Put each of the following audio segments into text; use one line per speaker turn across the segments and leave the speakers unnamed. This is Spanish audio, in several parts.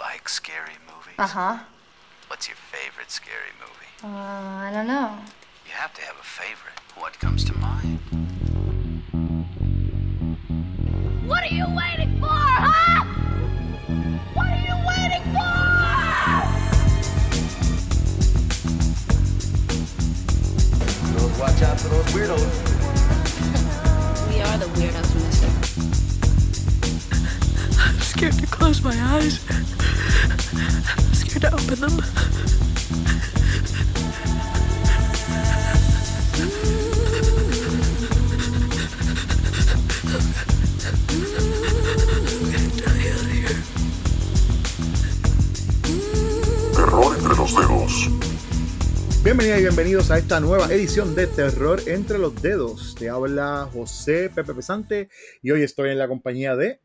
like scary movies?
Uh huh.
What's your favorite scary movie?
Uh, I don't know.
You have to have a favorite. What comes to mind?
What are you waiting for, huh? What are you waiting for?
Watch out for those weirdos.
We are the weirdos,
scared to close my eyes. I'm scared to open them.
Terror entre los dedos.
Bienvenidas y bienvenidos a esta nueva edición de Terror entre los dedos. Te habla José Pepe Pesante y hoy estoy en la compañía de...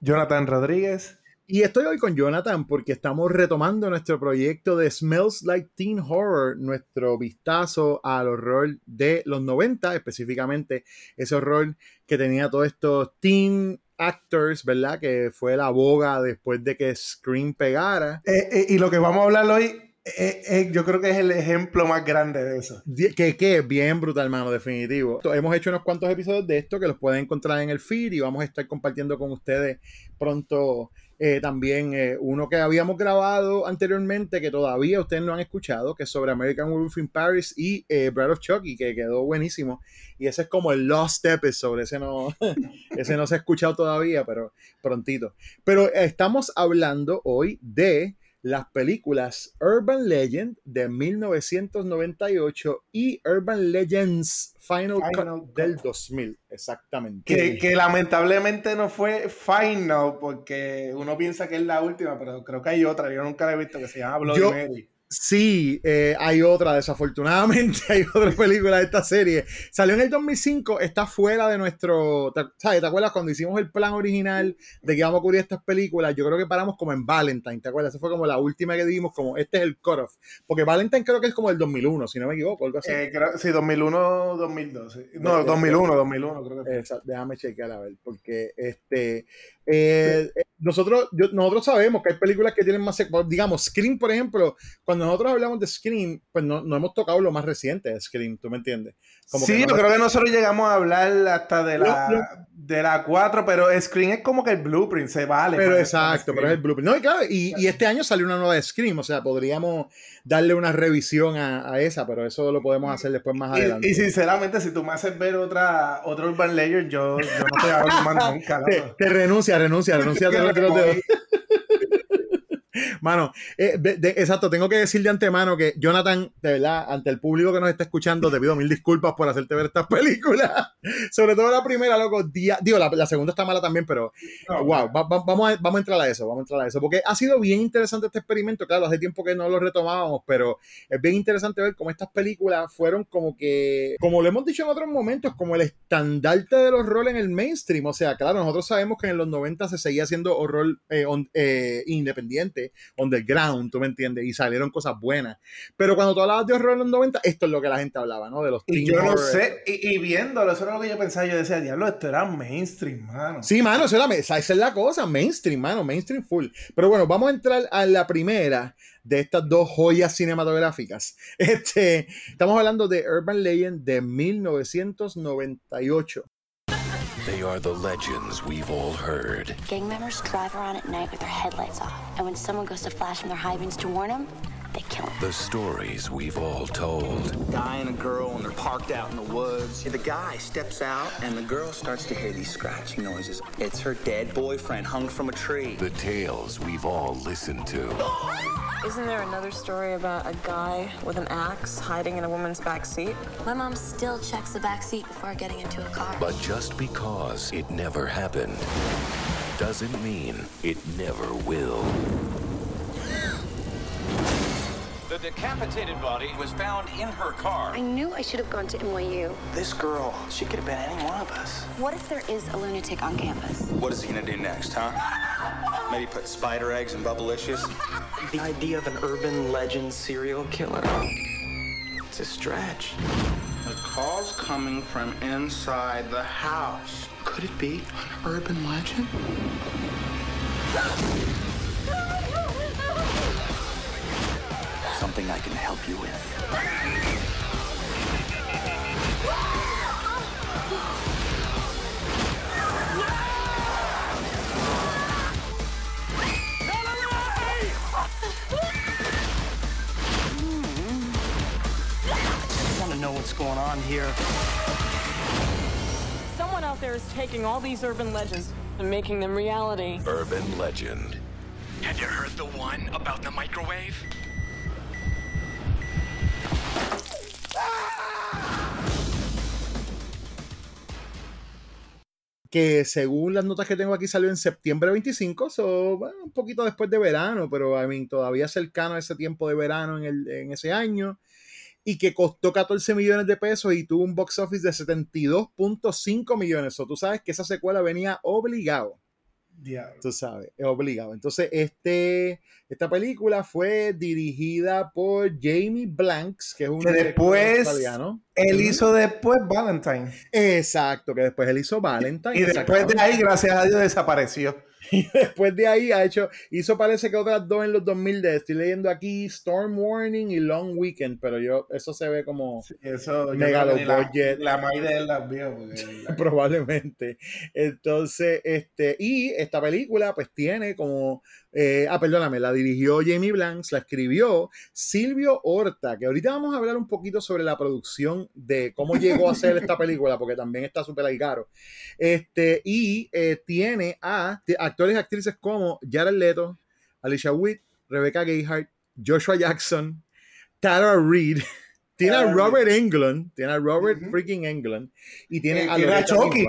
Jonathan Rodríguez.
Y estoy hoy con Jonathan porque estamos retomando nuestro proyecto de Smells Like Teen Horror, nuestro vistazo al horror de los 90, específicamente ese horror que tenía todos estos teen actors, ¿verdad? Que fue la boga después de que Scream pegara.
Eh, eh, y lo que vamos a hablar hoy, yo creo que es el ejemplo más grande de eso.
Que, que bien brutal, hermano, definitivo. Hemos hecho unos cuantos episodios de esto que los pueden encontrar en el feed y vamos a estar compartiendo con ustedes pronto eh, también eh, uno que habíamos grabado anteriormente que todavía ustedes no han escuchado, que es sobre American Werewolf in Paris y eh, Bride of Chucky, que quedó buenísimo. Y ese es como el Lost Episode, ese no, ese no se ha escuchado todavía, pero prontito. Pero estamos hablando hoy de las películas Urban Legend de 1998 y Urban Legends Final,
Final
Cut del 2000, exactamente.
Que, que lamentablemente no fue final, porque uno piensa que es la última, pero creo que hay otra, yo nunca la he visto, que se llama Bloody
Yo-
Mary.
Sí, eh, hay otra, desafortunadamente, hay otra película de esta serie. Salió en el 2005, está fuera de nuestro... ¿te, ¿sabes? ¿Te acuerdas cuando hicimos el plan original de que íbamos a cubrir estas películas? Yo creo que paramos como en Valentine, ¿te acuerdas? Esa fue como la última que dimos, como este es el cutoff. Porque Valentine creo que es como el 2001, si no me equivoco, algo así.
Eh, creo- sí, 2001, 2012. No, 2001, 2001 creo que fue.
Déjame chequear a ver, porque este eh, eh, nosotros, yo- nosotros sabemos que hay películas que tienen más, digamos, Scream, por ejemplo, cuando nosotros hablamos de Scream, pues no, no hemos tocado lo más reciente de Scream, ¿tú me entiendes? Como que
sí,
no-
yo creo que nosotros llegamos a hablar hasta de la,
No, no.
de la 4, pero Screen es como que el blueprint, se vale.
Pero exacto, pero es el blueprint. No, y claro, y, y este año salió una nueva de Scream, o sea, podríamos darle una revisión a, a esa, pero eso lo podemos hacer después más adelante.
Y, sinceramente, si tú me haces ver otra, otro Urban Legend, yo, yo no te hago más nunca.
te, te renuncia, renuncia, renuncia. Mano, eh, de- de- exacto, tengo que decir de antemano que Jonathan, de verdad, ante el público que nos está escuchando, te pido mil disculpas por hacerte ver estas películas. Sobre todo la primera, loco, día, digo, la, la segunda está mala también, pero
No,
wow, va- va- vamos, a, vamos a entrar a eso, vamos a entrar a eso, porque ha sido bien interesante este experimento, claro, hace tiempo que no lo retomábamos, pero es bien interesante ver cómo estas películas fueron como que, como lo hemos dicho en otros momentos, como el estandarte del horror en el mainstream, o sea, claro, nosotros sabemos que en los 90 se seguía haciendo horror eh, on- eh, independiente, underground, tú me entiendes, y salieron cosas buenas, pero cuando tú hablabas de horror en los 90, esto es lo que la gente hablaba, ¿no? De los
Y yo no sé, y, y viéndolo, eso era lo que yo pensaba. Yo decía, diablo, esto era mainstream, mano.
Sí, mano, esa es, la, esa es la cosa, mainstream, mano, mainstream full. Pero bueno, vamos a entrar a la primera de estas dos joyas cinematográficas. Este, estamos hablando de Urban Legend de 1998.
They are the legends we've all heard.
Gang members drive around at night with their headlights off. And when someone goes to flash from their high beams to warn them, they kill them.
The stories we've all told.
Guy and a girl, and they're parked out in the woods. The guy steps out, and the girl starts to hear these scratching noises. It's her dead boyfriend hung from a tree.
The tales we've all listened to.
Isn't there another story about a guy with an axe hiding in a woman's back seat?
My mom still checks the back seat before getting into a car.
But just because it never happened doesn't mean it never will.
The decapitated body was found in her car.
I knew I should have gone to NYU.
This girl, she could have been any one of us.
What if there is a lunatic on campus?
What is he gonna do next, huh? Maybe put spider eggs in Bubblicious? The idea of an urban legend serial killer. It's a stretch.
The call's coming from inside the house.
Could it be an urban legend?
Something I can help you with?
I want to know what's going on here.
Someone out there is taking all these urban legends and making them reality.
Urban legend.
Have you heard the one about the microwave?
Que según las notas que tengo aquí salió en septiembre 25, so, un poquito después de verano, pero I mean, todavía cercano a ese tiempo de verano en, el, en ese año, y que costó 14 millones de pesos y tuvo un box office de 72.5 millones. O tú sabes que esa secuela venía obligado.
Diablo.
Tú sabes, es obligado. Entonces, este, esta película fue dirigida por Jamie Blanks, que es un
Que después
australiano.
él hizo después Valentine.
Exacto, que después él hizo Valentine.
Y después de ahí, gracias a Dios, desapareció.
Y después de ahí ha hecho, hizo parece que otras dos en los 2000 de, estoy leyendo aquí Storm Warning y Long Weekend, pero yo, eso se ve como
Eso
megalo
que ni la, la maíz de él las vio.
probablemente. Entonces, este, y esta película pues tiene como, eh, ah, perdóname, la dirigió Jamie Blanks, la escribió Silvio Horta, que ahorita vamos a hablar un poquito sobre la producción de cómo llegó a ser esta película, porque también está súper ahí caro. Este, y eh, tiene a actores y actrices como Jared Leto, Alicia Witt, Rebecca Gayhart, Joshua Jackson, Tara Reid, tiene a Robert Englund, tiene a Robert freaking Englund, y tiene
Eh,
a
tiene a
Loretta
Chucky.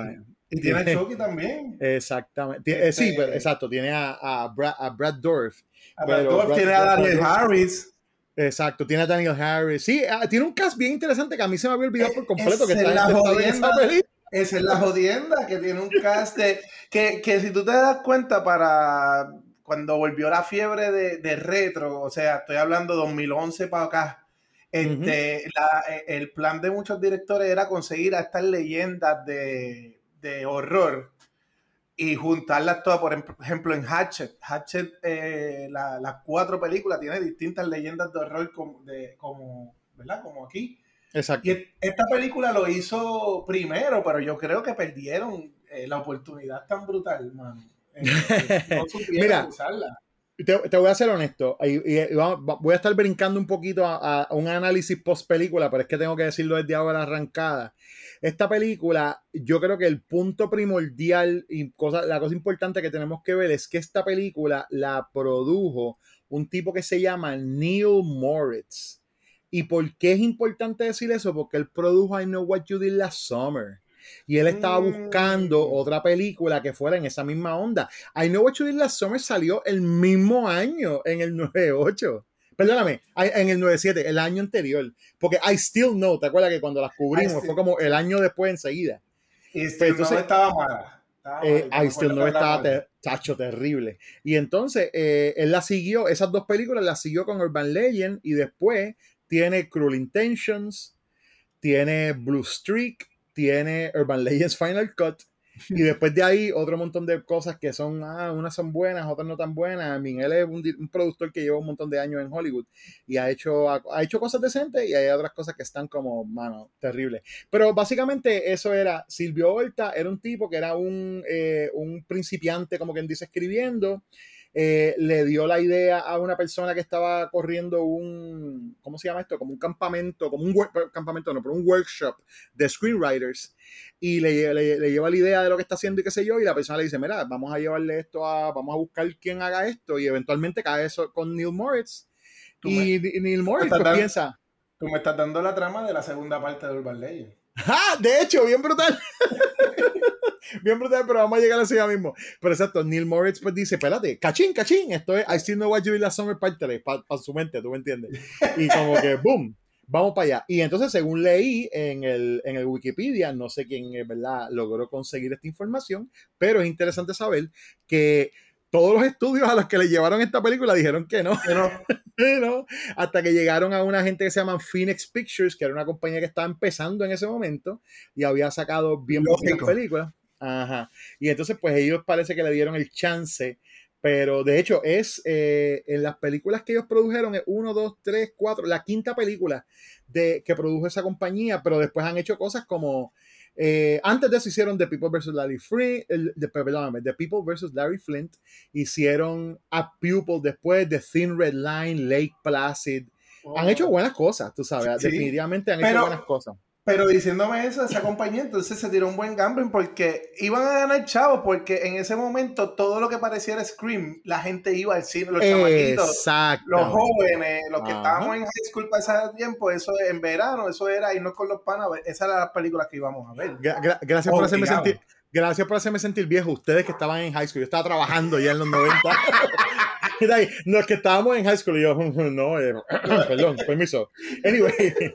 Y tiene a Chucky también.
Exactamente. Eh, sí,
Este-
pero, exacto. Tiene a, a, Brad, a Brad Dorff.
A Brad
Brad-
tiene a Daniel Harris.
Exacto, tiene a Daniel Harris. Sí, ah, tiene un cast bien interesante que a mí se me había olvidado por completo que está
es la
está esa
jodienda. Esa es la jodienda que tiene un cast de, que, que si tú te das cuenta para cuando volvió la fiebre de, de retro, o sea, estoy hablando 2011 para acá, este, la- eh, el plan de muchos directores era conseguir a estas leyendas de, de horror y juntarlas todas, por em- ejemplo, en Hatchet. Hatchet, eh, la- las cuatro películas, tiene distintas leyendas de horror como, de, como, ¿verdad? Como aquí.
Exacto.
Y e- esta película lo hizo primero, pero yo creo que perdieron eh, la oportunidad tan brutal, mano. Eh, no
Mira,
usarla.
Te, voy a ser honesto. y- voy a estar brincando un poquito a, a un análisis post película, pero es que tengo que decirlo desde ahora arrancada. Esta película, yo creo que el punto primordial y cosa, la cosa importante que tenemos que ver es que esta película la produjo un tipo que se llama Neil Moritz. ¿Y por qué es importante decir eso? Porque él produjo I Know What You Did Last Summer. Y él estaba buscando otra película que fuera en esa misma onda. I Know What You Did Last Summer salió el mismo año, en el 98. Perdóname, en el 97, el año anterior. Porque I Still Know, ¿te acuerdas que cuando las cubrimos
Still-
fue como el año después enseguida?
Y este,
Pero entonces-
no estaba mala.
Eh, I Still
que
estaba
hablamos.
te- tacho terrible. Y entonces eh, él la siguió, esas dos películas las siguió con Urban Legend y después tiene Cruel Intentions, tiene Blue Streak, tiene Urban Legends Final Cut. Y después de ahí, otro montón de cosas que son, ah, unas son buenas, otras no tan buenas. Él es un, un productor que lleva un montón de años en Hollywood y ha hecho, ha hecho cosas decentes y hay otras cosas que están como, mano, terribles. Pero básicamente eso era, Silvio Horta era un tipo que era un, eh, un principiante, como quien dice, escribiendo. Eh, le dio la idea a una persona que estaba corriendo un, ¿cómo se llama esto? Como un campamento, como un campamento, no, pero un workshop de screenwriters y le, le, le lleva la idea de lo que está haciendo y qué sé yo, y la persona le dice, mira, vamos a llevarle esto a, vamos a buscar quién haga esto, y eventualmente cae eso con Neil Moritz, y, y Neil Moritz pues
dando-
piensa,
Tú me estás dando la trama de la segunda parte de Urban Legend.
¡Ah! De hecho, bien brutal. bien brutal, pero vamos a llegar a eso ya mismo. Pero exacto, Neil Moritz pues dice, espérate, cachín, cachín, esto es I Still Know What You Did Last Summer Part 3, para su mente, tú me entiendes. Y como que, boom, vamos para allá. Y entonces, según leí en el, en el Wikipedia, no sé quién, en verdad, logró conseguir esta información, pero es interesante saber que todos los estudios a los que le llevaron esta película dijeron que no. ¿no? Hasta que llegaron a una gente que se llama Phoenix Pictures, que era una compañía que estaba empezando en ese momento y había sacado bien
Lógico.
películas. Ajá. Y entonces, pues ellos parece que le dieron el chance Pero de hecho, es eh, en las películas que ellos produjeron, es 1, 2, 3, 4, la quinta película de, que produjo esa compañía, pero después han hecho cosas como. Eh, antes de eso hicieron The People vs. Larry Flint, The People vs. Larry Flint, hicieron A Pupil después, The Thin Red Line, Lake Placid. Han hecho buenas cosas, tú sabes,
Sí.
definitivamente han
Pero-
hecho buenas cosas.
Pero diciéndome eso, esa compañía entonces se tiró un buen gambling porque iban a ganar chavos, porque en ese momento todo lo que pareciera Scream, la gente iba al cine, los chamaquitos, los jóvenes, los que
Ajá.
estábamos en high school para ese tiempo, eso en verano, eso era irnos con los panas, esas eran las películas que íbamos a ver.
Gra- gra- gracias por hacerme
Obligado.
sentir. Gracias por hacerme sentir viejo. Ustedes que estaban en high school. Yo estaba trabajando ya en los 90. Los que estábamos en high school. Y yo, no, eh, perdón, permiso. Anyway,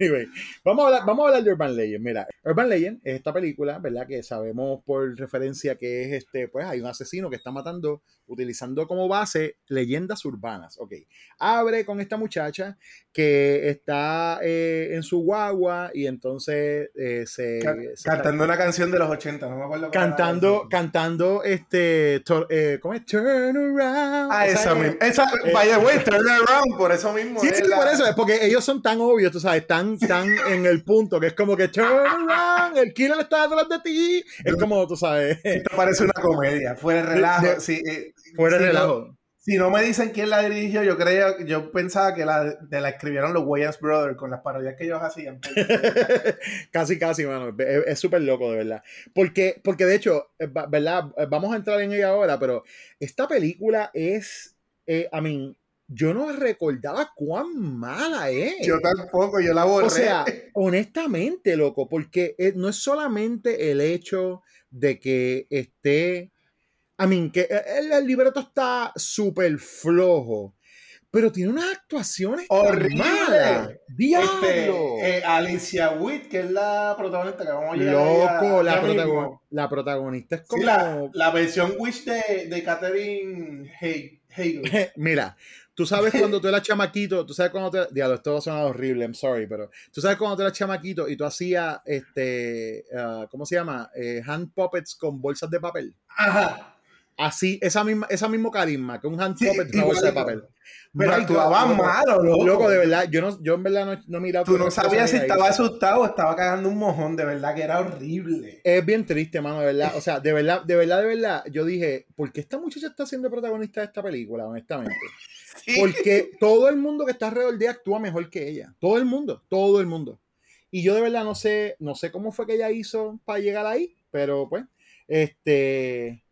anyway vamos, a hablar, vamos a hablar de Urban Legend. Mira, Urban Legend es esta película, ¿verdad? Que sabemos por referencia que es este, pues hay un asesino que está matando utilizando como base leyendas urbanas. Ok. Abre con esta muchacha que está eh, en su guagua y entonces eh, se,
Ca-
se-
Cantando una canción de los 80, no me acuerdo.
cantando, cantando este, eh, ¿cómo es? Turn around.
Ah, Esa misma. Esa, by the way, turn around, por eso mismo.
Sí,
es
sí,
la-
por eso, es porque ellos son tan obvios, tú sabes, tan, tan en el punto que es como que turn around, el killer está detrás de ti. Es como, tú sabes,
Esto parece una comedia, fuera de relajo.
De-
sí, eh,
fuera
no-
relajo.
Si no me dicen quién la dirigió, yo creo, yo pensaba que la, de la escribieron los Wayans Brothers con las parodias que ellos hacían.
casi, casi, mano. Es súper loco, de verdad. Porque, porque de hecho, eh, ¿verdad? Eh, Vamos a entrar en ella ahora, pero esta película es, eh, I mean, yo no recordaba cuán mala es.
Yo tampoco, yo la borré.
O sea, honestamente, loco, porque eh, no es solamente el hecho de que esté. I mean, que el, el libreto está súper flojo, pero tiene unas actuaciones tan
horrible.
malas. ¡Diablo!
Este, eh, Alicia Witt, que es la protagonista que vamos a llegar a
Loco, la,
ya mismo.
protagon- la protagonista es
Sí,
como.
la, la versión Wish de, de Catherine Hagel.
Mira, tú sabes cuando tú eras chamaquito, tú sabes cuando te. Diablo, esto va a sonar horrible, I'm sorry, pero. Tú sabes cuando tú eras chamaquito y tú hacías, este. ah, ¿Cómo se llama? Eh, hand puppets con bolsas de papel.
Ajá.
Así, esa misma, esa mismo carisma, que un hand
Sí,
puppet, una bolsa de papel.
Pero actuaba malo, loco.
Loco, de verdad, yo, no, yo en verdad no, no he mirado.
Tú no sabías si estaba asustado o estaba cagando un mojón, de verdad que era horrible.
Es bien triste, mano, de verdad. O sea, de verdad, de verdad, de verdad, yo dije, ¿por qué esta muchacha está siendo protagonista de esta película, honestamente?
Sí.
Porque todo el mundo que está alrededor de ella actúa mejor que ella. Todo el mundo, todo el mundo. Y yo de verdad no sé, no sé cómo fue que ella hizo para llegar ahí, pero pues, este,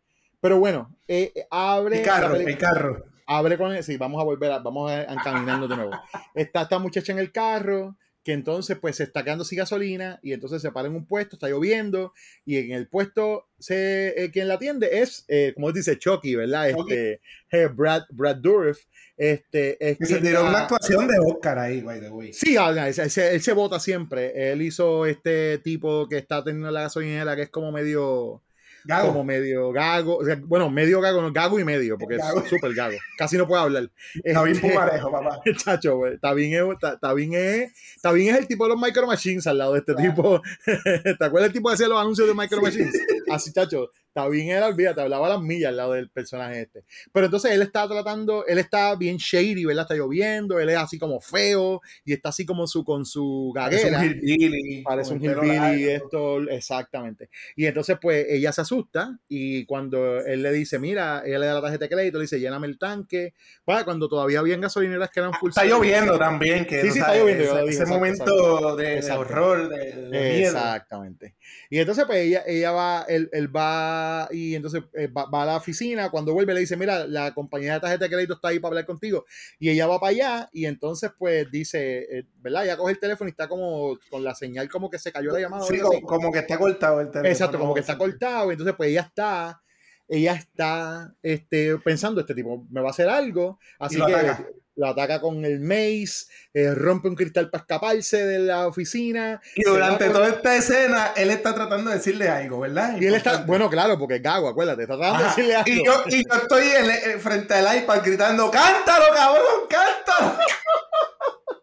pero bueno, eh, eh, abre.
El carro, el carro.
Abre con sí, vamos a volver a, vamos a encaminarnos de nuevo. Está esta muchacha en el carro, que entonces pues se está quedando sin gasolina y entonces se para en un puesto, está lloviendo y en el puesto se, eh, quien la atiende es, eh, como dice Chucky, ¿verdad? Este, eh, Brad, Brad Dourif, este, es
Que se tiró
la-
una actuación de Oscar ahí, by the way.
Sí, ah, él, se- él se vota siempre. Él hizo este tipo que está teniendo la gasolinera que es como medio.
Gago.
Como medio gago. o sea, bueno, medio gago, no, gago y medio, porque
Gago.
es súper gago. Casi no puede hablar.
Está bien
Este,
pumarejo, papá.
Chacho, güey, está bien, es- bien es, está bien es el tipo de los Micro Machines al lado de este tipo. ¿Te acuerdas el tipo que hacía los anuncios de Micro Machines? Así, chacho, está bien era, olvídate, hablaba las millas al lado del personaje este. Pero entonces él está tratando, él está bien shady, ¿verdad? Está lloviendo, él es así como feo y está así como su, con su
Parece
gaguera.
un hillbilly.
Parece un hillbilly, esto, exactamente. Y entonces, pues, ella se asusta y cuando él le dice, mira, ella le da la tarjeta de crédito, le dice, lléname el tanque. Bueno, cuando todavía habían gasolineras que eran full
Está
service.
lloviendo también, que
Sí, sí, está lloviendo,
ese,
dije,
ese momento de, de horror, de, de miedo.
Exactamente. Y entonces, pues ella, ella va, él, él va y entonces eh, va, va a la oficina. Cuando vuelve, le dice: Mira, la compañía de tarjeta de crédito está ahí para hablar contigo. Y ella va para allá y entonces, pues dice, eh, ¿verdad? Ella coge el teléfono y está como con la señal, como que se cayó la llamada.
Sí, como, que está cortado el teléfono.
Exacto, como que está cortado. Y entonces, pues ella está. Ella está este, pensando, este tipo me va a hacer algo, así que
ataca.
Lo ataca con el mace, eh, rompe un cristal para escaparse de la oficina.
Y durante
con-
toda esta escena, él está tratando de decirle algo, ¿verdad?
Y él está, bueno, claro, porque es gago, acuérdate, está tratando de decirle algo.
Y yo, y yo estoy en- en frente al iPad gritando, cántalo, cabrón, cántalo.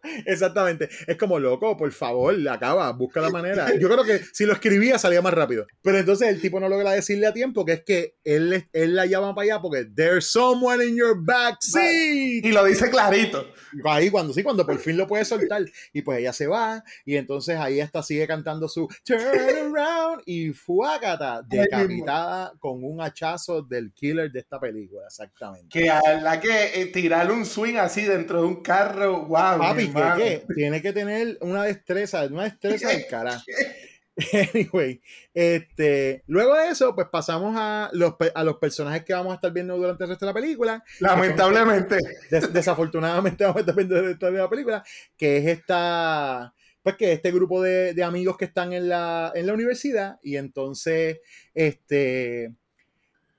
Exactamente. Es como loco, por favor, acaba, busca la manera. Yo creo que si lo escribía salía más rápido. Pero entonces el tipo no logra decirle a tiempo que es que él, él la llama para allá porque there's someone in your backseat.
Y lo dice clarito.
Ahí cuando sí, cuando por fin lo puede soltar. Y pues ella se va y entonces ahí está sigue cantando su Turn Around y fuácata decapitada con un hachazo del killer de esta película, exactamente.
Que a la que eh, tirarle un swing así dentro de un carro, wow.
Papi, Tiene que tener una destreza, una destreza del carajo. Anyway, este, luego de eso, pues pasamos a los, a los personajes que vamos a estar viendo durante el resto de la película.
Lamentablemente.
Des, desafortunadamente vamos a estar viendo el resto de la película, que es esta, pues que este grupo de, de, amigos que están en la, en la universidad y entonces, este,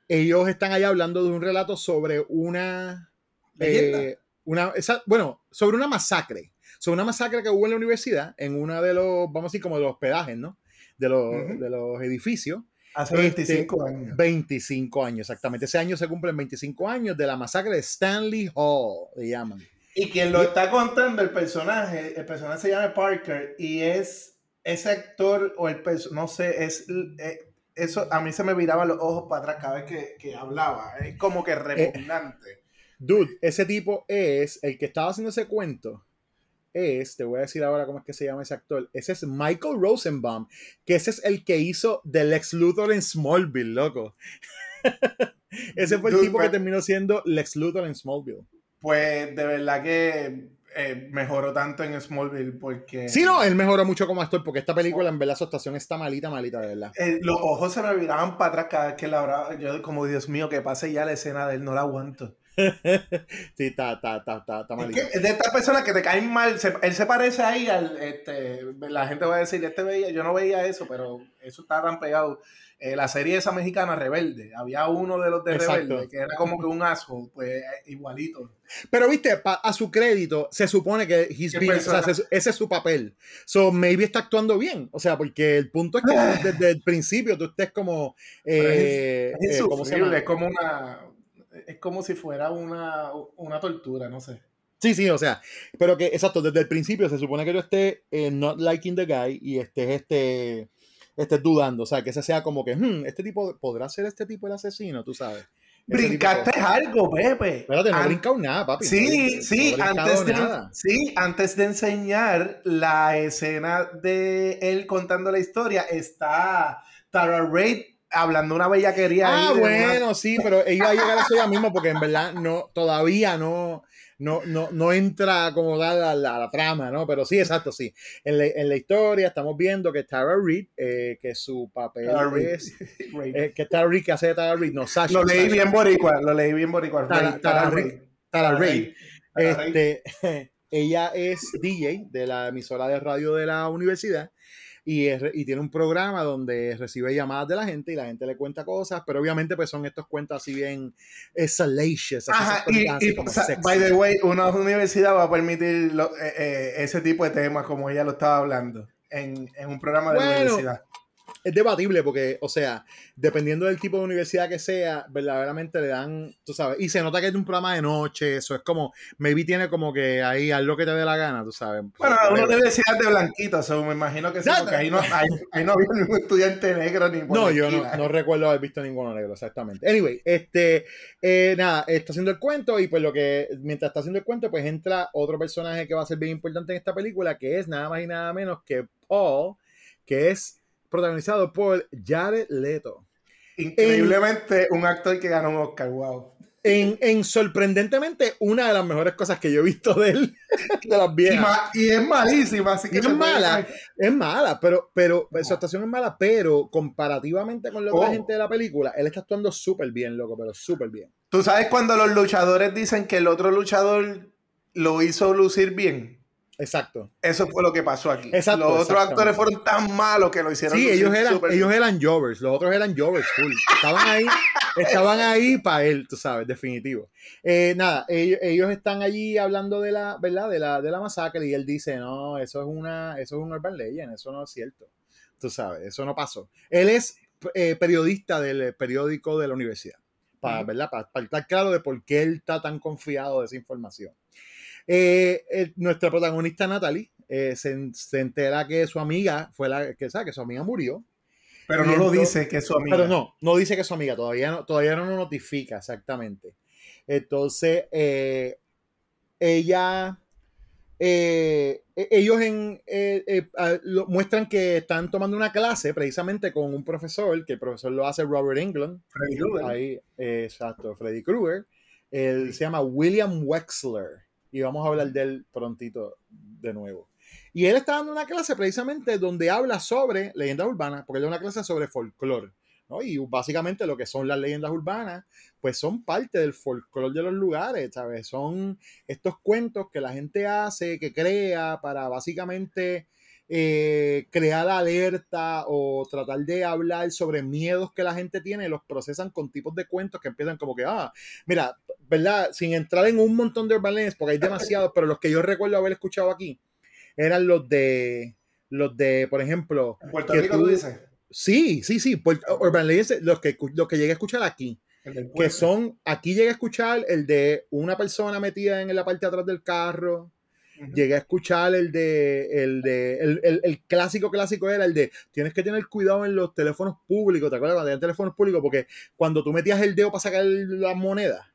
ellos están allá hablando de un relato sobre una, eh, una, esa, bueno, sobre una masacre sobre una masacre que hubo en la universidad, en uno de los, vamos a decir, como de los hospedajes, ¿no? De los, uh -huh. de los edificios.
Hace 25 este, años.
25 años, exactamente. Ese año se cumplen 25 años de la masacre de Stanley Hall, le llaman.
Y quien lo está contando, el personaje, el personaje se llama Parker y es ese actor o el personaje, no sé, es... Eh, eso a mí se me viraban los ojos para atrás cada vez que, que hablaba. Es como que repugnante.
Eh, dude, ese tipo es el que estaba haciendo ese cuento es, te voy a decir ahora cómo es que se llama ese actor, ese es Michael Rosenbaum, que ese es el que hizo The Lex Luthor en Smallville, loco. ese fue el Dude, tipo que terminó siendo Lex Luthor en Smallville.
Pues de verdad que eh, mejoró tanto en Smallville porque...
Sí, no, él mejoró mucho como actor porque esta película en verdad su actuación está malita, malita, de verdad.
Eh, los ojos se me viraban para atrás cada vez que la hablaba. Yo como, Dios mío, que pase ya la escena de él, no la aguanto.
Sí, está, está, está, está,
malito. Es de estas personas que te caen mal, se, él se parece ahí al, este, la gente va a decir, este veía, yo no veía eso, pero eso está tan pegado. Eh, la serie esa mexicana Rebelde, había uno de los de Exacto. Rebelde que era como que un asco, pues igualito.
Pero viste, pa, a su crédito, se supone que he's o sea, ese, ese, es su papel. So maybe está actuando bien. O sea, porque el punto es que desde el principio tú estés como. Eh,
es, es, eh, ¿cómo se llama? es como una es como si fuera una, una tortura, no sé.
Sí, sí, o sea, pero que, exacto, desde el principio se supone que yo esté eh, not liking the guy y estés, este, estés dudando, o sea, que ese sea como que, hmm, este tipo, ¿podrá ser este tipo el asesino? Tú sabes.
Brincaste tipo, algo, Pepe.
Espérate, no he brincado nada, papi.
Sí,
no,
sí,
no
antes de,
nada.
sí, antes de enseñar la escena de él contando la historia, está Tara Reid hablando una bellaquería.
Ah, bueno, una... sí, pero iba a llegar a eso ya mismo porque en verdad no, todavía no, no, no, no entra como tal a la, trama, ¿no? Pero sí, exacto, sí. En la, en la historia estamos viendo que Tara Reid, eh, que su papel es... eh, que Tara Reid, que hace de Tara Reid, no, Sasha.
Lo leí
Sasha.
bien boricua, lo leí bien boricua.
Tara, Tara, Reid. Tara Reid. Este, ella es DJ de la emisora de radio de la universidad y, es, y, tiene un programa donde recibe llamadas de la gente y la gente le cuenta cosas, pero obviamente pues son estos cuentos así bien eh, salacious.
Ajá, y, y o sea, by the way, una universidad va a permitir lo, eh, eh, ese tipo de temas como ella lo estaba hablando en, en un programa de
bueno,
universidad
es debatible porque, o sea, dependiendo del tipo de universidad que sea, verdaderamente le dan, tú sabes, y se nota que es un programa de noche, eso es como, maybe tiene como que ahí haz lo que te dé la gana, tú sabes.
Bueno, una universidad de blanquitos, so, me imagino que sí, porque ahí no, ahí, ahí no había ningún estudiante negro ni
No, yo no, no, recuerdo haber visto ninguno negro, exactamente. Anyway, este, eh, nada, está haciendo el cuento y pues lo que, mientras está haciendo el cuento, pues entra otro personaje que va a ser bien importante en esta película, que es nada más y nada menos que Paul, que es protagonizado por Jared Leto.
Increíblemente, en, un actor que ganó un Oscar, wow.
En, en, sorprendentemente una de las mejores cosas que yo he visto de él, de las viejas.
Y, y es malísima, así que
es mala, es mala, pero, pero no. su actuación es mala, pero comparativamente con la otra oh. gente de la película, él está actuando súper bien, loco, pero súper bien.
Tú sabes cuando los luchadores dicen que el otro luchador lo hizo lucir bien.
Exacto.
Eso fue lo que pasó aquí.
Exacto,
los otros actores fueron tan malos que lo hicieron.
Sí, ellos eran, super... ellos eran Jovers, los otros eran Jovers full. Estaban ahí, estaban ahí para él, tú sabes, definitivo. Eh, nada, ellos, ellos, están allí hablando de la, ¿verdad? De la, de la masacre y él dice, no, eso es una, eso es un urban legend, eso no es cierto. Tú sabes, eso no pasó. Él es eh, periodista del periódico de la universidad para, ¿verdad? Para, para estar claro de por qué él está tan confiado de esa información. Eh, eh, nuestra protagonista Natalie eh, se, se entera que su amiga fue la que sabe que su amiga murió.
Pero no lo dice que es su amiga.
Pero no, no dice que es su amiga, todavía no, todavía no lo notifica exactamente. Entonces, ella, e- ellos en, lo- muestran que están tomando una clase precisamente con un profesor, que el profesor lo hace Robert England.
Freddy Krueger.
Ahí, exacto, Freddy Krueger. Él se llama William Wexler y vamos a hablar de él prontito de nuevo. Y él está dando una clase precisamente donde habla sobre leyendas urbanas, porque él da una clase sobre folclore. ¿no? Y básicamente lo que son las leyendas urbanas, pues son parte del folclore de los lugares, ¿sabes? Son estos cuentos que la gente hace, que crea para básicamente eh, crear alerta o tratar de hablar sobre miedos que la gente tiene, los procesan con tipos de cuentos que empiezan como que, ah, mira, ¿verdad? Sin entrar en un montón de urban legends, porque hay demasiados, pero los que yo recuerdo haber escuchado aquí eran los de, los de, por ejemplo,
En Puerto
que
Rico tú dices.
Sí, sí, sí. Urban Legends, los que, los que llegué a escuchar aquí, que son, aquí llegué a escuchar el de una persona metida en la parte de atrás del carro. Llegué a escuchar el de, el de, el, el- el clásico clásico era el de, tienes que tener cuidado en los teléfonos públicos, ¿te acuerdas cuando tenían teléfonos públicos? Porque cuando tú metías el dedo para sacar las monedas,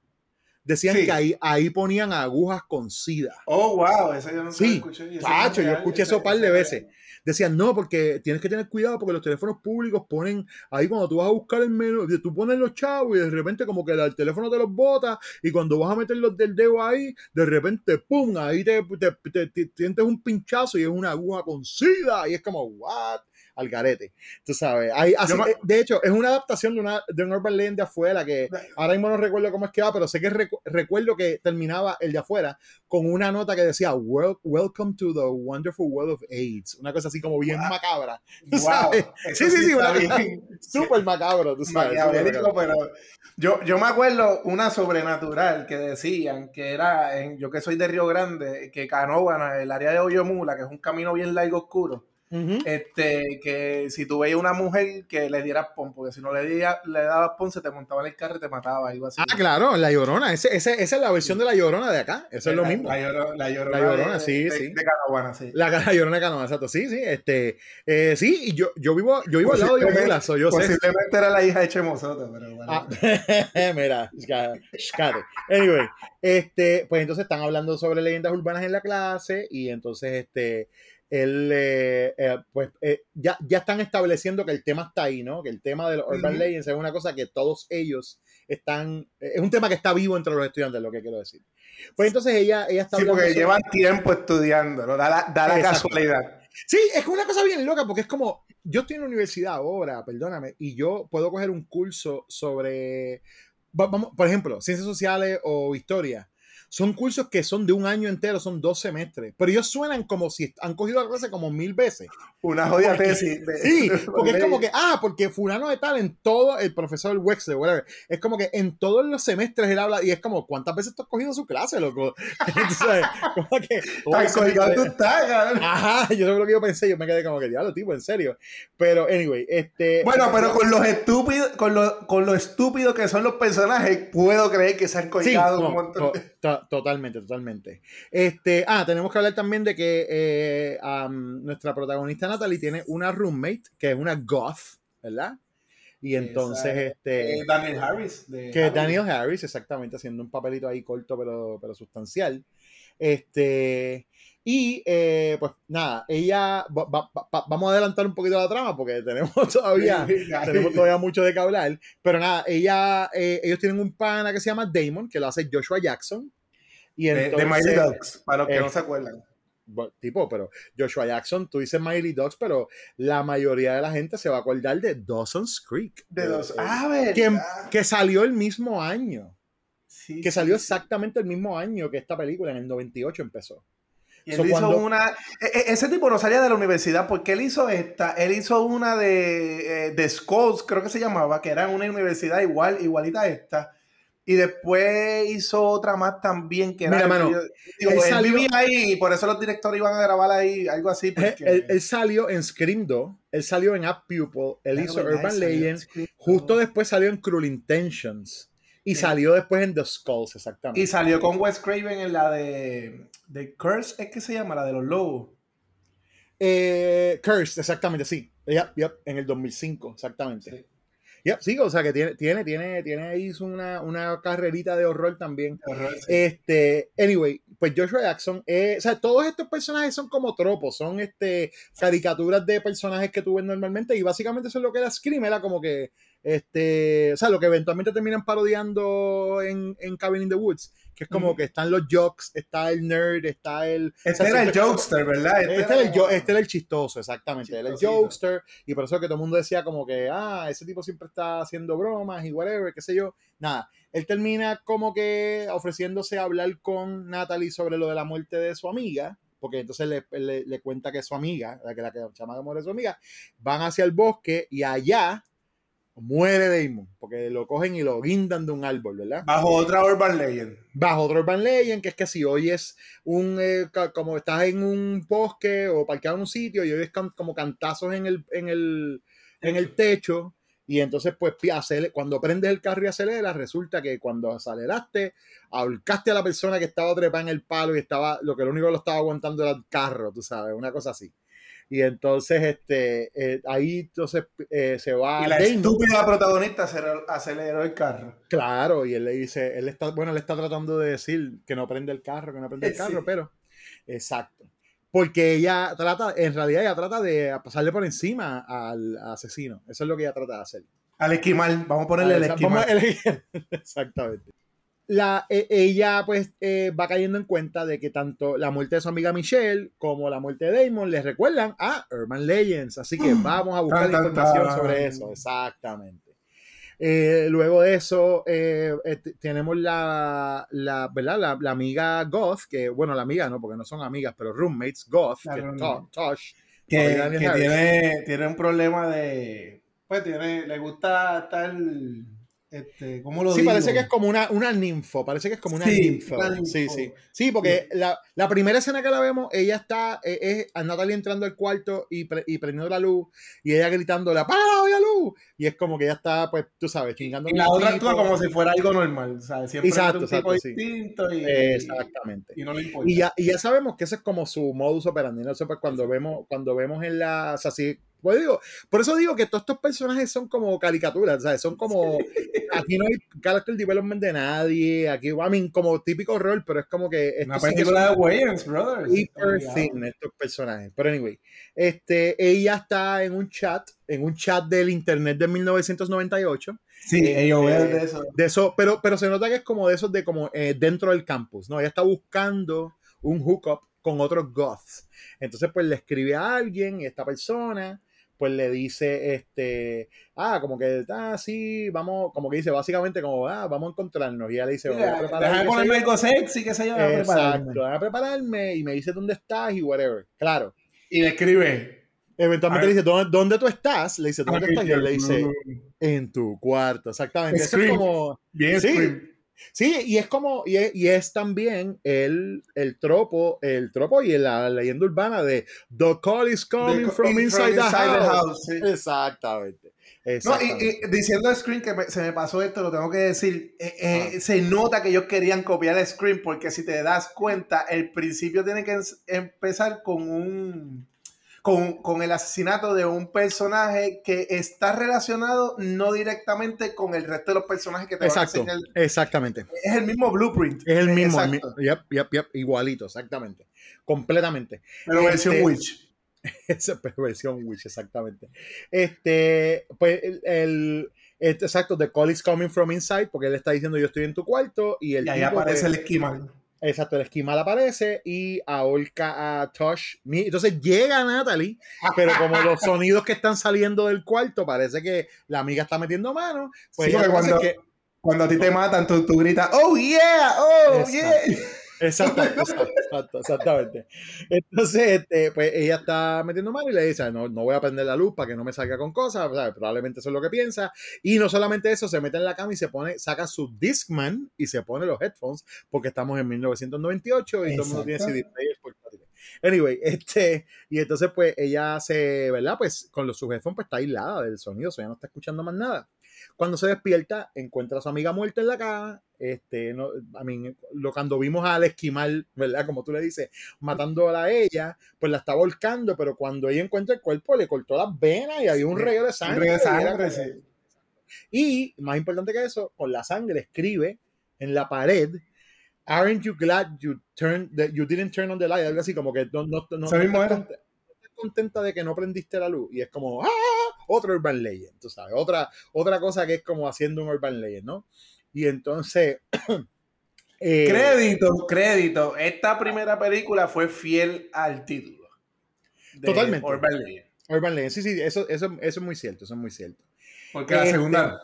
decían
Sí.
que ahí, ahí ponían agujas con sida.
Oh, wow, ese yo no
Sí,
escuché.
Tacho,
es
yo escuché eso un par de veces. Decían, no, porque tienes que tener cuidado porque los teléfonos públicos ponen ahí cuando tú vas a buscar el menú, tú pones los chavos y de repente como que el teléfono te los bota y cuando vas a meter los del dedo ahí, de repente, ¡pum! Ahí te, te, te- te- sientes un pinchazo y es una aguja con sida y es como, ¿what? Al garete. Tú sabes. Ahí, así-
me-
eh, de hecho, es una adaptación de, una, de un Urban Legend de afuera que ahora mismo no recuerdo cómo es que va, pero sé que recu- recuerdo que terminaba el de afuera con una nota que decía "Wel- Welcome to the wonderful world of AIDS. Una cosa así como bien macabra. ¿tú
Wow,
sabes? Sí, sí,
sí
sí, súper macabro, tú sabes. macabro.
pero yo, yo me acuerdo una sobrenatural que decían que era, en, yo que soy de Río Grande, que Canóvana, el área de Oyomula, que es un camino bien largo oscuro, Este, que si tú veías una mujer que le dieras pon, porque si no le, diera- le dabas pon, se te montaba en el carro y te mataba, algo así.
Ah, claro, La Llorona. Ese, ese- esa es la versión de La Llorona de acá. Eso es lo
La-
mismo.
La, Lloro- la Llorona,
La Llorona,
de,
sí,
de-
sí.
de Canóvana, sí.
La, la Llorona de exacto. Sí, sí. Este, eh, sí, y yo, yo vivo, yo vivo al lado de Yomula, so yo sé.
Posiblemente era la hija de Chemosoto, pero bueno.
Ah, mira, escate. Anyway, este, pues entonces están hablando sobre leyendas urbanas en la clase y entonces este, él, eh, eh, pues eh, ya, ya están estableciendo que el tema está ahí, ¿no? Que el tema de los urban
Ujú.
legends es una cosa que todos ellos están, es un tema que está vivo entre los estudiantes, lo que quiero decir. Pues entonces ella, ella está
Sí, porque
sobre-
llevan tiempo estudiándolo, da la, da la casualidad.
Sí, es una cosa bien loca porque es como, yo estoy en la universidad ahora, perdóname, y yo puedo coger un curso sobre, va- vamos, por ejemplo, ciencias sociales o historia. Son cursos que son de un año entero, son dos semestres, pero ellos suenan como si han cogido la clase como mil veces.
Una jodida
Porque-
tesis. de-
Sí,
de-
porque es como que, ah, porque fulano de tal en todo, el profesor Wexler, whatever, es como que en todos los semestres él habla y es como, ¿cuántas veces tú has cogido su clase, loco? Entonces, como que... semestres-
estás, cabrón.
Ajá, yo sé lo que yo pensé, yo me quedé como que diablo, tipo, en serio. Pero, anyway, este.
Bueno, pero con los estúpidos, con lo, con lo estúpido que son los personajes, puedo creer que se han
Sí,
colgado
no,
un montón.
to- to- totalmente, totalmente. Este, ah, tenemos que hablar también de que eh, nuestra protagonista Natalie tiene una roommate que es una goth, ¿verdad? Y entonces,
Esa es,
este.
Daniel Harris. De
que
Harry.
Daniel Harris, exactamente, haciendo un papelito ahí corto pero, pero sustancial. Este, y eh, pues nada, ella, va- va- va- vamos a adelantar un poquito la trama porque tenemos todavía, tenemos todavía mucho de que hablar, pero nada, ella, eh, ellos tienen un pana que se llama Damon, que lo hace Joshua Jackson. Y
De, de
entonces,
Mighty Ducks, para los que
eh,
no se acuerdan.
tipo, pero Joshua Jackson, tú dices Miley Dogs, pero la mayoría de la gente se va a acordar de Dawson's Creek.
De Ah,
que, que salió el mismo año.
Sí,
Que salió exactamente el mismo año que esta película, en el 98 empezó.
Y él
So,
hizo
cuando-
una. e- e- ese tipo no salía de la universidad porque él hizo esta. Él hizo una de, eh, de Skulls, creo que se llamaba, que era una universidad igual, igualita a esta. Y después hizo otra más también que era.
Mira, mano,
yo- digo,
él
él,
salió-
vivía ahí y por eso los directores iban a grabar ahí, algo así. Porque,
Él, él salió en Scream 2, él salió en Up Pupil, él
Claro,
hizo Urban Legends, justo después salió en Cruel Intentions. Y salió después en The Skulls, exactamente.
Y salió con Wes Craven en la de, de Curse, ¿es que se llama? La de los lobos.
Eh, Cursed, exactamente, sí. Yep, yep, en el 2005, exactamente.
Sí.
Yep, sí, o sea que tiene, tiene, tiene, tiene ahí una, una carrerita de horror también.
Horror, sí.
Este, anyway, pues Joshua Jackson, eh, o sea, todos estos personajes son como tropos, son este caricaturas de personajes que tú ves normalmente y básicamente eso es lo que era Scream, era como que, este, o sea, lo que eventualmente terminan parodiando en, en Cabin in the Woods, que es como que están los jocks, está el nerd, está el... o
Este
sea,
era el jokester, ¿verdad?
este,
era
era el,
como-
este era el chistoso, exactamente. Era el jokester. Y por eso que todo el mundo decía como que, ah, ese tipo siempre está haciendo bromas y whatever, qué sé yo. Nada. Él termina como que ofreciéndose a hablar con Natalie sobre lo de la muerte de su amiga. Porque entonces le, le- le cuenta que su amiga, la que la que llama muere su amiga, van hacia el bosque y allá muere Damon. Porque lo cogen y lo guindan de un árbol, ¿verdad?
Bajo otra Urban Legend.
bajo otro Urban Legend, que es que si oyes un, eh, como estás en un bosque o parqueado en un sitio y oyes can- como cantazos en el, en el, en el techo, y entonces pues cuando prendes el carro y aceleras, resulta que cuando aceleraste, ahorcaste a la persona que estaba trepada en el palo y estaba, lo que lo único que lo estaba aguantando era el carro, tú sabes, una cosa así. Y entonces, este, eh, ahí entonces eh, se va
Y la
Damon.
estúpida protagonista aceleró, el carro.
Claro, y él le dice, él está, bueno, él está tratando de decir que no prende el carro, que no prende el
Sí.
carro, pero exacto. Porque ella trata, en realidad ella trata de pasarle por encima al asesino. Eso es lo que ella trata de hacer.
Al esquimal. Vamos a ponerle el
Ah,
esquimal.
vamos a elegir- Exactamente. La, e- ella pues eh, va cayendo en cuenta de que tanto la muerte de su amiga Michelle como la muerte de Damon les recuerdan a Urban Legends. Así que vamos a buscar información sobre eso. Exactamente. Eh, luego de eso, eh, tenemos la, la, ¿verdad? La, la amiga Goth, que, bueno, la amiga no, porque no son amigas, pero roommates, Goth, que. To- Tosh.
que, que tiene, tiene un problema de. Pues tiene, le gusta estar. Este, ¿Cómo lo
Sí,
digo?
parece que es como una, una ninfo, parece que es como una
Sí,
ninfo.
una ninfo.
Sí, sí. Sí, porque la, la primera escena que la vemos, ella está, eh, es a Natalie entrando al cuarto y, pre- y prendiendo la luz, y ella gritándole, ¡apaga la luz! Y es como que ella está, pues, tú sabes, chingando.
Y la otra
tipo.
actúa como si fuera algo normal. ¿sabes? Siempre
Exacto,
es un tipo
exacto, sí.
distinto y,
Exactamente.
y no le importa.
Y ya, y ya sabemos que ese es como su modus operandi. ¿no? Eso, pues, cuando vemos, cuando vemos en la. O sea, sí, pues digo, por eso digo que todos estos personajes son como caricaturas, ¿sabes? Son como. Aquí no hay character development de nadie. Aquí, I mean, como típico rol, pero es como que.
Una película de Wayans, brothers.
Hyper
Obligado.
thin estos personajes. Pero anyway, este, ella está en un chat, en un chat del internet de 1998.
Sí,
Eh, eh,
de eso.
de eso, pero, pero se nota que es como de esos de como eh, dentro del campus, ¿no? Ella está buscando un hookup con otros goths. Entonces, pues le escribe a alguien y esta persona, pues le dice, este, ah, como que, ah, sí, vamos, como que dice, básicamente como, ah, vamos a encontrarnos. Y ella le dice, voy a
Mira,
preparar,
Déjame
qué sé
ponerme
yo.
algo sexy, se llama. prepararme.
Exacto, voy a prepararme y me dice dónde estás y whatever. Claro.
Y le escribe.
Eventualmente le dice, ¿dónde, dónde tú estás? Le dice, ¿dónde
Aquí
estás? Y él le dice, en tu cuarto, exactamente. Eso es como...
Bien,
Sí. Sí, y es como, y es, y es también el, el tropo, el tropo y la leyenda urbana de The call is coming
The-
from
from
inside, the,
inside the
house.
sí.
Exactamente.
No, y, y diciendo Scream, que me- se me pasó esto, lo tengo que decir. eh, eh, Se nota que ellos querían copiar Scream, porque si te das cuenta, el principio tiene que ens- empezar con un. Con, con el asesinato de un personaje que está relacionado no directamente con el resto de los personajes que te
Exacto,
van a enseñar.
exactamente.
Es el mismo blueprint.
Es el mismo, el yep, yep, yep, igualito, exactamente. Completamente.
Pero versión
Este,
Witch.
Esa versión Witch, exactamente. Este, pues el, el- este, exacto, The call is coming from inside, porque él está diciendo yo estoy en tu cuarto y el
Y ahí
tipo,
aparece
pues,
el esquimal.
Exacto, el esquimal aparece y ahorca a Tosh. Entonces llega Natalie, pero como los sonidos que están saliendo del cuarto parece que la amiga está metiendo mano, pues
Sí, cuando,
que
cuando a ti te matan, tú, tú gritas, ¡Oh, yeah! ¡Oh,
Exacto.
yeah!
Exacto, exacto, exacto, exactamente. Entonces, este, pues ella está metiendo mano y le dice, no, no voy a prender la luz para que no me salga con cosas, ¿sabes? probablemente eso es lo que piensa. Y no solamente eso, se mete en la cama y se pone, saca su Discman y se pone los headphones, porque estamos en 1998 y todo el mundo tiene
Exacto.
CD players portátiles. Anyway, este, y entonces pues ella se, ¿verdad? Pues con los sus headphones pues está aislada del sonido, o sea, ya no está escuchando más nada. Cuando se despierta, encuentra a su amiga muerta en la cama. Este, no, a mí, lo, cuando vimos al esquimal, ¿verdad? Como tú le dices, matándola a ella, pues la está volcando, pero cuando ella encuentra el cuerpo, le cortó las venas y había un rey de sangre.
Un de
y
sangre,
como-
sí.
y más importante que eso, con la sangre escribe en la pared. Aren't you glad you turned that you didn't turn on the light? Algo así como que no, no, no, no
mismo
estás
era.
conte- no estás contenta de que no prendiste la luz. Y es como, ¡ah! Otro Urban Legend, tú sabes. Otra, otra cosa que es como haciendo un Urban Legend, ¿no? Y entonces. eh,
Crédito, crédito. Esta primera película fue fiel al título. de
Totalmente.
Urban Legend.
Urban Legend, sí, sí, eso, eso, eso es muy cierto, eso es muy cierto.
Porque la
Este,
segunda.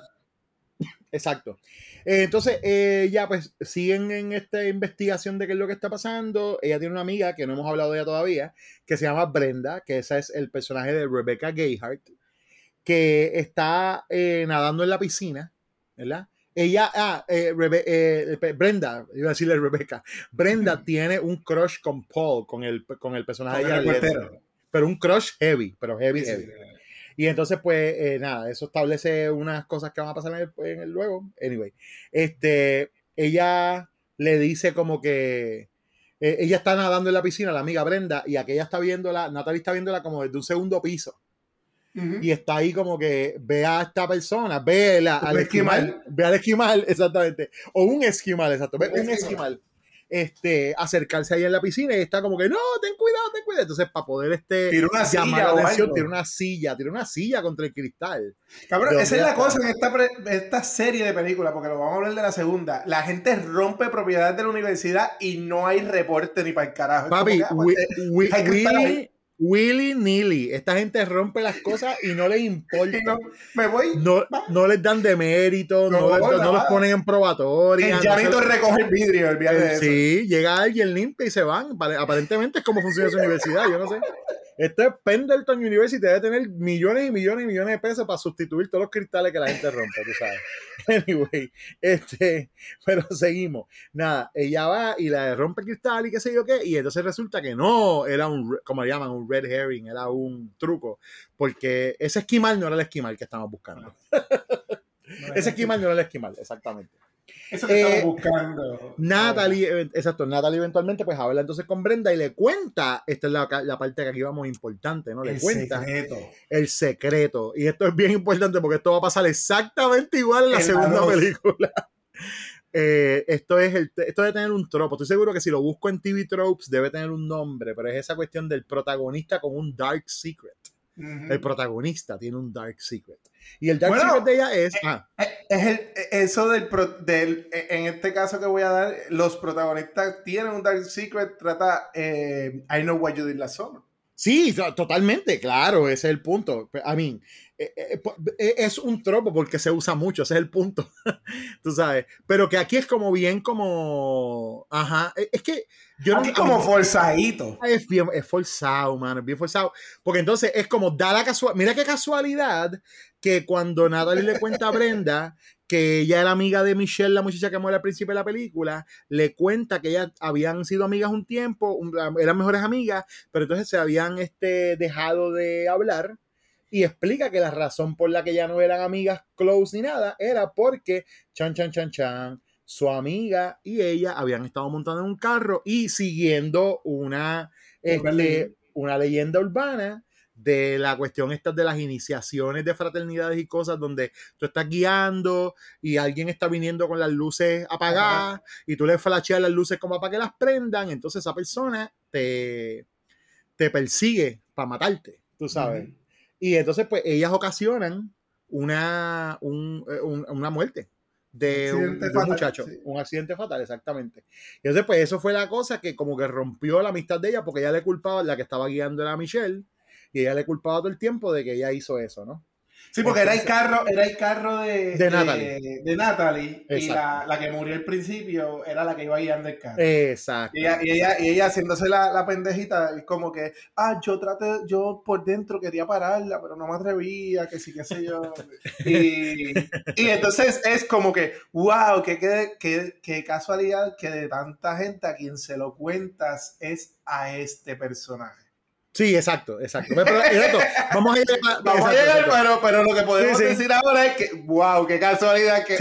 Exacto. Eh, entonces, eh, ya pues siguen en esta investigación de qué es lo que está pasando. Ella tiene una amiga que no hemos hablado de ella todavía, que se llama Brenda, que ese es el personaje de Rebecca Gayhart, que está eh, nadando en la piscina, ¿verdad? Ella, ah, eh, Rebe- eh, Brenda, iba a decirle Rebecca, Brenda tiene un crush con Paul, con el, con el personaje
Con
de
el
Jared Leto.
reportero.
pero un crush heavy, pero heavy,
Sí,
heavy.
sí.
Y entonces, pues, eh, nada, eso establece unas cosas que van a pasar en el, en el luego. Anyway, este, ella le dice como que eh, ella está nadando en la piscina, la amiga Brenda, y aquella está viéndola, Natalie está viéndola como desde un segundo piso. Y está ahí como que ve a esta persona, ve la- al esquimal,
esquimal.
ve al esquimal, exactamente. O un esquimal, exacto, ve
Un esquimal.
Este, acercarse ahí en la piscina y está como que no, ten cuidado, ten cuidado. Entonces, para poder este,
Tira una
llamar
silla
la atención, tira una silla, tira una silla contra el cristal.
Cabrón,
¿De
esa es la cosa en esta, pre- esta serie de películas, porque lo vamos a hablar de la segunda. La gente rompe propiedades de la universidad y no hay reporte ni para el carajo.
Papi,
que, ah, pues,
Willy,
ahí.
Willy nilly. Esta gente rompe las cosas y no les importa.
No, me voy.
No, no les dan de mérito, no,
No,
les- no
nada.
los ponen en probatoria.
El llanito
se-
recoge el vidrio, olvídate de eso.
Sí, llega alguien limpia y se van. Pare- Aparentemente es como funciona su universidad, yo no sé. Esto es Pendleton University, debe tener millones y millones y millones de pesos para sustituir todos los cristales que la gente rompe, tú sabes. Anyway, este, pero seguimos. Nada, ella va y la rompe el cristal y qué sé yo qué, y entonces resulta que no, era un, como le llaman, un red herring, era un truco, porque ese esquimal no era el esquimal que estamos buscando. ese esquimal no era el esquimal, exactamente.
Eso que estamos
Eh,
buscando.
Natalie, exacto, Natalie eventualmente pues habla entonces con Brenda y le cuenta, esta es la, la parte que aquí vamos importante, ¿no? Le
El
cuenta
secreto.
el secreto. Y esto es bien importante porque esto va a pasar exactamente igual en la segunda película. Eh, esto es el esto debe tener un tropo. Estoy seguro que si lo busco en TV Tropes debe tener un nombre, pero es esa cuestión del protagonista con un dark secret.
Ujú.
El protagonista tiene un dark secret. Y el dark
Bueno,
secret de ella es. ah,
Es el, eso del, pro- del. En este caso que voy a dar, los protagonistas tienen un Dark Secret, trata eh, I Know What You Did Last Summer.
Sí, to- totalmente, claro, ese es el punto. I mean, eh, eh, eh, es un tropo porque se usa mucho, ese es el punto. Tú sabes. Pero que aquí es como bien como. Ajá. eh, Es que yo
Aquí
no.
como
mí-
forzadito.
Es bien, es forzado, mano, es bien forzado. Porque entonces es como da la casualidad. Mira qué casualidad que cuando Natalie le cuenta a Brenda que ella era amiga de Michelle, la muchacha que muere al principio de la película, le cuenta que ellas habían sido amigas un tiempo, eran mejores amigas, pero entonces se habían este, dejado de hablar y explica que la razón por la que ya no eran amigas close ni nada era porque, chan, chan, chan, chan, su amiga y ella habían estado montando en un carro y siguiendo una, este,
leyenda.
una leyenda urbana de la cuestión estas de las iniciaciones de fraternidades y cosas donde tú estás guiando y alguien está viniendo con las luces apagadas y tú le flasheas las luces como para que las prendan, entonces esa persona te, te persigue para matarte, tú sabes. Y entonces, pues, ellas ocasionan una, un- eh, un- una muerte de un, de muchacho,
sí.
un accidente fatal, exactamente. Y entonces, pues, eso fue la cosa que como que rompió la amistad de ella porque ella le culpaba, la que estaba guiando era Michelle, y ella le culpaba todo el tiempo de que ella hizo eso, ¿no?
Sí, porque era el carro, era el carro de,
De Natalie.
de Natalie, y la, la que murió al principio era la que iba guiando el carro.
Exacto.
Y ella, y ella, y ella haciéndose la, la pendejita, es como que, ah, yo traté, yo por dentro quería pararla, pero no me atrevía, que sí, qué sé yo. Y, y entonces es como que, wow, qué, qué, qué, qué casualidad que de tanta gente a quien se lo cuentas es a este personaje.
Sí, exacto, exacto. Exacto. Vamos a llegar,
Vamos
exacto,
a llegar
exacto.
pero, pero lo que podemos
Sí, sí.
decir ahora es que, wow, qué casualidad que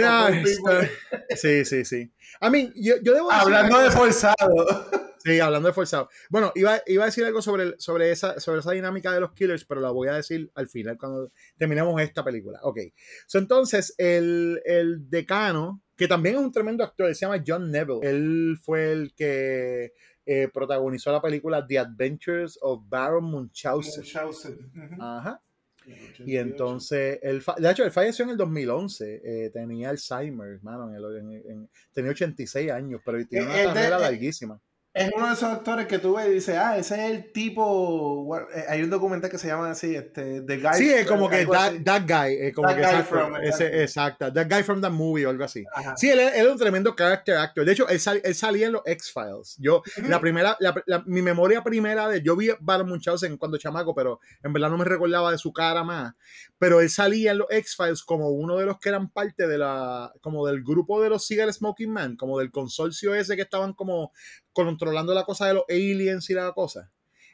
Sí, sí, sí. I mean, yo, yo debo decir
hablando de forzado.
Sí, hablando de forzado. Bueno, iba, iba a decir algo sobre, el- sobre, esa, sobre esa dinámica de los killers, pero la voy a decir al final cuando terminemos esta película. Ok. So, entonces, el, el decano, que también es un tremendo actor, se llama John Neville. Él fue el que eh, protagonizó la película The Adventures of Baron Munchausen.
Munchausen.
Ajá. Y entonces, él, de hecho, él falleció en el 2011. eh, tenía Alzheimer, hermano. en el- en- en- tenía 86 años, pero tiene una
Eh, de-
carrera
eh,
larguísima.
Es uno de esos actores que tú ves y dices, ah, ese es el tipo. eh, Hay un documental que se llama así, este, The Guy.
Sí, es como que that, that guy, eh, como
That
que
guy
exacto,
from-
ese-
exacto.
exacto, that guy from the movie o algo así.
Ajá.
Sí, él, él era un tremendo character actor. De hecho, él, sal- él salía en los X-Files. Yo, la primera, la- la- mi memoria primera de, yo vi a Baron Munchausen cuando chamaco, pero en verdad no me recordaba de su cara más. Pero él salía en los X-Files como uno de los que eran parte de la, como del grupo de los Cigar Smoking Man, como del consorcio ese que estaban como controlando la cosa de los aliens y la cosa.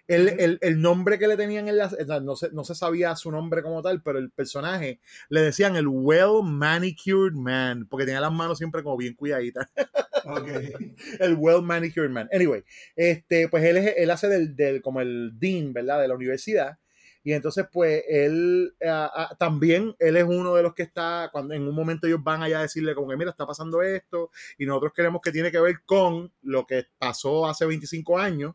El, el- el nombre que le tenían en la, no se, no se sabía su nombre como tal, pero el personaje le decían el well manicured man, porque tenía las manos siempre como bien cuidaditas. El well manicured man. Anyway, este, pues él, es, él hace del, del, como el dean, ¿verdad? De la universidad. Y entonces, pues, él ah, también, él es uno de los que está, cuando en un momento ellos van allá a decirle como que, mira, está pasando esto, y nosotros queremos que tiene que ver con lo que pasó hace 25 años.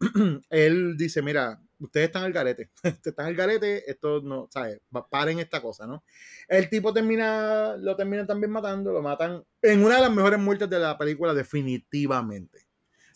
él dice, mira, ustedes están al garete, ustedes están al garete, esto no, ¿sabes? Paren esta cosa, ¿no? El tipo termina, lo terminan también matando, lo matan en una de las mejores muertes de la película, definitivamente.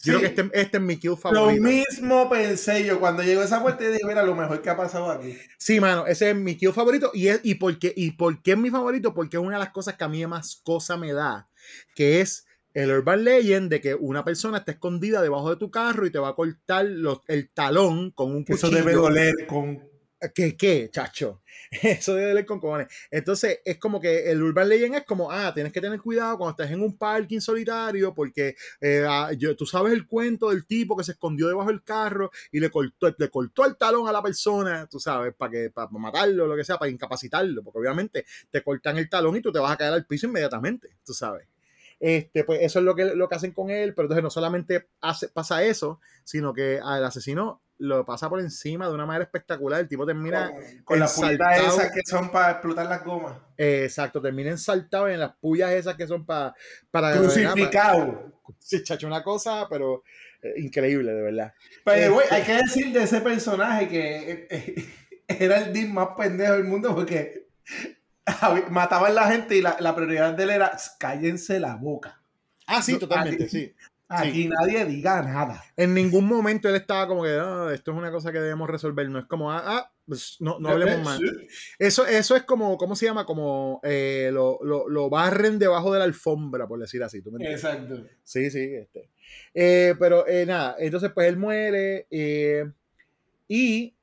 Yo
Sí.
creo que este, este es mi
Lo
favorito.
mismo pensé yo cuando llegó esa puerta y dije, mira, lo mejor que ha pasado aquí.
Sí, mano, ese es mi kill favorito. ¿Y, es, y, por qué, ¿Y por qué es mi favorito? Porque es una de las cosas que a mí más cosa me da, que es el urban legend de que una persona está escondida debajo de tu carro y te va a cortar los- el talón con un
Eso
cuchillo.
debe doler con.
¿Qué, qué, chacho? Eso debe doler con cojones. Entonces, es como que el Urban Legend es como, ah, tienes que tener cuidado cuando estés en un parking solitario, porque eh, ah, tú sabes el cuento del tipo que se escondió debajo del carro y le cortó, le cortó el talón a la persona, tú sabes, para que para matarlo, lo que sea, para incapacitarlo, porque obviamente te cortan el talón y tú te vas a caer al piso inmediatamente, tú sabes. Este, pues eso es lo que, lo que hacen con él, pero entonces no solamente hace, pasa eso, sino que al asesino lo pasa por encima de una manera espectacular. El tipo termina
Con las
ensaltado.
esas que son para explotar las gomas.
Eh, exacto, termina ensaltado en las pullas esas que son pa- para.
Crucificado.
Sí, chacho, una cosa, pero eh, increíble, de verdad.
Pero, güey,
Este-
hay que decir de ese personaje que eh, eh, era el Dean más pendejo del mundo porque mataban la gente y la, la prioridad de él era cállense la boca.
Ah, sí,
No,
totalmente,
aquí-
sí.
Aquí
Sí.
nadie diga nada.
En ningún momento él estaba como que, "Ah, esto es una cosa que debemos resolver. No es como, ah, ah, pues, no, no hablemos más.
Sí.
Eso, eso es como, ¿cómo se llama? Como eh, lo, lo- lo barren debajo de la alfombra, por decir así. ¿tú me entiendes?
Exacto.
Sí, sí, este. Eh, pero eh, nada, entonces pues él muere eh, y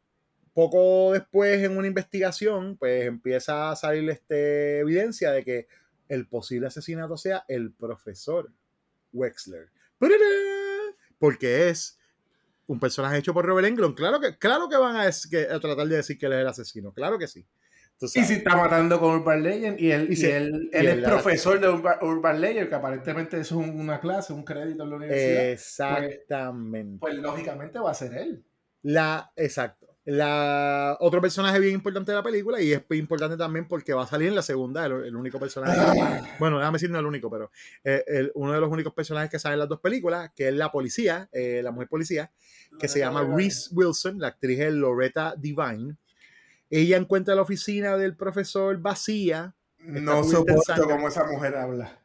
poco después en una investigación pues empieza a salir este, evidencia de que el posible asesinato sea el profesor Wexler. Porque es un personaje hecho por Robert Englund. Claro que, claro que van a, des- que- a tratar de decir que él es el asesino. Claro que sí.
Y si está matando con Urban Legend y él,
Y se-
él,
y
él
él
es profesor de Urban, Urban Legend, que aparentemente es un- una clase, un crédito en la universidad.
Exactamente.
Pues lógicamente va a ser él.
La, exacto. La, otro personaje bien importante de la película y es importante también porque va a salir en la segunda, el, el único personaje. bueno, déjame decir no el único, pero eh, el- uno de los únicos personajes que sale en las dos películas, que es la policía, eh, la mujer policía, que se llama Reese Wilson, la actriz es Loretta Divine. Ella encuentra la oficina del profesor vacía.
No soporto cómo esa mujer habla.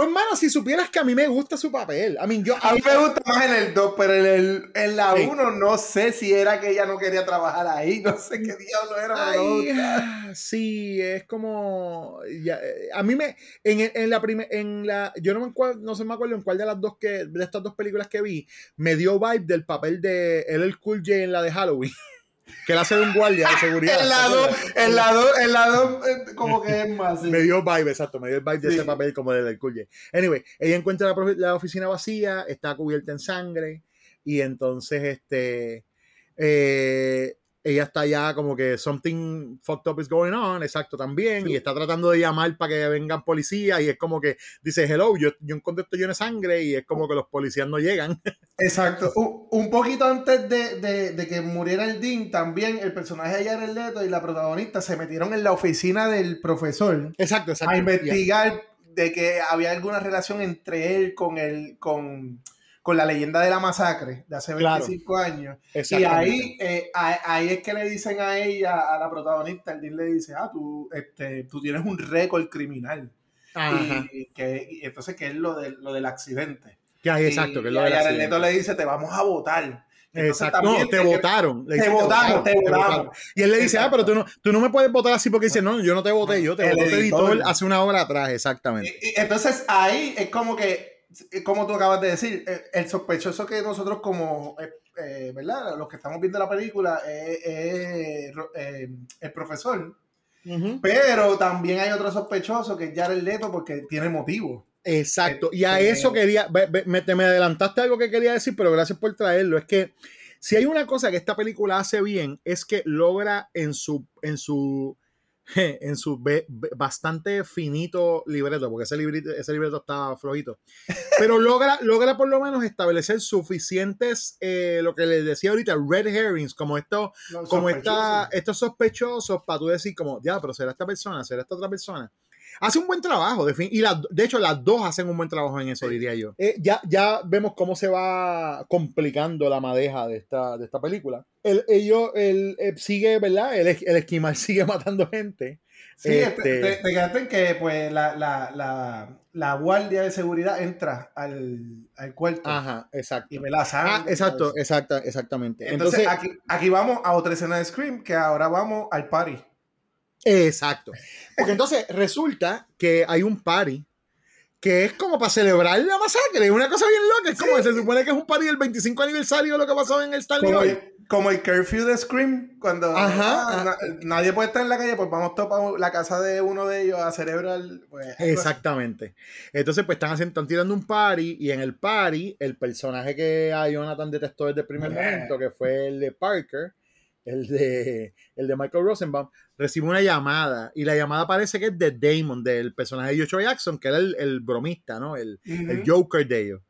Pues, mano, si supieras que a mí me gusta su papel. I mean, yo,
A mí me gusta más en el 2, pero en, el, en la
Sí.
1 no sé si era que ella no quería trabajar ahí, no sé qué diablo era.
Ay, sí, es como ya, eh, a mí me en, en la primer en la yo no me acuerdo, no se me acuerdo en cuál de las dos que de estas dos películas que vi me dio vibe del papel de el Cool J en la de Halloween. Que él hace de un guardia de seguridad.
En la 2, en la 2, en la 2, eh, como que es más. sí.
Me dio vibe, exacto, me dio el vibe de ese papel como del Cool. Anyway, ella encuentra la, la oficina vacía, está cubierta en sangre y entonces este eh, ella está ya como que something fucked up is going on, exacto, también, y está tratando de llamar para que vengan policías, y es como que dice, hello, yo, yo encontré esto lleno de sangre, y es como que los policías no llegan.
Exacto. Un, un poquito antes de, de- de que muriera el Dean, también el personaje de Jared Leto y la protagonista se metieron en la oficina del profesor
Exacto, exacto.
a investigar de que había alguna relación entre él con el con, con la leyenda de la masacre de hace
Claro.
25 años. Y ahí, eh, ahí es que le dicen a ella, a la protagonista, el Dean le dice, ah, tú, este, tú tienes un récord criminal.
Ajá.
Y, que, y entonces, que es lo, de, lo del accidente.
Que hay, exacto, que es
y
lo del accidente.
Leto le dice, te vamos a votar. Entonces,
Exacto.
también
No, te votaron.
Te votamos, te
votaron. Y él le dice, ah, pero tú no, tú no me puedes votar así porque dice, no, yo no te voté, yo te
El
voté el editor
editor.
hace una hora atrás, exactamente.
Y Entonces ahí es como que, como tú acabas de decir, eh, el sospechoso que nosotros como, eh, eh, ¿verdad? Los que estamos viendo la película es el profesor. Pero también hay otro sospechoso que es Jared Leto porque tiene motivo.
Exacto. Y a eso quería, me, me adelantaste algo que quería decir, pero gracias por traerlo. Es que si hay una cosa que esta película hace bien, es que logra en su, en su, en su be- be- bastante finito libreto, porque ese libreto, ese libreto está flojito, pero logra, logra por lo menos establecer suficientes, eh, lo que les decía ahorita, red herrings, como esto, como esta, estos sospechosos para tú decir como, ya, pero será esta persona, será esta otra persona. Hace un buen trabajo, de, fin- y la- de hecho las dos hacen un buen trabajo en eso, diría yo. Eh, ya, ya vemos cómo se va complicando la madeja de esta, de esta película. El, ellos, el, eh, sigue, ¿verdad? El, el esquimal sigue matando gente.
Sí,
Este,
te, te- te quedaste en que pues la, la, la, la guardia de seguridad entra al, al cuarto
Ajá, exacto.
y ve la sangre.
Ah, exacto, exacta, exactamente.
Entonces,
Entonces,
aquí, aquí vamos a otra escena de Scream, que ahora vamos al party.
Exacto. Porque entonces resulta que hay un party que es como para celebrar la masacre, una cosa bien loca, es como se supone que es un party del 25 aniversario de lo que pasó en el Stanley
Como el, como el curfew de Scream, cuando
Ajá,
na- nadie puede estar en la calle, pues vamos para la casa de uno de ellos a celebrar. Pues.
Exactamente. Entonces, pues están, haciendo, están tirando un party y en el party, el personaje que a Jonathan detestó desde el primer
Yeah.
momento, que fue el de Parker, el de, el de Michael Rosenbaum, recibe una llamada y la llamada parece que es de Damon, del personaje de Joshua Jackson, que era el, el bromista, ¿no? El, el
Ujú.
Joker de ellos.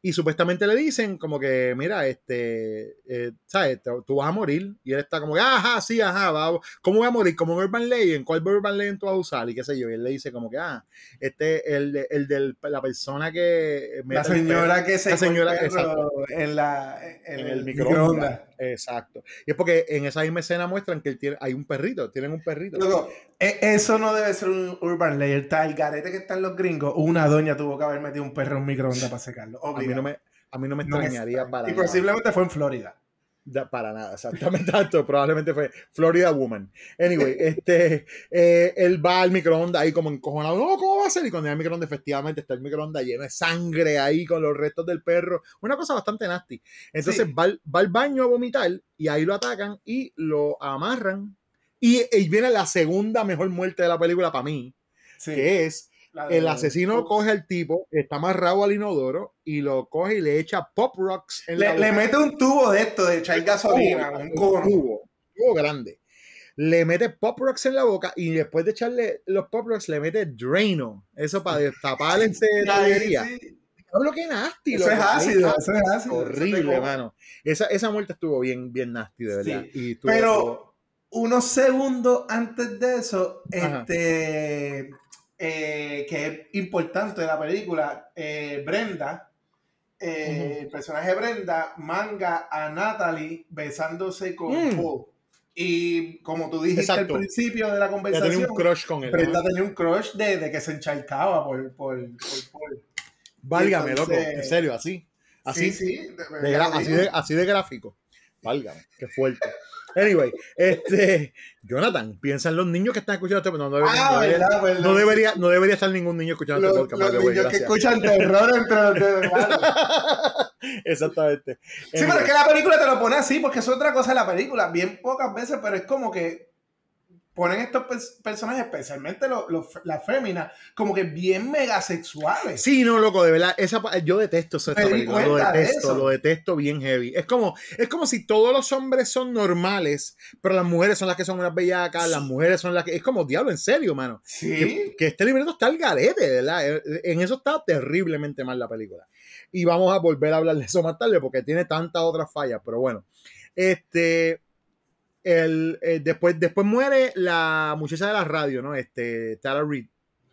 Y supuestamente le dicen como que, mira, este, eh, ¿sabes? Tú vas a morir. Y él está como que, ajá, sí, ajá, va, ¿cómo voy a morir? ¿Como un Urban Legend? ¿Cuál Urban Legend tú vas a usar? Y qué sé yo. Y él le dice como que, ah, este, el, de- el de la persona que...
La
mete el
señora que se
la señora,
el
exacto,
en, la, en,
en
el,
el
microondas.
microondas. Exacto. Y es porque en esa misma escena muestran que él tiene, hay un perrito, tienen un perrito.
Luego, e- eso no debe ser un urban layer. Está el garete que están los gringos. Una doña tuvo que haber metido un perro en un microondas para secarlo.
a mí no me, a mí no me
No
extrañaría
extraña.
para
Y
nada.
posiblemente fue en Florida.
Da- para nada, exactamente tanto. Probablemente fue Florida Woman. Anyway, este, eh, él va al microondas ahí como encojonado. No, ¿cómo va a ser? Y cuando llega al microondas, efectivamente está el microondas lleno de sangre ahí con los restos del perro. Una cosa bastante nasty. Entonces
Sí.
va, al- va al baño a vomitar y ahí lo atacan y lo amarran. Y, y viene la segunda mejor muerte de la película para mí,
Sí.
que es el asesino coge al tipo, está amarrado al inodoro y lo coge y le echa pop rocks en la
Le, le
boca.
mete un tubo de esto, de echar gasolina, un
cubo, un cubo grande. Le mete pop rocks en la boca y después de echarle los pop rocks le mete Drano. Eso para destapar ese
sí.
Hablo que nasty.
Eso
loco.
es ácido, eso es ácido.
Horrible,
come.
mano. Esa, esa muerte estuvo bien, bien nasty, de verdad.
Sí.
Y estuvo-
Pero unos segundos antes de eso,
Ajá.
este, eh, que es importante de la película, eh, Brenda, eh, el personaje Brenda, manga a Natalie besándose con
Mm.
Paul. Y como tú dijiste
Exacto.
al principio de la conversación,
tenía un crush con él.
Brenda
¿no?
tenía un crush de, de que se encharcaba por, por, por Paul.
Válgame, loco. En serio, así. Así.
Sí, sí, de-
así, así de gráfico. Válgame, qué fuerte. Anyway, este, Jonathan, piensa en los niños que están escuchando este no, debería,
Ah,
no, debería,
verdad.
no debería, no debería estar ningún niño escuchando
Los,
este podcast.
los niños que escuchan terror entre los dedos.
Exactamente.
Sí, pero es que la película te lo pone así, porque es otra cosa de la película. Bien pocas veces, pero es como que ponen estos pers- personajes, especialmente los, los- las féminas, como que bien megasexuales.
Sí, no, loco, de verdad, esa, yo detesto esa película, lo
de
detesto, lo detesto bien heavy. Es como, es como si todos los hombres son normales, pero las mujeres son las que son unas bellacas, las mujeres son las que, es como diablo, en serio, mano.
Sí.
Que, que este libreto está al garete, ¿verdad? Eh, En eso está terriblemente mal la película. Y vamos a volver a hablar de eso más tarde porque tiene tantas otras fallas, pero bueno. Este, el, eh, después, después muere la muchacha de la radio, ¿no? Este, Tara Reid,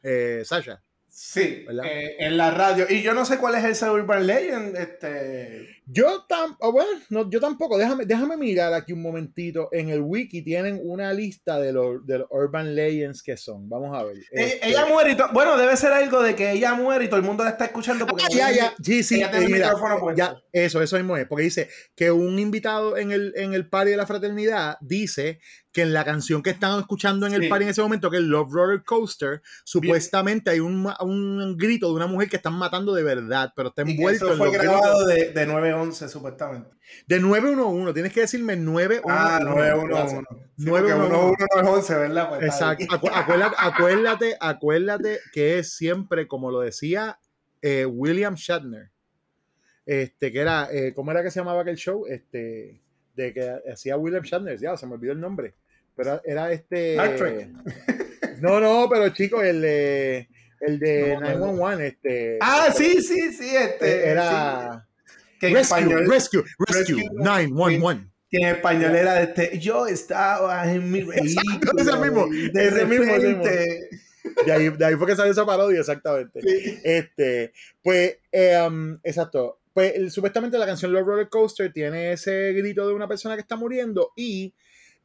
eh, Sasha.
Sí,
¿Verdad?
eh, en la radio. Y yo no sé cuál es ese Urban Legend. Este...
Yo tampoco, bueno, no, yo tampoco, déjame, déjame mirar aquí un momentito. En el wiki tienen una lista de los, de los Urban Legends que son. Vamos a ver.
Eh,
Este,
Ella muere y Bueno, debe ser algo de que ella muere y todo el mundo la está escuchando porque
Ah, ya, ya, sí, sí,
ella tiene
eh,
el
mira,
micrófono puesto.
ya, eso, eso mismo es, porque dice que un invitado en el, en el party de la fraternidad dice que en la canción que están escuchando en el
Sí.
party en ese momento, que es Love Roller Coaster, supuestamente hay un, un grito de una mujer que están matando de verdad, pero está
Y
envuelto
eso
en
fue
los
grabado de, de 911, supuestamente.
De 911, tienes que decirme 911.
Ah,
Gracias.
911. Sí, porque
911.
1 no es 11, ¿verdad? Pues
Exacto. Acu- acuérdate, acuérdate, acuérdate que es siempre, como lo decía eh, William Shatner, este, que era, eh, ¿cómo era que se llamaba aquel show? Este, de que hacía William Shatner, ya se me olvidó el nombre, pero era este...
Trek.
No, no, pero chico, el de, el de
No me acuerdo.
911, este...
Ah, sí, sí, sí. Este,
Era...
sí. Que
Rescue,
español-
rescue, rescue,
Rescue.
911.
Que en español era este, yo estaba en mi vehículo.
ese mismo,
y de
ese mismo, mismo. De ahí, de ahí fue que salió esa parodia, exactamente.
Sí.
Este, pues, eh, um, exacto. Pues el- supuestamente la canción Love Roller Coaster tiene ese grito de una persona que está muriendo y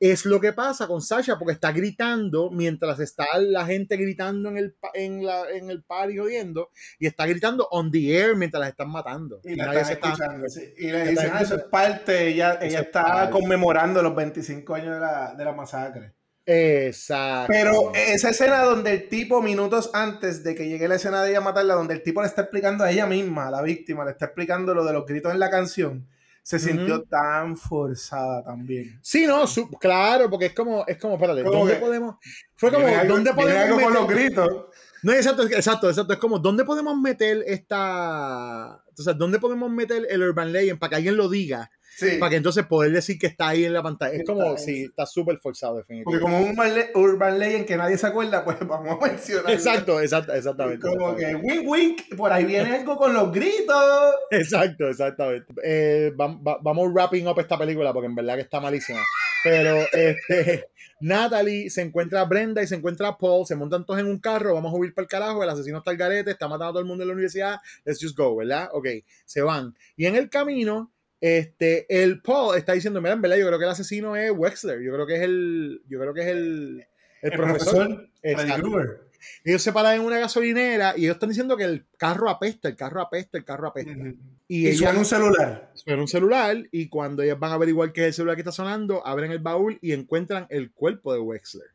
es lo que pasa con Sasha porque está gritando mientras está la gente gritando en el, en la, en el party jodiendo y está gritando on the air mientras las están matando.
Y la
nadie
están
está-
escuchando. Y le
la
dicen,
están
ah, eso es parte. Ella, ella
es
está
parte.
conmemorando los 25 años de la, de la masacre.
Exacto.
Pero esa escena donde el tipo, minutos antes de que llegue la escena de ella matarla, donde el tipo le está explicando a ella misma, a la víctima, le está explicando lo de los gritos en la canción, se sintió tan forzada también.
Sí, no, su- claro, porque es como, es como, espérate, ¿dónde
que
podemos? Fue como,
algo-
¿dónde podemos
algo con los
meter-
gritos.
No, exacto, exacto, exacto. Es como, ¿dónde podemos meter esta. O sea, ¿dónde podemos meter el Urban Legend para que alguien lo diga?
Sí.
Para que entonces poder decir que está ahí en la pantalla. Es como,
ahí.
sí, está súper forzado,
Porque
definitivamente.
como un urban le- urban legend que nadie se acuerda, pues vamos a mencionar.
Exacto, exacto, exactamente.
Como que wink wink, por ahí viene algo con los gritos.
Exacto, exactamente. Eh, va- va- vamos wrapping up esta película porque en verdad que está malísima. Pero este, Natalie se encuentra a Brenda y se encuentra a Paul, se montan todos en un carro, vamos a huir para el carajo, el asesino está al garete, está matando a todo el mundo en la universidad, let's just go, ¿verdad? Ok, se van. Y en el camino, este, el Paul está diciendo, mira, en verdad, yo creo que el asesino es Wexler, yo creo que es el, yo creo que es el, el,
El
profesor. Ellos se paran en una gasolinera y ellos están diciendo que el carro apesta, el carro apesta, el carro apesta.
Y,
ella-
suena un celular.
Suena un celular y cuando ellas van a averiguar qué es el celular que está sonando, abren el baúl y encuentran el cuerpo de Wexler.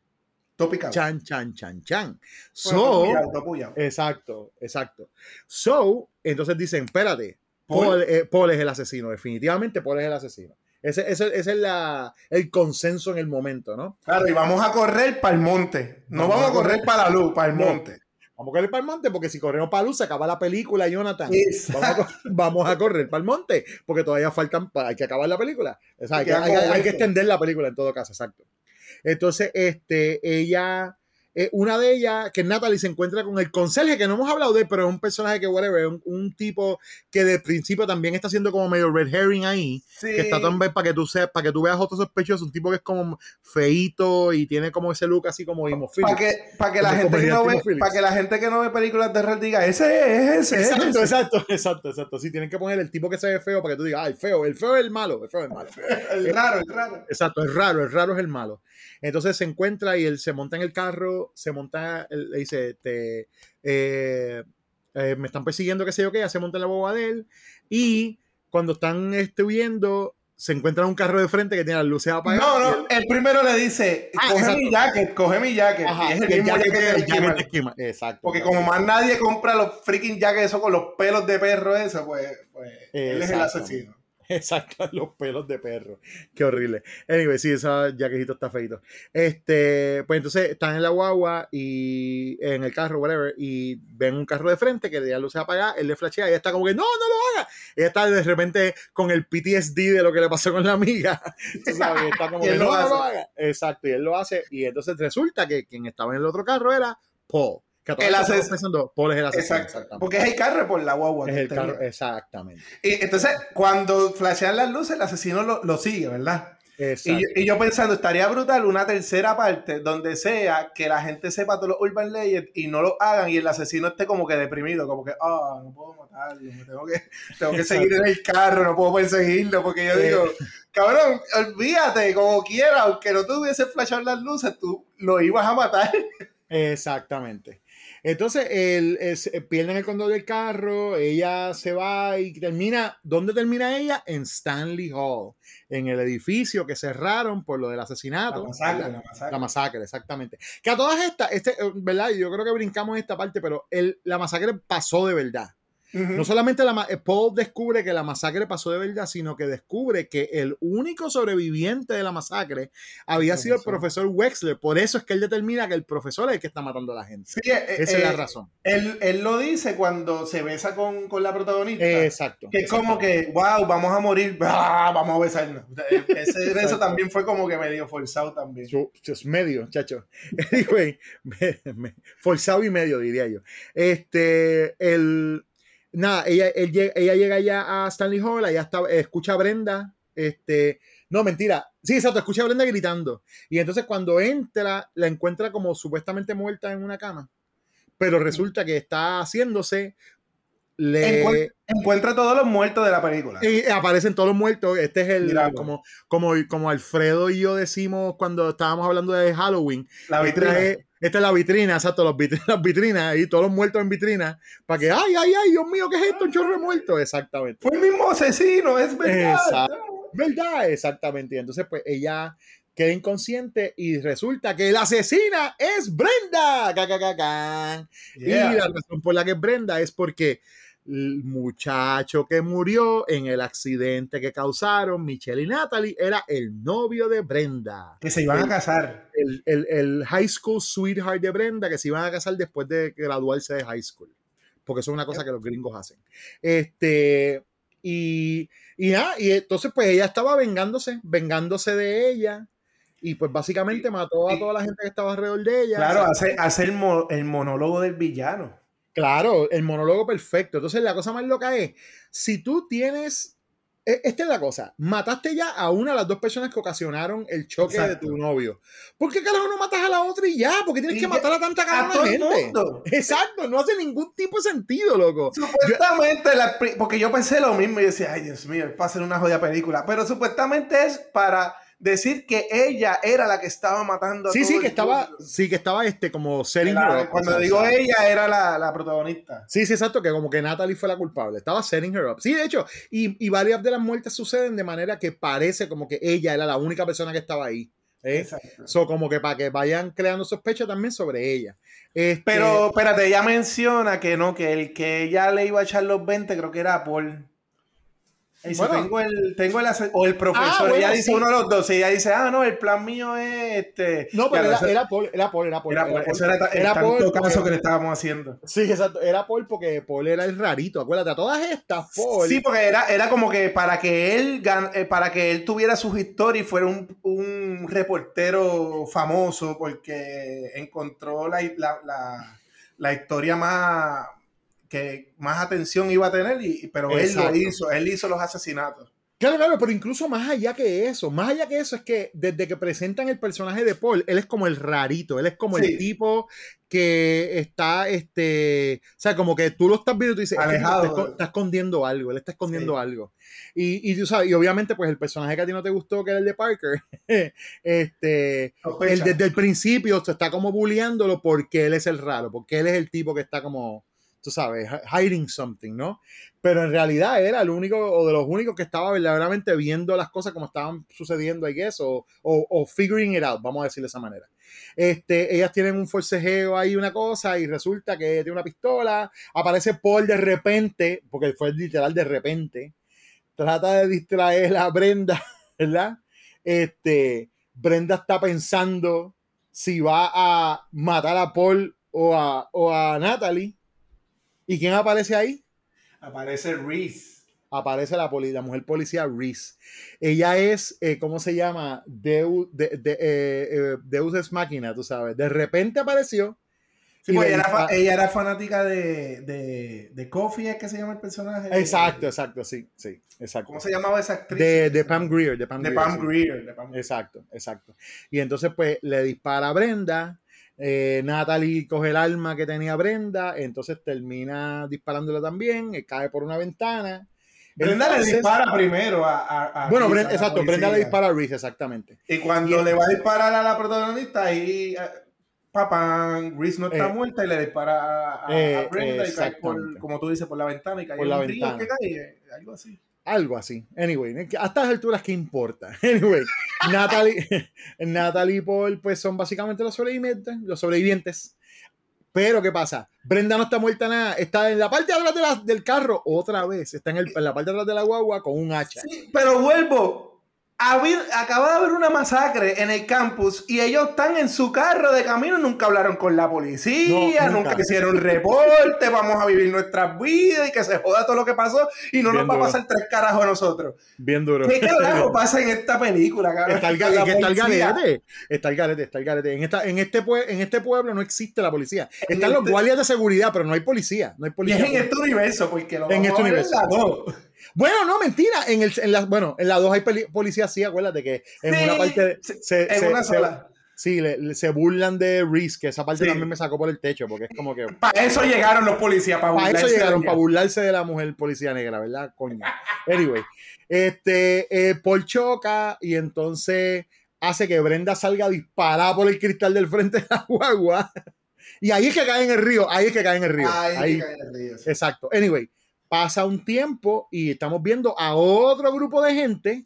Todo picado.
Chan, chan, chan, chan.
Bueno,
So,
todo puyado.
exacto, exacto. So, entonces dicen, espérate,
Paul.
Paul, eh, Paul es el asesino, definitivamente Paul es el asesino. Ese, ese- ese es la, el consenso en el momento, ¿no?
Claro, y vamos a correr para el monte. No vamos, a correr para la luz, para el
No.
monte.
Vamos a correr para el monte porque si corremos para luz se acaba la película, Jonathan. Vamos a, vamos a correr para el monte porque todavía faltan, pa- hay que acabar la película. O sea, hay, que, hay que- hay extender la película en todo caso, exacto. Entonces, este, ella, eh, una de ellas, que es Natalie, se encuentra con el conserje, que no hemos hablado de él, pero es un personaje que, whatever, es un, un tipo que de principio también está haciendo como medio red herring ahí,
Sí.
que está también para que tú seas, para que tú veas otro sospechoso, un tipo que es como feito y tiene como ese look así como hemofílico.
Para que, para que la gente que no ve, para que la gente que no ve películas de Red diga, ese es ese,
Exacto,
ese.
exacto, exacto, exacto. Sí, tienen que poner el tipo que se ve feo para que tú digas, ah, el feo, el feo es el malo, el feo es el malo.
El raro, el raro.
Exacto, es raro, el raro es el malo. Entonces se encuentra y él se monta en el carro, se monta, le dice, te, eh, eh, me están persiguiendo, qué sé yo qué, ya se monta en la boba de él y cuando están este, huyendo, se encuentra un carro de frente que tiene las luces apagadas.
No, no, el primero le dice,
Ah,
coge
exacto.
mi jacket, coge mi jacket.
Ajá,
y es el
que el
mismo
jacket el de esquema. Exacto.
Porque como más nadie compra los freaking jackets esos con los pelos de perro eso, pues, pues él es el asesino.
Exacto, los pelos de perro. Qué horrible. Anyway, sí, esa jaquecito está feito. Este, pues entonces están en la guagua y en el carro, whatever, y ven un carro de frente que ya luz apaga, él le flashea y ella está como que, no, no lo haga. Ella está de repente con el PTSD de lo que le pasó con la amiga. Tú sabes, está como
Y
que,
él
no,
lo
no lo
hace.
haga. Exacto, y él lo hace. Y entonces resulta que quien estaba en el otro carro era Paul. Que
El ases-
pensando, Paul es el asesino.
Exacto. Porque es el carro por la guagua.
Es el exactamente.
Y entonces, cuando flashean las luces, el asesino lo, lo sigue, ¿verdad? Y yo, y yo pensando, estaría brutal una tercera parte donde sea que la gente sepa todos los Urban Legends y no lo hagan y el asesino esté como que deprimido, como que, ah, no puedo matarlo, me tengo que, tengo que seguir en el carro, no puedo perseguirlo, porque yo
Eh.
digo, cabrón, olvídate, como quiera, aunque no tuviese flashado las luces, tú lo ibas a matar.
Exactamente. Entonces, él, eh, pierden el control del carro, ella se va y termina, ¿dónde termina ella? En Stanley Hall, en el edificio que cerraron por lo del asesinato.
La masacre, la masacre.
La masacre, exactamente. Que a todas estas, este, eh, ¿verdad? Yo creo que brincamos esta parte, pero el, la masacre pasó de verdad. No solamente la, eh, Paul descubre que la masacre pasó de verdad, sino que descubre que el único sobreviviente de la masacre había sido el profesor Wexler. Por eso es que él determina que el profesor es el que está matando a la gente.
Sí, eh,
Esa es la
eh,
razón.
Él, él lo dice cuando se besa con, con la protagonista.
Exacto.
Que es como que, wow, vamos a morir, ah, vamos a besarnos. Eh, Ese beso también fue como que medio forzado también.
Yo- medio, chacho. Anyway, forzado y medio, diría yo. Este, el, nada, ella, él ella llega ya a Stanley Hall, allá está, escucha a Brenda, este, no, mentira, sí, exacto, escucha a Brenda gritando. Y entonces cuando entra, la encuentra como supuestamente muerta en una cama, pero resulta que está haciéndose, le...
Encuent- encuentra todos los muertos de la película.
Y aparecen todos los muertos. Este es el, como, como, como Alfredo y yo decimos cuando estábamos hablando de Halloween.
La vitrina.
Esta es, esta es la vitrina, exacto, las vitrinas y todos los muertos en vitrina. Para que, ay, ay, ay, Dios mío, ¿qué es esto? Un chorro de muertos. Exactamente.
Fue el mismo asesino, es verdad.
Exacto. ¿Verdad? Exactamente. Y entonces, pues ella queda inconsciente y resulta que la asesina es Brenda.
Yeah.
Y la razón por la que es Brenda es porque el muchacho que murió en el accidente que causaron Michelle y Natalie era el novio de Brenda.
Que se iban a casar.
El, el- el high school sweetheart de Brenda que se iban a casar después de graduarse de high school. Porque eso es una cosa que los gringos hacen. Este, y, y nada, y entonces pues ella estaba vengándose, vengándose de ella. Y pues básicamente mató a toda la gente que estaba alrededor de ella.
Claro, hace, hace el, mo- el monólogo del villano.
Claro, el monólogo perfecto. Entonces, la cosa más loca es, si tú tienes, e- esta es la cosa, mataste ya a una de las dos personas que ocasionaron el choque
Exacto.
de tu novio. ¿Por qué carajo no matas a la otra y ya? ¿Por qué tienes
Y
que matar a tanta
a
gente?
mundo.
Exacto, no hace ningún tipo de sentido, loco.
Supuestamente, la porque yo pensé lo mismo y decía, ay Dios mío, es para hacer una jodida película. Pero supuestamente es para decir que ella era la que estaba matando a
Sí,
todo
sí,
el
que estaba,
mundo.
sí, que estaba este como setting her up,
cuando
o sea,
digo
o sea,
ella, era la, la protagonista.
Sí, sí, exacto, que como que Natalie fue la culpable. Estaba setting her up. Sí, de hecho, y, y varias de las muertes suceden de manera que parece como que ella era la única persona que estaba ahí. ¿eh?
Exacto.
So, como que para que vayan creando sospechas también sobre ella. Este,
Pero espérate, ella menciona que no, que el que ella le iba a echar los 20 creo que era Paul. Dice,
Bueno.
tengo el, tengo el o el profesor.
Ah, bueno,
ella dice
sí.
uno de los dos. Y ella dice, ah, no, el plan mío es este.
No, pero era, era Paul, era Paul, era Paul.
era
era
Paul. Eso era,
Era
tanto
Paul
caso que le estábamos haciendo.
Sí, exacto. Era Paul porque Paul era el rarito. Acuérdate, a todas estas, Paul.
Sí, porque era, era como que para que él eh, para que él tuviera sus historias y fuera un, un reportero famoso porque encontró la, la, la- la historia más que más atención iba a tener y, pero él
Exacto.
lo hizo, él hizo los asesinatos.
Claro, claro, pero incluso más allá que eso, más allá que eso es que desde que presentan el personaje de Paul, él es como el rarito, él es como
Sí.
el tipo que está, este, o sea, como que tú lo estás viendo y tú dices,
Alejado.
está, está escondiendo algo, él está escondiendo
Sí.
algo. Y, y tú sabes, y obviamente pues el personaje que a ti no te gustó, que era el de Parker, este, él desde el principio se está como bulleándolo porque él es el raro, porque él es el tipo que está como, tú sabes, hi- hiding something, ¿no? Pero en realidad era el único o de los únicos que estaba verdaderamente viendo las cosas como estaban sucediendo, I guess, o, o, o figuring it out, vamos a decir de esa manera. Este, ellas tienen un forcejeo ahí, una cosa, y resulta que tiene una pistola, aparece Paul de repente, porque fue literal de repente, trata de distraer a Brenda, ¿verdad? Este, Brenda está pensando si va a matar a Paul o a, o a Natalie. ¿Y quién aparece ahí?
Aparece Reese.
Aparece la, poli- la mujer policía Reese. Ella es, eh, ¿cómo se llama? Deus, de, de- eh, eh, Deus es máquina, tú sabes. De repente apareció.
Sí, pues ella, era, ella fanática de, de, de Coffee, ¿es que se llama el personaje?
Exacto, exacto, sí, sí, exacto.
¿Cómo se llamaba esa actriz?
De, de Pam Greer, de Pam
De
Grier,
Pam
sí.
Grier. de Pam Grier.
Exacto, exacto. Y entonces, pues, le dispara a Brenda. Eh, Natalie coge el arma que tenía Brenda. Entonces termina disparándole también. eh, cae por una ventana.
Brenda le dispara primero a, a- a
Bueno, Brenda- exacto, Brenda le dispara a Reese, exactamente.
Y cuando
Y-
le va a disparar a la protagonista, ahí, eh, papá, Reese no está
Eh,
muerta y le dispara a,
eh,
Brenda y cae por, como tú dices, por la ventana y cae
Por
en
la
un río
ventana.
que cae, algo así.
Algo así. Anyway, a estas alturas, ¿qué importa? Anyway, Natalie, Natalie y Paul, pues son básicamente los sobrevivientes, los sobrevivientes. Pero, ¿qué pasa? Brenda no está muerta nada, está en la parte de atrás del carro, otra vez, está en, la parte de atrás de la guagua con un hacha.
Pero vuelvo. Habi- acaba de haber una masacre en el campus y ellos están en su carro de camino, nunca hablaron con la policía,
No,
nunca.
nunca.
hicieron reporte, vamos a vivir nuestras vidas y que se joda todo lo que pasó y no
Bien
nos va a
duro.
pasar tres carajos a nosotros.
Bien duro.
¿Qué carajo pasa en esta película, cabrón?
Está el,
Con
ga-
la
es que está el garete. Está el garete, está el garete. En, esta, en, este pue- en este pueblo no existe la policía.
En
Están los
este-
guardias de seguridad, pero no hay policía. No hay
Y
policía.
es en este universo, porque lo
En este universo.
En.
Bueno, no, mentira. En, el, en la, bueno, en la 2 hay policía, sí, acuérdate que en
Sí,
una parte se,
en
se-
una sola.
sí, le- le- se burlan de Reese, que esa parte
Sí.
también me sacó por el techo, porque es como que
Para eso llegaron los policías, para,
para eso
burlarse de
llegaron, para burlarse de la mujer policía negra, ¿verdad? Coño. Anyway, este, eh, Paul choca y entonces hace que Brenda salga disparada por el cristal del frente de la guagua. Y ahí es que cae en el río, ahí es que cae en el río.
Ahí
Ahí-
cae el río, sí.
Exacto. Anyway, pasa un tiempo y estamos viendo a otro grupo de gente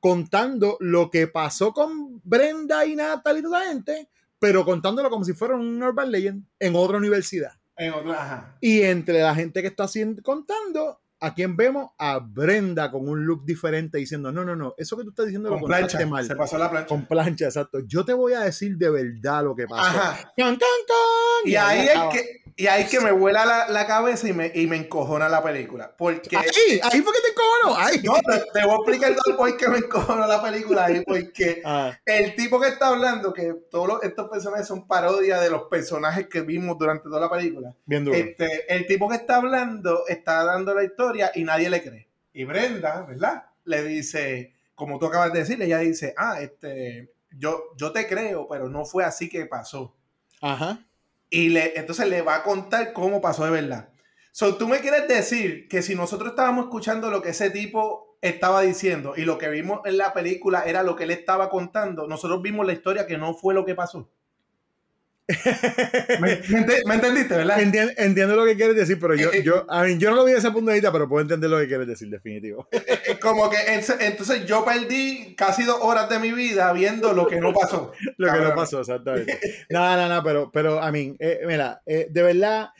contando lo que pasó con Brenda y Natalie y toda la gente, pero contándolo como si fuera un Urban Legend en otra universidad.
En otra, ajá.
Y entre la gente que está contando, ¿a quién vemos? A Brenda con un look diferente diciendo, no, no, no, eso que tú estás diciendo lo
Con
contaste
plancha.
mal.
Se pasó la plancha.
Con plancha, exacto. Yo te voy a decir de verdad lo que pasó.
Ajá. Y ahí es que, y ahí que me vuela la, la cabeza y me, y me encojona la película. Porque.
Ahí, ahí fue que te encojonó. Ahí.
No, te, te voy a explicar todo por qué me encojonó la película ahí. Porque
Ah.
el tipo que está hablando, que todos los- estos personajes son parodias de los personajes que vimos durante toda la película.
Bien duro.
Este, el tipo que está hablando está dando la historia y nadie le cree. Y Brenda, ¿verdad? Le dice, como tú acabas de decir, ella dice, ah, este, yo, yo te creo, pero no fue así que pasó.
Ajá.
Y le, entonces le va a contar cómo pasó de verdad. So, tú me quieres decir que si nosotros estábamos escuchando lo que ese tipo estaba diciendo y lo que vimos en la película era lo que él estaba contando, nosotros vimos la historia que no fue lo que pasó. ¿Me, me ente- me entendiste, verdad?
Entiendo, entiendo lo que quieres decir, pero yo,
Eh,
yo, a mí, yo no lo vi desde ese punto de vista, pero puedo entender lo que quieres decir, definitivo.
Eh, Como que entonces yo perdí casi dos horas de mi vida viendo lo que no pasó.
lo que no pasó, exactamente. No, no, no, pero, pero a mí, eh, mira, eh, de verdad,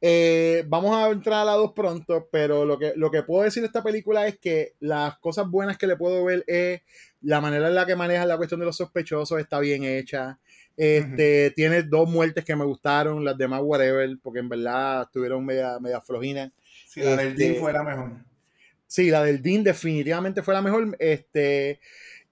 eh, vamos a entrar a la 2 pronto, pero lo que, lo que puedo decir de esta película es que las cosas buenas que le puedo ver es la manera en la que maneja la cuestión de los sospechosos está bien hecha. Este, Tiene dos muertes que me gustaron, las demás, whatever, porque en verdad estuvieron media, media flojinas.
Si la del
Este,
Dean fuera mejor.
Sí, la del Dean definitivamente fue la mejor. Este,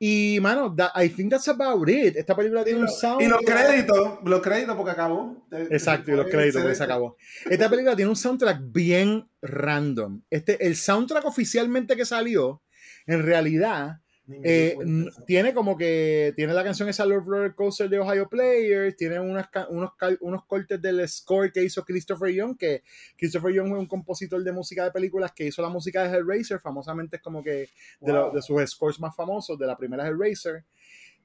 y, mano, that- I think that's about it. Esta película tiene un sound.
Y los créditos, los créditos porque acabó.
Exacto, y los créditos, porque se acabó. Esta película tiene un soundtrack bien random. Este, el soundtrack oficialmente que salió, en realidad, eh, tiene como que tiene la canción esa Love Roller Coaster de Ohio Players, tiene unas, unos, unos cortes del score que hizo Christopher Young, que Christopher Young es un compositor de música de películas que hizo la música de Hellraiser, famosamente es como que de, lo-
Wow.
de sus scores más famosos, de la primera Hellraiser.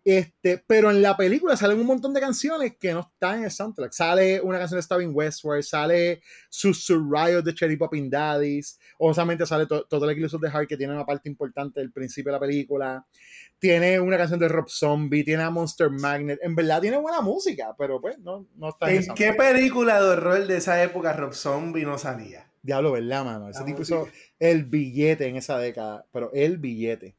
Este, pero en la película salen un montón de canciones que no están en el soundtrack. Sale una canción de Stavin Westward, sale Susu Riot de Cherry Poppin' Daddies, obviamente sale to- Total Eclipse of the Heart, que tiene una parte importante del principio de la película. Tiene una canción de Rob Zombie, tiene a Monster Magnet. En verdad tiene buena música, pero pues no, no está en
¿En qué película de horror de esa época Rob Zombie no salía?
Diablo, ¿verdad, mano? Ese tipo hizo el billete en esa década, pero el billete.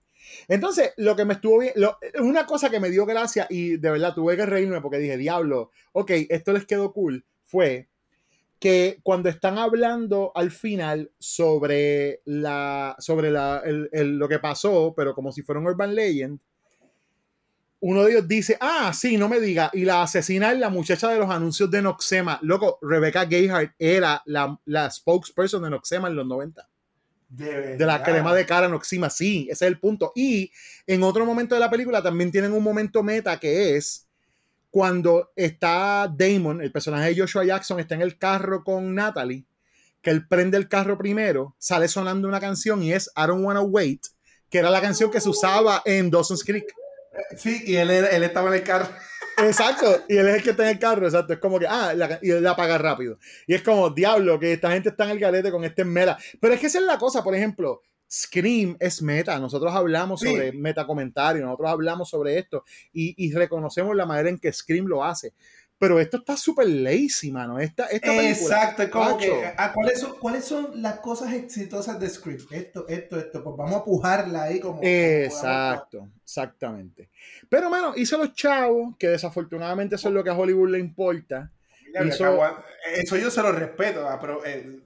Entonces, lo que me estuvo bien, una cosa que me dio gracia y de verdad tuve que reírme porque dije, diablo, ok, esto les quedó cool, fue que cuando están hablando al final sobre la sobre la, el- el- lo que pasó, pero como si fuera un urban legend, uno de ellos dice, ah, sí, no me diga, y la asesina es la muchacha de los anuncios de Noxema. Loco, Rebecca Gayhart era la, la spokesperson de Noxema en los 90
De,
de la crema de cara Noxima, sí, ese es el punto. Y en otro momento de la película también tienen un momento meta que es cuando está Damon, el personaje de Joshua Jackson, está en el carro con Natalie, que él prende el carro primero, sale sonando una canción y es I Don't Wanna Wait, que era la canción que se usaba en Dawson's Creek.
Sí, y él, él estaba en el carro.
Exacto, y él es el que está en el carro, exacto. Es como que, ah, la- y él la apaga rápido. Y es como, diablo, que esta gente está en el galete con este meta. Pero es que esa es la cosa, por ejemplo, Scream es meta. Nosotros hablamos
Sí.
sobre meta comentarios, nosotros hablamos sobre esto y, y reconocemos la manera en que Scream lo hace. Pero esto está súper lazy, mano. Esta, esta película.
Exacto, es como que, ah, ¿cuáles, son, ¿cuáles son las cosas exitosas de Script? Esto, esto, esto, pues vamos a pujarla ahí como... como
Exacto, exactamente. Pero, mano, hizo los chavos, que desafortunadamente eso es lo que a Hollywood le importa. Hizo-
Eso yo se lo respeto, ah, pero eh,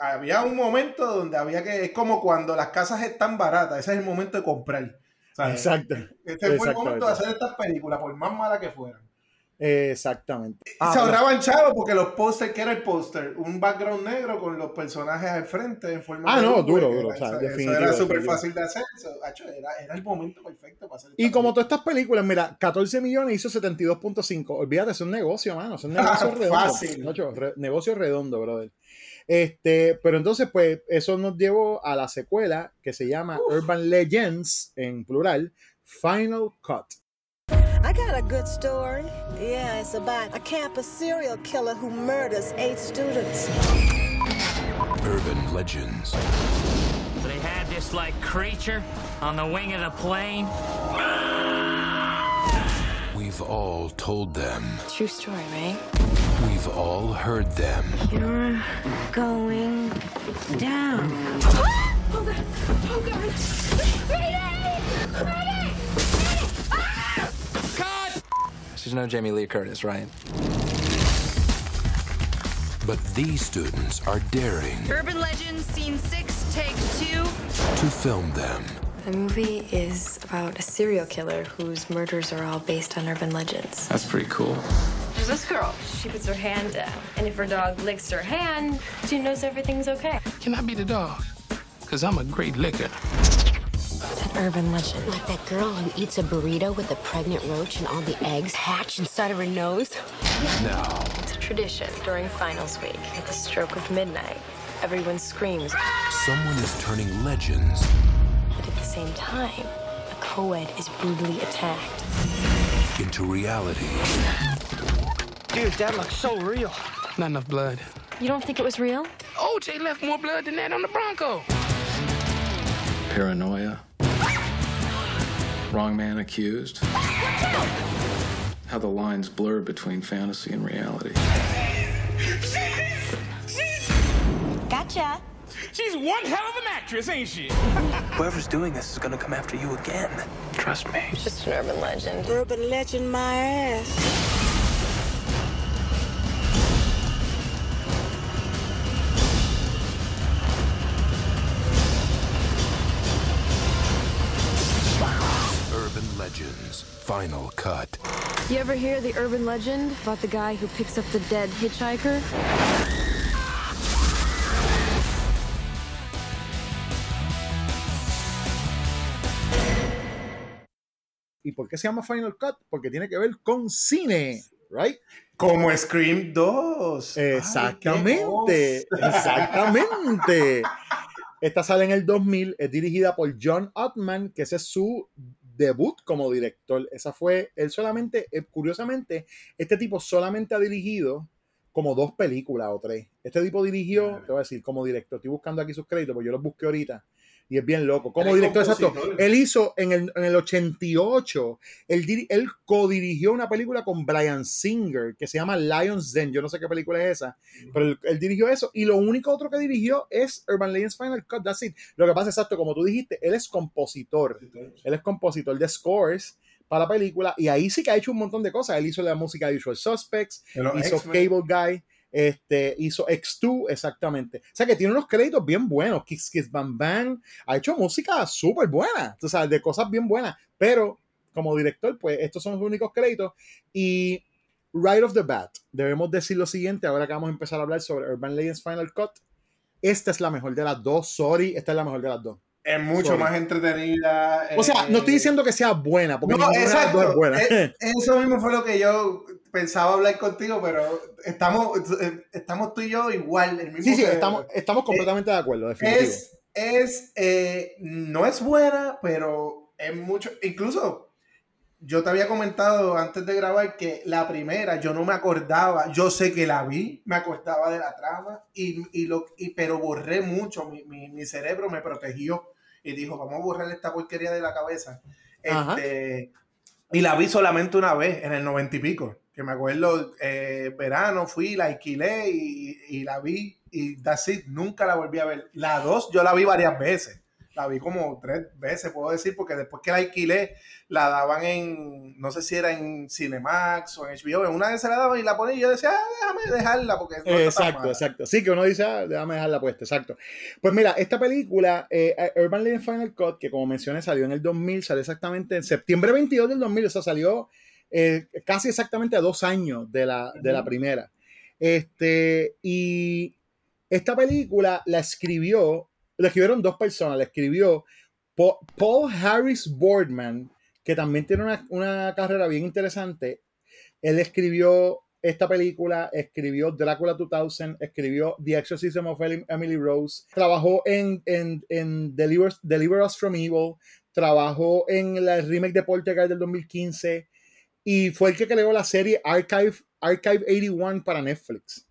había un momento donde había que... Es como cuando las casas están baratas, ese es el momento de comprar. ¿sabes?
Exacto.
Este fue el momento de hacer estas películas, por más malas que fueran.
Exactamente.
Y
Ah,
se
no.
ahorraban chavos porque los pósters, que era el póster? Un background negro con los personajes al frente en forma
Ah,
de
no, duro, duro, o sea,
eso, era súper fácil de hacer. eso, hacho, era, era el momento perfecto para hacer
Y como todas estas películas, mira, 14 millones hizo 72.5. Olvídate, es un negocio, mano. Es un negocio
Ah,
redondo.
fácil.
Re- negocio redondo, brother. Este, pero entonces, pues, eso nos llevó a la secuela que se llama Urban Legends, en plural, Final Cut.
I got a good story. Yeah, it's about a campus serial killer who murders eight students.
Urban legends.
They had this like creature on the wing of the plane.
We've all told them.
True story, right?
We've all heard them.
You're going down.
Oh god! Oh god! Mayday! Mayday!
She's no Jamie Lee Curtis, right?
But these students are daring
Urban Legends, Scene 6, Take 2.
to film them.
The movie is about a serial killer whose murders are all based on urban legends.
That's pretty cool.
There's this girl. She puts her hand down, and if her dog licks her hand, she knows everything's okay.
Can I be the dog? Because I'm a great licker.
It's an urban legend. Like that girl who eats a burrito with a pregnant roach and all the eggs hatch inside of her nose.
No.
It's a tradition during finals week. At the stroke of midnight, everyone screams.
someone is turning legends
But at the same time, a co-ed is brutally attacked.
into reality.
Dude, that looks so real. Not enough blood.
You don't think it was real?
OJ left more blood than that on the Bronco.
Paranoia. Wrong man accused. How the lines blur between fantasy and reality.
Gotcha.
She's one hell of an actress, ain't she?
Whoever's doing this is gonna come after you again.
Trust me.
It's just an urban legend.
Urban legend, my ass.
Final cut.
You ever hear the urban legend about the guy who picks up the dead hitchhiker?
¿Y por qué se llama Final Cut? Porque tiene que ver con cine, ¿right?
Como Scream 2.
Exactamente, exactamente. Esta sale en el 2000, es dirigida por John Ottman, que ese es su debut como director. Esa fue, él solamente, eh, curiosamente, este tipo solamente ha dirigido como dos películas o tres. Este tipo dirigió, te voy a decir, como director, estoy buscando aquí sus créditos, porque yo los busqué ahorita. Y es bien loco. Como director, exacto. Él hizo en el, en el 88, él, él co-dirigió una película con Brian Singer que se llama Lion's Den. Yo no sé qué película es esa, pero él, él dirigió eso. Y lo único otro que dirigió es Urban Legends Final Cut. That's it. Lo que pasa, exacto, como tú dijiste, él es compositor. Él es compositor de scores para la película y ahí sí que ha hecho un montón de cosas. Él hizo la música de Usual Suspects, hizo. Cable Guy, este, hizo X2, exactamente. O sea que tiene unos créditos bien buenos. Kiss Kiss Bam Bam ha hecho música súper buena, tú sabes, de cosas bien buenas. Pero como director, pues estos son los únicos créditos. Y right off the bat, debemos decir lo siguiente, ahora que vamos a empezar a hablar sobre Urban Legends Final Cut. Esta es la mejor de las dos, sorry, esta es la mejor de las dos.
Es mucho
Sorry.
más entretenida.
O sea, no estoy
eh,
diciendo que sea buena, porque
No,
ninguna de las dos
exacto.
es buena.
Eh, Eso mismo fue lo que yo pensaba hablar contigo, pero estamos, estamos tú y yo igual. El mismo
Sí, sí, estamos, estamos completamente de acuerdo, definitivo.
es, es eh, no es buena, pero es mucho. Incluso yo te había comentado antes de grabar que la primera yo no me acordaba, yo sé que la vi, me acordaba de la trama, y, y lo, y, pero borré mucho, mi, mi, mi cerebro me protegió y dijo, vamos a borrar esta porquería de la cabeza.
Ajá.
Este, y la vi solamente una vez, en el noventa y pico, que me acuerdo, eh, verano, fui, la alquilé y, y la vi, y that's nunca la volví a ver. La dos yo la vi varias veces. La vi como tres veces, puedo decir, porque después que la alquilé, la daban en, no sé si era en Cinemax o en HBO, en una vez se la daban y la ponía y yo decía, ah, déjame dejarla porque no
Exacto,
mala".
exacto. Sí, que uno dice, ah, déjame dejarla puesta, exacto. Pues mira, esta película, eh, Urban Legend Final Cut, que como mencioné salió en el 2000, salió exactamente en septiembre 22 del 2000, o sea, salió eh, casi exactamente a dos años de la, de la primera. Este, y esta película la escribió, la escribieron dos personas, la escribió Paul Harris Boardman, que también tiene una, una carrera bien interesante. Él escribió esta película, escribió Drácula 2000, escribió The Exorcism of Em- Emily Rose, trabajó en, en, en Deliver, Deliver Us From Evil, trabajó en la remake de Poltergeist del 2015 y fue el que creó la serie Archive, Archive 81 para Netflix.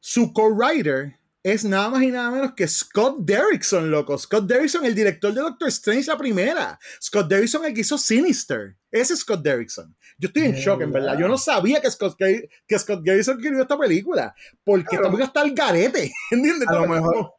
Su co-writer es nada más y nada menos que Scott Derrickson, loco. Scott Derrickson, el director de Doctor Strange, la primera. Scott Derrickson, el que hizo Sinister. Ese es Scott Derrickson. Yo estoy en shock, en verdad. Yo no sabía que Scott, que, que Scott Derrickson escribió esta película. Porque
Claro.
esta película está al garete. ¿Entiendes?
A lo mejor,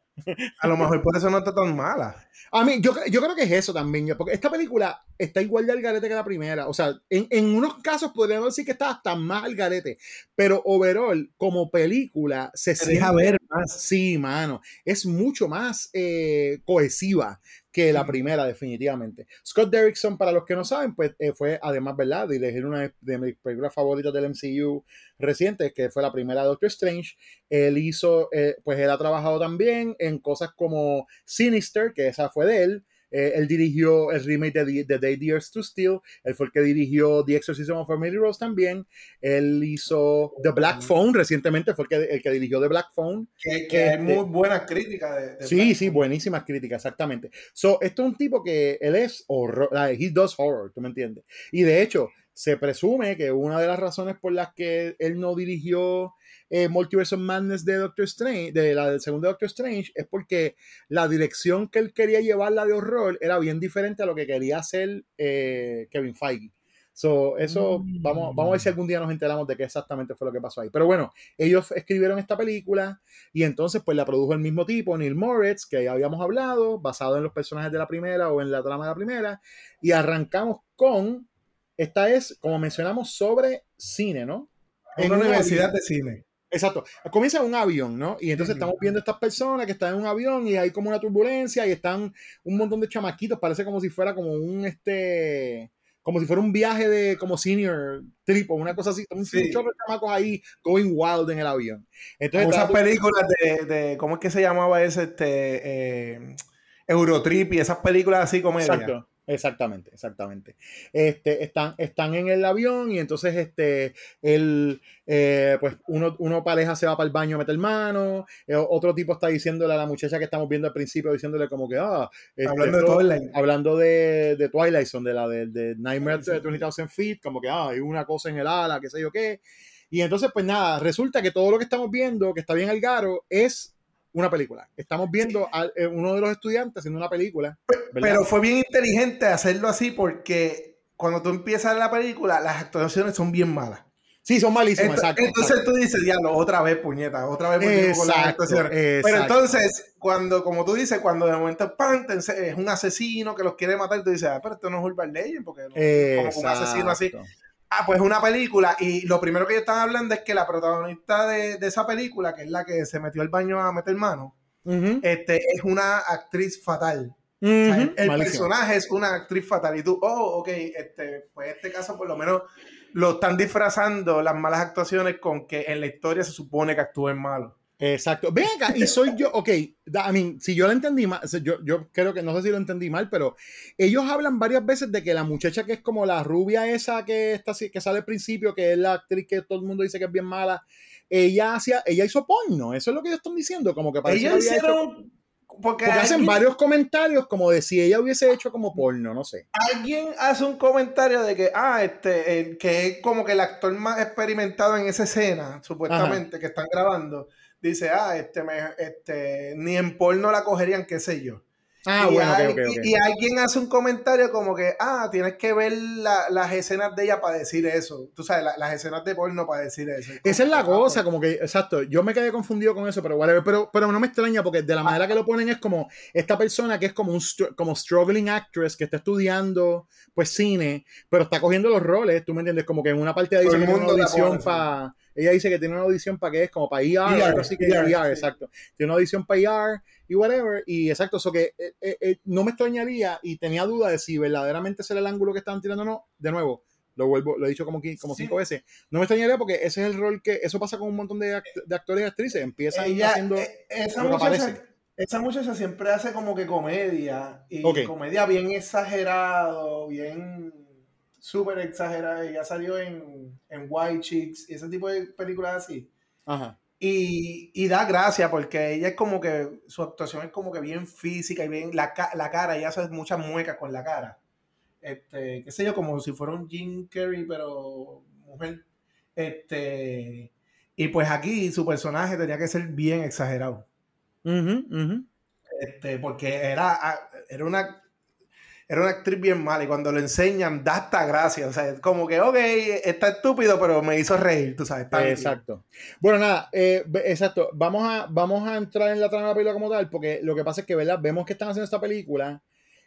a lo mejor por eso no está tan mala.
A mí, yo, yo creo que es eso también, porque esta película está igual de al garete que la primera. O sea, en, en unos casos podríamos decir que está hasta más al garete, pero overall, como película, se
Se deja ver más.
Sí, mano, es mucho más eh, cohesiva que la
Mm.
primera, definitivamente. Scott Derrickson, para los que no saben, pues eh, fue además, ¿verdad?, dirigir una de mis películas favoritas del MCU reciente, que fue la primera de Doctor Strange. Él hizo, eh, pues él ha trabajado también en cosas como Sinister, que esa fue de él. Eh, él dirigió el remake de The, The Day Earth to Steel. Él fue el que dirigió The Exorcism of Emily Rose también. Él hizo The Black Phone recientemente, fue el que, el que dirigió The Black Phone.
Que, que hay
Este-
muy buenas críticas de, de
Sí,
Black
sí,
Phone.
buenísimas críticas, exactamente. So, esto es un tipo que él es horror, like, he does horror, ¿tú me entiendes? Y de hecho, se presume que una de las razones por las que él no dirigió eh, Multiverse Madness de Doctor Strange, de la del segundo Doctor Strange, es porque la dirección que él quería llevarla de horror era bien diferente a lo que quería hacer eh, Kevin Feige. So, eso, vamos, vamos a ver si algún día nos enteramos de qué exactamente fue lo que pasó ahí. Pero bueno, ellos escribieron esta película y entonces pues la produjo el mismo tipo, Neil Moritz, que ya habíamos hablado, basado en los personajes de la primera o en la trama de la primera. Y arrancamos con, esta es, como mencionamos, sobre cine, ¿no? En
Una
un
universidad
avión.
de cine.
Exacto. Comienza en un avión, ¿no? Y entonces estamos viendo estas personas que están en un avión y hay como una turbulencia y están un montón de chamaquitos, parece como si fuera como un este como si fuera un viaje de como senior trip o una cosa así, un
Sí.
chorro de chamacos ahí going wild en el avión. Entonces
esas películas de, de- ¿cómo es que se llamaba ese? Este, eh, Eurotrip y esas películas así comedia.
Exacto, exactamente, exactamente. Este, están, están en el avión y entonces este, el, eh, pues uno, uno pareja se va para el baño a meter mano, eh, otro tipo está diciéndole a la muchacha que estamos viendo al principio, diciéndole como que, ah, este,
Hablando de Twilight.
hablando de, de Twilight Zone, de la de, de Nightmare at 20,000 Feet, como que, ah, hay una cosa en el ala, qué sé yo qué. Y entonces, pues nada, resulta que todo lo que estamos viendo, que está bien al garo, es una película. Estamos viendo a eh, uno de los estudiantes haciendo una película. ¿verdad?
Pero fue bien inteligente hacerlo así porque cuando tú empiezas la película, las actuaciones son bien malas.
Sí, son malísimas, exacto.
Entonces tú dices, diablo, otra vez, puñeta, otra vez volvimos con las
Exacto,
actuaciones. Pero
exacto.
entonces, cuando, como tú dices, cuando de momento es un asesino que los quiere matar, tú dices, ah, pero esto no es Urban Legend, porque no, como un asesino así. Ah, pues una película. Y lo primero que ellos están hablando es que la protagonista de, de esa película, que es la que se metió al baño a meter mano, este, es una actriz fatal.
ujú,
O sea, el personaje es una actriz fatal. Y tú, oh, ok, este, pues este caso por lo menos lo están disfrazando las malas actuaciones con que en la historia se supone que actúen malo.
Exacto. Ven acá, y soy yo, ok, I mean, si yo lo entendí mal, yo, yo creo que no sé si lo entendí mal, pero ellos hablan varias veces de que la muchacha que es como la rubia esa que está que sale al principio, que es la actriz que todo el mundo dice que es bien mala, ella hacía, ella hizo porno, eso es lo que ellos están diciendo, como que parece
Ellos
que había hecho-
hicieron. Porque,
porque hacen varios comentarios como de si ella hubiese hecho como porno, no sé.
alguien hace un comentario de que, ah, este, el que es como que el actor más experimentado en esa escena, supuestamente, que están grabando, dice, ah, este, me, este, ni en porno la cogerían, qué sé yo.
Ah,
y,
bueno, ok,
al-
ok, ok.
y- alguien hace un comentario como que, ah, tienes que ver la- las escenas de ella para decir eso. Tú sabes, la- las escenas de porno para decir eso.
Esa es la
ah,
cosa, como que, exacto, yo me quedé confundido con eso, pero whatever, pero, pero no me extraña porque de la manera que lo ponen es como esta persona que es como un como struggling actress que está estudiando pues cine, pero está cogiendo los roles, tú me entiendes, como que en una parte de ahí una audición para, ella dice que tiene una audición para que es como para ER,
ER,
algo así que
ER,
ER, exacto, tiene una audición para ER y whatever, y exacto, eso que eh, eh, eh, no me extrañaría y tenía duda de si verdaderamente ese era el ángulo que estaban tirando o no, de nuevo, lo vuelvo, lo he dicho como, como cinco veces. No me extrañaría porque ese es el rol que, eso pasa con un montón de, act- de actores y actrices, empiezan
Ella-
haciendo
esa,
lo que
muchacha, esa muchacha siempre hace como que comedia. Y comedia bien exagerado, bien súper exagerada. Ella salió en, en White Chicks y ese tipo de películas así.
Ajá.
Y, y da gracia porque ella es como que su actuación es como que bien física y bien la, la cara, ella hace muchas muecas con la cara. Este, qué sé yo, como si fuera un Jim Carrey, pero mujer. Este, y pues aquí su personaje tenía que ser bien exagerado.
Ujú, ujú.
Este, porque era, era una era una actriz bien mala y cuando lo enseñan da hasta gracia. O sea, es como que, ok, está estúpido, pero me hizo reír, tú sabes. está.
Exacto. Bueno, nada, eh, exacto. Vamos a, vamos a entrar en la trama de la película como tal, porque lo que pasa es que, ¿verdad? Vemos que están haciendo esta película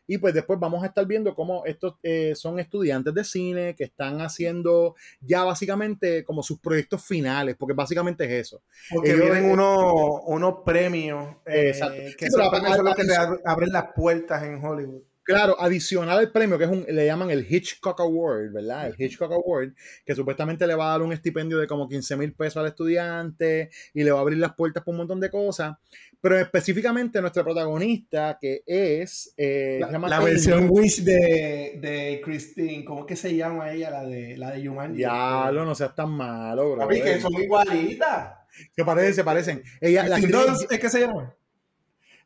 y pues después vamos a estar viendo cómo estos eh, son estudiantes de cine que están haciendo ya básicamente como sus proyectos finales, porque básicamente es eso.
Porque
Ellos-
vienen unos, unos premios eh,
Exacto.
que
Sí, pero
son los que te abren las puertas en Hollywood.
Claro, adicional al premio, que es un, le llaman el Hitchcock Award, ¿verdad? El Hitchcock Award, que supuestamente le va a dar un estipendio de como 15 mil pesos al estudiante y le va a abrir las puertas para un montón de cosas. Pero específicamente nuestra protagonista, que es. eh,
La, versión Wish de, de Christine, ¿cómo es que se llama ella? La de, la de Jumanji.
Diablo, no seas tan malo, bro.
Papi, que son igualitas.
Se parecen, se parecen. Ella, la actriz-
¿es que se llama?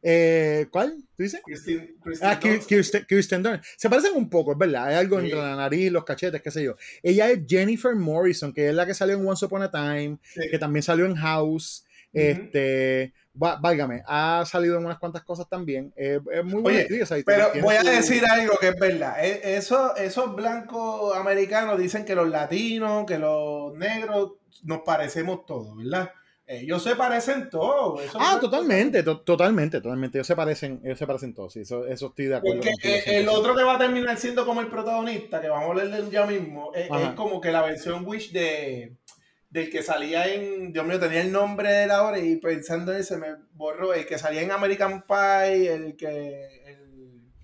Eh, ¿Cuál? ¿Tú dices?
Christine, Christine
Ah. Kirsten, Kirsten Dunst. Se parecen un poco, es verdad. Hay algo
Sí.
entre la nariz, los cachetes, qué sé yo. Ella es Jennifer Morrison, que es la que salió en Once Upon a Time,
Sí.
que también salió en House. Este, va- válgame, ha salido en unas cuantas cosas también. Eh, es muy
Oye,
ahí
pero voy a decir algo que es verdad. E- Eso, esos blancos americanos dicen que los latinos, que los negros, nos parecemos todos, ¿verdad? Ellos se parecen todos.
Ah, totalmente, to- totalmente, totalmente. Ellos se parecen, ellos se parecen todos, sí, eso, eso estoy de acuerdo.
Porque eh, el
100%.
otro que va a terminar siendo como el protagonista, que vamos a hablar de ya mismo, es,
Ajá.
es como que la versión Wish de del que salía en, Dios mío, tenía el nombre de la hora y pensando en ese me borró, el que salía en American Pie, el que... el-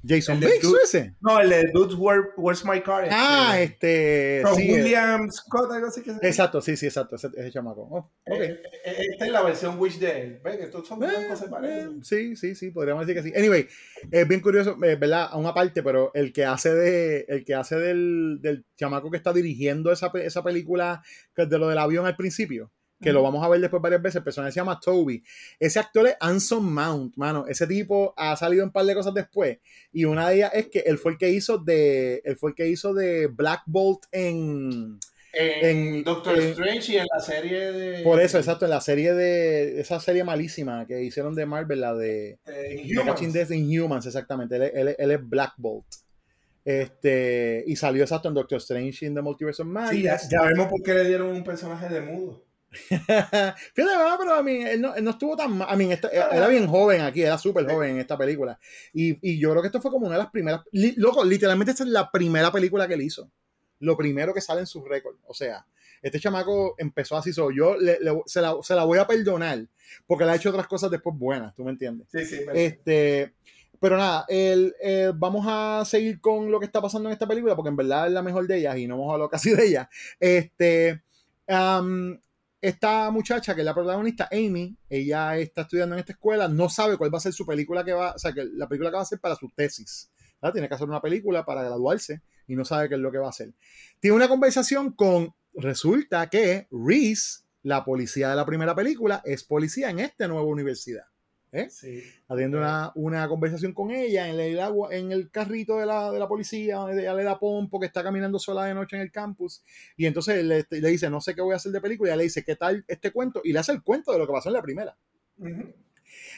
Jason Biggs,
Dude-
ese.
No, el de Dude, Where- Where's My Car?
Ah,
este,
este.
From
sí, eh,
William Scott, algo así que se
exacto, sí, sí, exacto. Ese, ese chamaco. Oh, ok.
Eh, eh, Esta es la versión Wish de él. ¿Ves? Que estos son
Eh,
se parecen.
Sí, sí, sí, podríamos decir que sí. Anyway, es bien curioso, eh, ¿verdad? A una parte, pero el que hace de, el que hace del, del chamaco que está dirigiendo esa, esa película que es de lo del avión al principio, que lo vamos a ver después varias veces, el personaje se llama Toby. Ese actor es Anson Mount, mano. Ese tipo ha salido en un par de cosas después. Y una de ellas es que él fue el que hizo de, él fue el que hizo de Black Bolt en,
En, Doctor
en-
Strange y en la serie de.
Por eso, exacto, en la serie de. Esa serie malísima que hicieron de Marvel, la de.
de
de
Inhumans.
Death Inhumans, exactamente. Él, es- él él es Black Bolt. Este, y salió exacto en Doctor Strange in the Multiverse of Madness.
Sí, ya, ya vemos por qué le dieron un personaje de mudo.
Fíjate, ¿verdad? pero a mí él no, él no estuvo tan mal. A mí, esta- era bien joven aquí, era súper joven en esta película. Y, y yo creo que esto fue como una de las primeras. li- loco, literalmente esta es la primera película que él hizo. Lo primero que sale en su récord. O sea, este chamaco empezó así. So, yo le- le- se, la, se la voy a perdonar porque le ha hecho otras cosas después buenas, ¿tú me entiendes?
Sí, sí.
Este, pero nada, el, eh, vamos a seguir con lo que está pasando en esta película, porque en verdad es la mejor de ellas y no hemos hablado casi de ella. Este, am, esta muchacha que es la protagonista, Amy, ella está estudiando en esta escuela, no sabe cuál va a ser su película que va, o sea, que la película que va a hacer para su tesis. Tiene que hacer una película para graduarse y no sabe qué es lo que va a hacer. Tiene una conversación con, resulta que Reese, la policía de la primera película, es policía en esta nueva universidad. ¿Eh?
Sí.
Haciendo una, una conversación con ella en el, agua, en el carrito de la, de la policía, donde ella le da pompo, que está caminando sola de noche en el campus. Y entonces le, le dice, no sé qué voy a hacer de película. Y ella le dice, ¿qué tal este cuento? Y le hace el cuento de lo que pasó en la primera.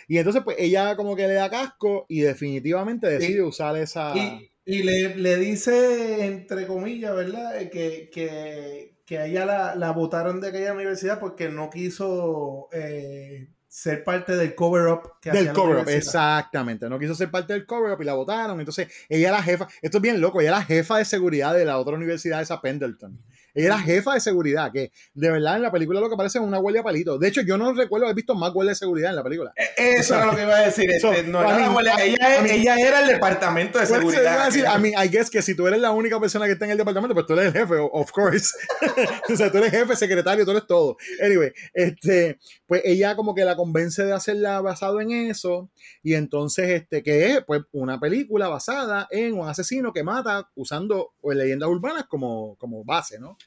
Y entonces, pues ella como que le da casco y definitivamente decide
Y-
usar esa.
Y, y le, le dice, entre comillas, ¿verdad? Eh, Que, que, que a ella la, la votaron de aquella universidad porque no quiso eh, ser parte del cover-up que
Del cover-up, exactamente. No quiso ser parte del cover-up y la votaron. Entonces, ella era jefa. Esto es bien loco. Ella era jefa de seguridad de la otra universidad, esa Pendleton. Ella era jefa de seguridad, que de verdad en la película lo que parece es una huelga palito. De hecho, yo no recuerdo haber visto más huelgas de seguridad en la película.
Eso era lo que iba a decir.
So,
este, no
a
era
mí-
la huelga, ella,
a mí-
ella era el departamento de
eso iba
seguridad.
a decir, a mí, I guess que si tú eres la única persona que está en el departamento, pues tú eres el jefe, of course. o sea, tú eres jefe, secretario, tú eres todo. Anyway, este, pues ella como que la convence de hacerla basado en eso, y entonces, este, que es pues una película basada en un asesino que mata usando pues, leyendas urbanas como, como base, ¿no?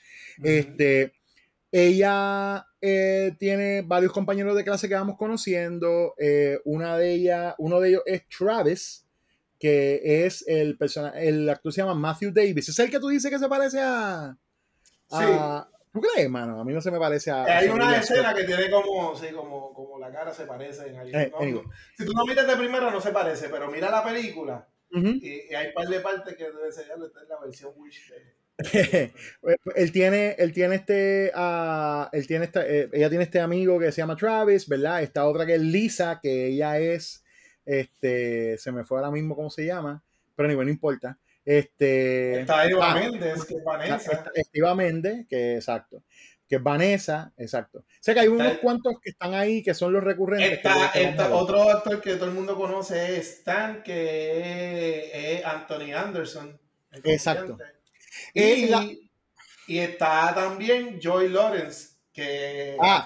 Este, ella eh, tiene varios compañeros de clase que vamos conociendo. eh, una de ellas, uno de ellos es Travis, que es el personaje, el actor se llama Matthew Davis. ¿Es el que tú dices que se parece a. a- ¿Tú crees, mano? A mí no se me parece a.
Hay
a
una escena
Scott.
que tiene como, sí, como, como la cara se parece en alguien.
Eh,
No. Si tú no miras de primero no se parece, pero mira la película y, y hay un par de partes que debe ser la versión Wish de-
él tiene, él tiene este, ah, él tiene esta, eh, ella tiene este amigo que se llama Travis, ¿verdad? Esta otra que es Lisa, que ella es, este, se me fue ahora mismo cómo se llama, pero ni bueno, no importa. Este,
Está Eva
ah,
Méndez, que es Vanessa.
está- está Eva Méndez, que exacto, que es Vanessa, exacto. Sé que hay unos
Está-
cuantos que están ahí que son los recurrentes.
Está, otro actor que todo el mundo conoce es Stan, que es, es Anthony Anderson.
Exacto.
Y,
la-
y está también Joy Lawrence, que
Ah,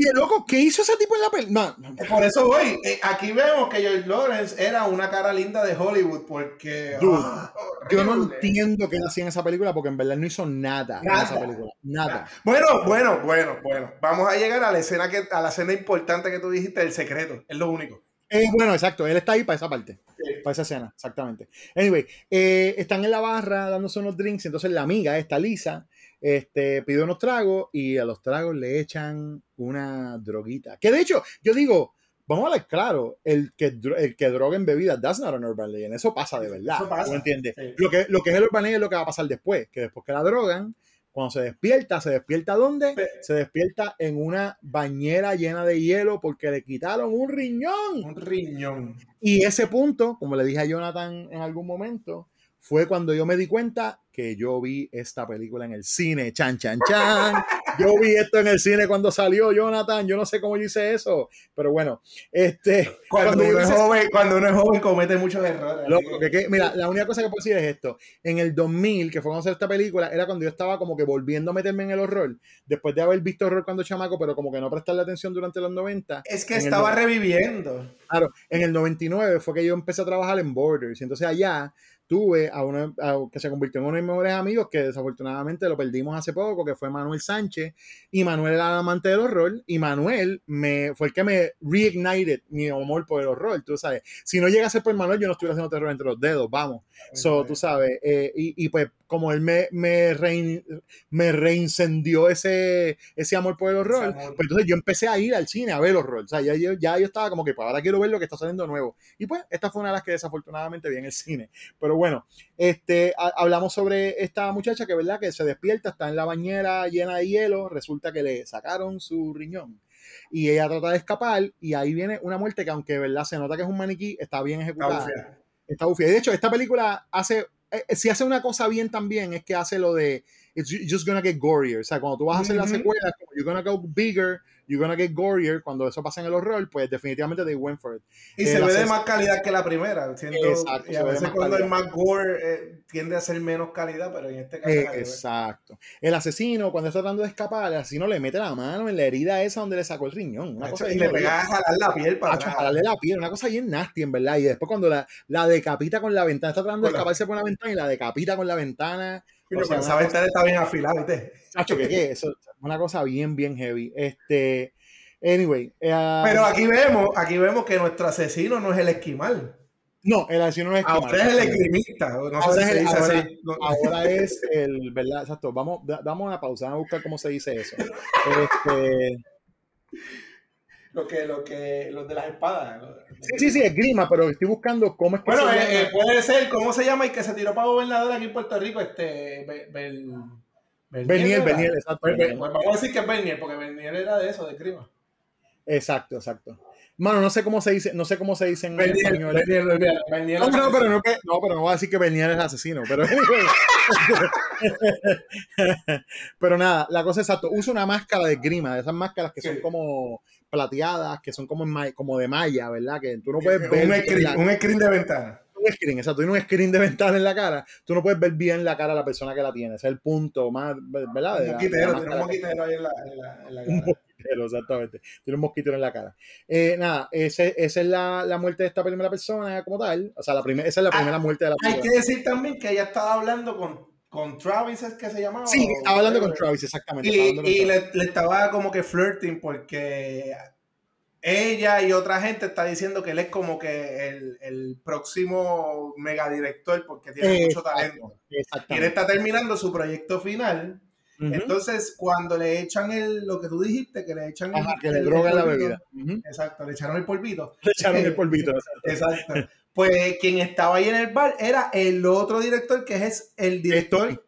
qué loco, ¿qué hizo ese tipo en la película? No, no,
por eso voy. Eh, aquí vemos que Joy Lawrence era una cara linda de Hollywood, porque
Dude,
ah,
Yo no entiendo qué hacía en esa película porque en verdad no hizo nada, en
Nada.
esa película. Nada.
Bueno, bueno, bueno, bueno. Vamos a llegar a la escena que, a la escena importante que tú dijiste, el secreto. Es lo único.
Eh, bueno, exacto, él está ahí para esa parte,
Sí.
para esa escena, exactamente. Anyway, eh, están en la barra dándose unos drinks, entonces la amiga, esta Lisa, este, pide unos tragos y a los tragos le echan una droguita. Que de hecho, yo digo, vamos a ver claro, el que, el que droga en bebidas, that's not an urban legend, eso pasa de verdad,
Eso pasa,
¿tú entiendes?
sí.
Lo, que, lo que es el urban legend es lo que va a pasar después, que después que la drogan, cuando se despierta, ¿se despierta dónde? Se despierta en una bañera llena de hielo porque le quitaron un riñón.
Un riñón.
Y ese punto, como le dije a Jonathan en algún momento, fue cuando yo me di cuenta que yo vi esta película en el cine. Chan, chan, chan. Yo vi esto en el cine cuando salió Jonathan. Yo no sé cómo yo hice eso, pero bueno, este.
Cuando,
yo
uno es joven, cuando uno es joven comete muchos errores.
Loco,
que-
mira, la única cosa que puedo decir es esto. En el 2000, que fue cuando salió esta película, era cuando yo estaba como que volviendo a meterme en el horror. Después de haber visto horror cuando chamaco, pero como que no prestarle atención durante los 90.
Es que estaba reviviendo.
Claro, en el 99 fue que yo empecé a trabajar en Borders. Y entonces allá tuve a uno a- que se convirtió en uno de mis mejores amigos, que desafortunadamente lo perdimos hace poco, que fue Manuel Sánchez. Y Manuel era amante del horror. Y Manuel me, fue el que me reignited mi amor por el horror, tú sabes. Si no llega a ser por Manuel, yo no estuviera haciendo terror entre los dedos, vamos. So, tú sabes. eh, y, y pues, como él me, me, rein- me reincendió ese, ese amor por el horror, pues entonces yo empecé a ir al cine a ver el horror. O sea, ya, yo- ya yo estaba como que, pues ahora quiero ver lo que está saliendo nuevo. Y pues, esta fue una de las que desafortunadamente vi en el cine. Pero bueno, este, ha- hablamos sobre esta muchacha que, ¿verdad? Que se despierta, está en la bañera llena de hielo, resulta que le sacaron su riñón. Y ella trata de escapar y ahí viene una muerte que aunque, ¿verdad? Se nota que es un maniquí, está bien ejecutada.
bufia.
Está bufia. De hecho, esta película hace, eh, si hace una cosa bien también, es que hace lo de, it's ju- just gonna get gorier. O sea, cuando tú vas a hacer la secuela, you're gonna go bigger, you're gonna get gorier. Cuando eso pasa en el horror, pues definitivamente they went for it.
Y
Eh,
se ve de más calidad que la primera.
Exacto,
y a veces cuando
calidad.
es más gore eh, tiende a ser menos calidad, pero en este caso
Eh, exacto. El asesino, cuando está tratando de escapar, el asesino le mete la mano en la herida esa donde le sacó el riñón. Una cosa
y le pega a jalar la piel para atrás.
jalarle la piel, una cosa bien nasty, en verdad. Y después cuando la, la decapita con la ventana, está tratando de escaparse por la ventana y la decapita con la ventana. O sea,
esa ventana está bien afilada, ¿viste?
Hacho, ¿qué, qué? Eso es una cosa bien, bien heavy. Este, anyway. eh,
Pero aquí vemos, aquí vemos que nuestro asesino no es el esquimal.
No, el asesino no es esquimal.
Ahora es el esgrimista. No
ahora,
sé si
es,
se
el-
dice
ahora-
así.
Ahora es el, ¿verdad? Exacto. Vamos, da- damos una pausa, vamos a buscar cómo se dice eso. Este,
Lo que, lo que, los de las espadas.
sí, sí, sí, es grima, pero estoy buscando cómo es que
Bueno,
se
eh,
llama.
eh, puede ser, ¿cómo se llama? El que se tiró para gobernador aquí en Puerto Rico, este. Be- Bel-
Bernier,
¿era?
Bernier, exacto.
Pues, pues, vamos a decir que es Bernier, porque Bernier era de eso, de crima.
Exacto, exacto. Mano, no sé cómo se dice, no sé cómo se dice en
Bernier,
español.
Bernier, Bernier, Bernier
No, no, pero no, que- no, pero no voy a decir que Bernier es asesino, pero pero nada, la cosa es exacto, usa una máscara de grima, de esas máscaras que son como plateadas, que son como, en como de malla, ¿verdad? Que tú no puedes ver
un, screen,
la-
un screen de ventana.
un screen, exacto, tiene un screen de ventana en la cara, tú no puedes ver bien la cara de la persona que la tiene, ese es el punto más, ¿verdad?
Un moquitero, tiene un moquitero ahí en la, en la, en la
un
cara.
mosquitero, exactamente. Tiene un mosquitero en la cara. Eh, nada, ese- esa es la, la muerte de esta primera persona como tal. O sea, la primera, esa es la primera muerte de la
Hay
película.
que decir también que ella estaba hablando con, con Travis, ¿es que se llamaba?
Sí, estaba hablando con Travis, exactamente.
Y,
Travis.
le, le estaba como que flirting porque ella y otra gente está diciendo que él es como que el, el próximo megadirector porque tiene mucho talento. Y él está terminando su proyecto final. Entonces, cuando le echan el, lo que tú dijiste, que le echan
Ajá,
el,
que le
el
drogan la bebida.
Exacto, le echaron el polvito.
Le echaron el polvito. exacto.
Exacto. Pues quien estaba ahí en el bar era el otro director, que es el director.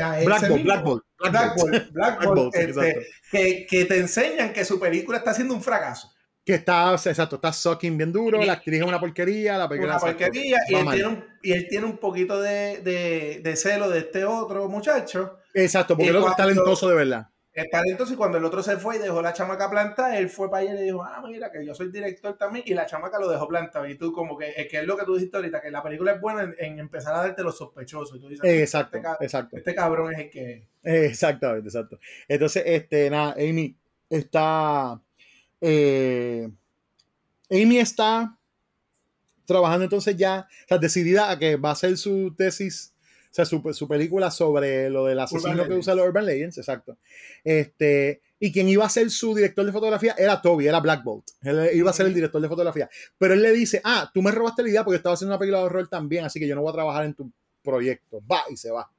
a ese
Black Bolt,
mismo.
Black Bolt, Black
Black
Bolt.
Bolt, Black
Black
Bolt,
Bolt,
este, que, que te enseñan que su película está siendo un fracaso.
Que está, exacto, está sucking bien duro, la actriz es una porquería, la película
Una porquería. Y él, tiene un, y él tiene un poquito de, de, de celo de este otro muchacho.
Exacto, porque otro es talentoso de verdad.
El talentoso, y cuando el otro se fue y dejó la chamaca plantada, él fue para allá y le dijo, ah, mira, que yo soy director también, y la chamaca lo dejó plantado. Y tú, como que, es que es lo que tú dijiste ahorita, que la película es buena en, en empezar a darte los sospechosos. Y tú dices,
Exacto,
este,
exacto.
este cabrón es el que.
Exactamente, exacto. Entonces, este, nada, Amy está. eh, Amy está trabajando entonces ya, o sea, decidida a que va a hacer su tesis, sea, su, su película sobre lo del asesino
Urban
que usa los Urban Legends, exacto. Este, y quien iba a ser su director de fotografía era Toby, era Black Bolt. Él iba a ser el director de fotografía. Pero él le dice, ah, tú me robaste la idea porque estaba haciendo una película de horror también, así que yo no voy a trabajar en tu proyecto. Va y se va.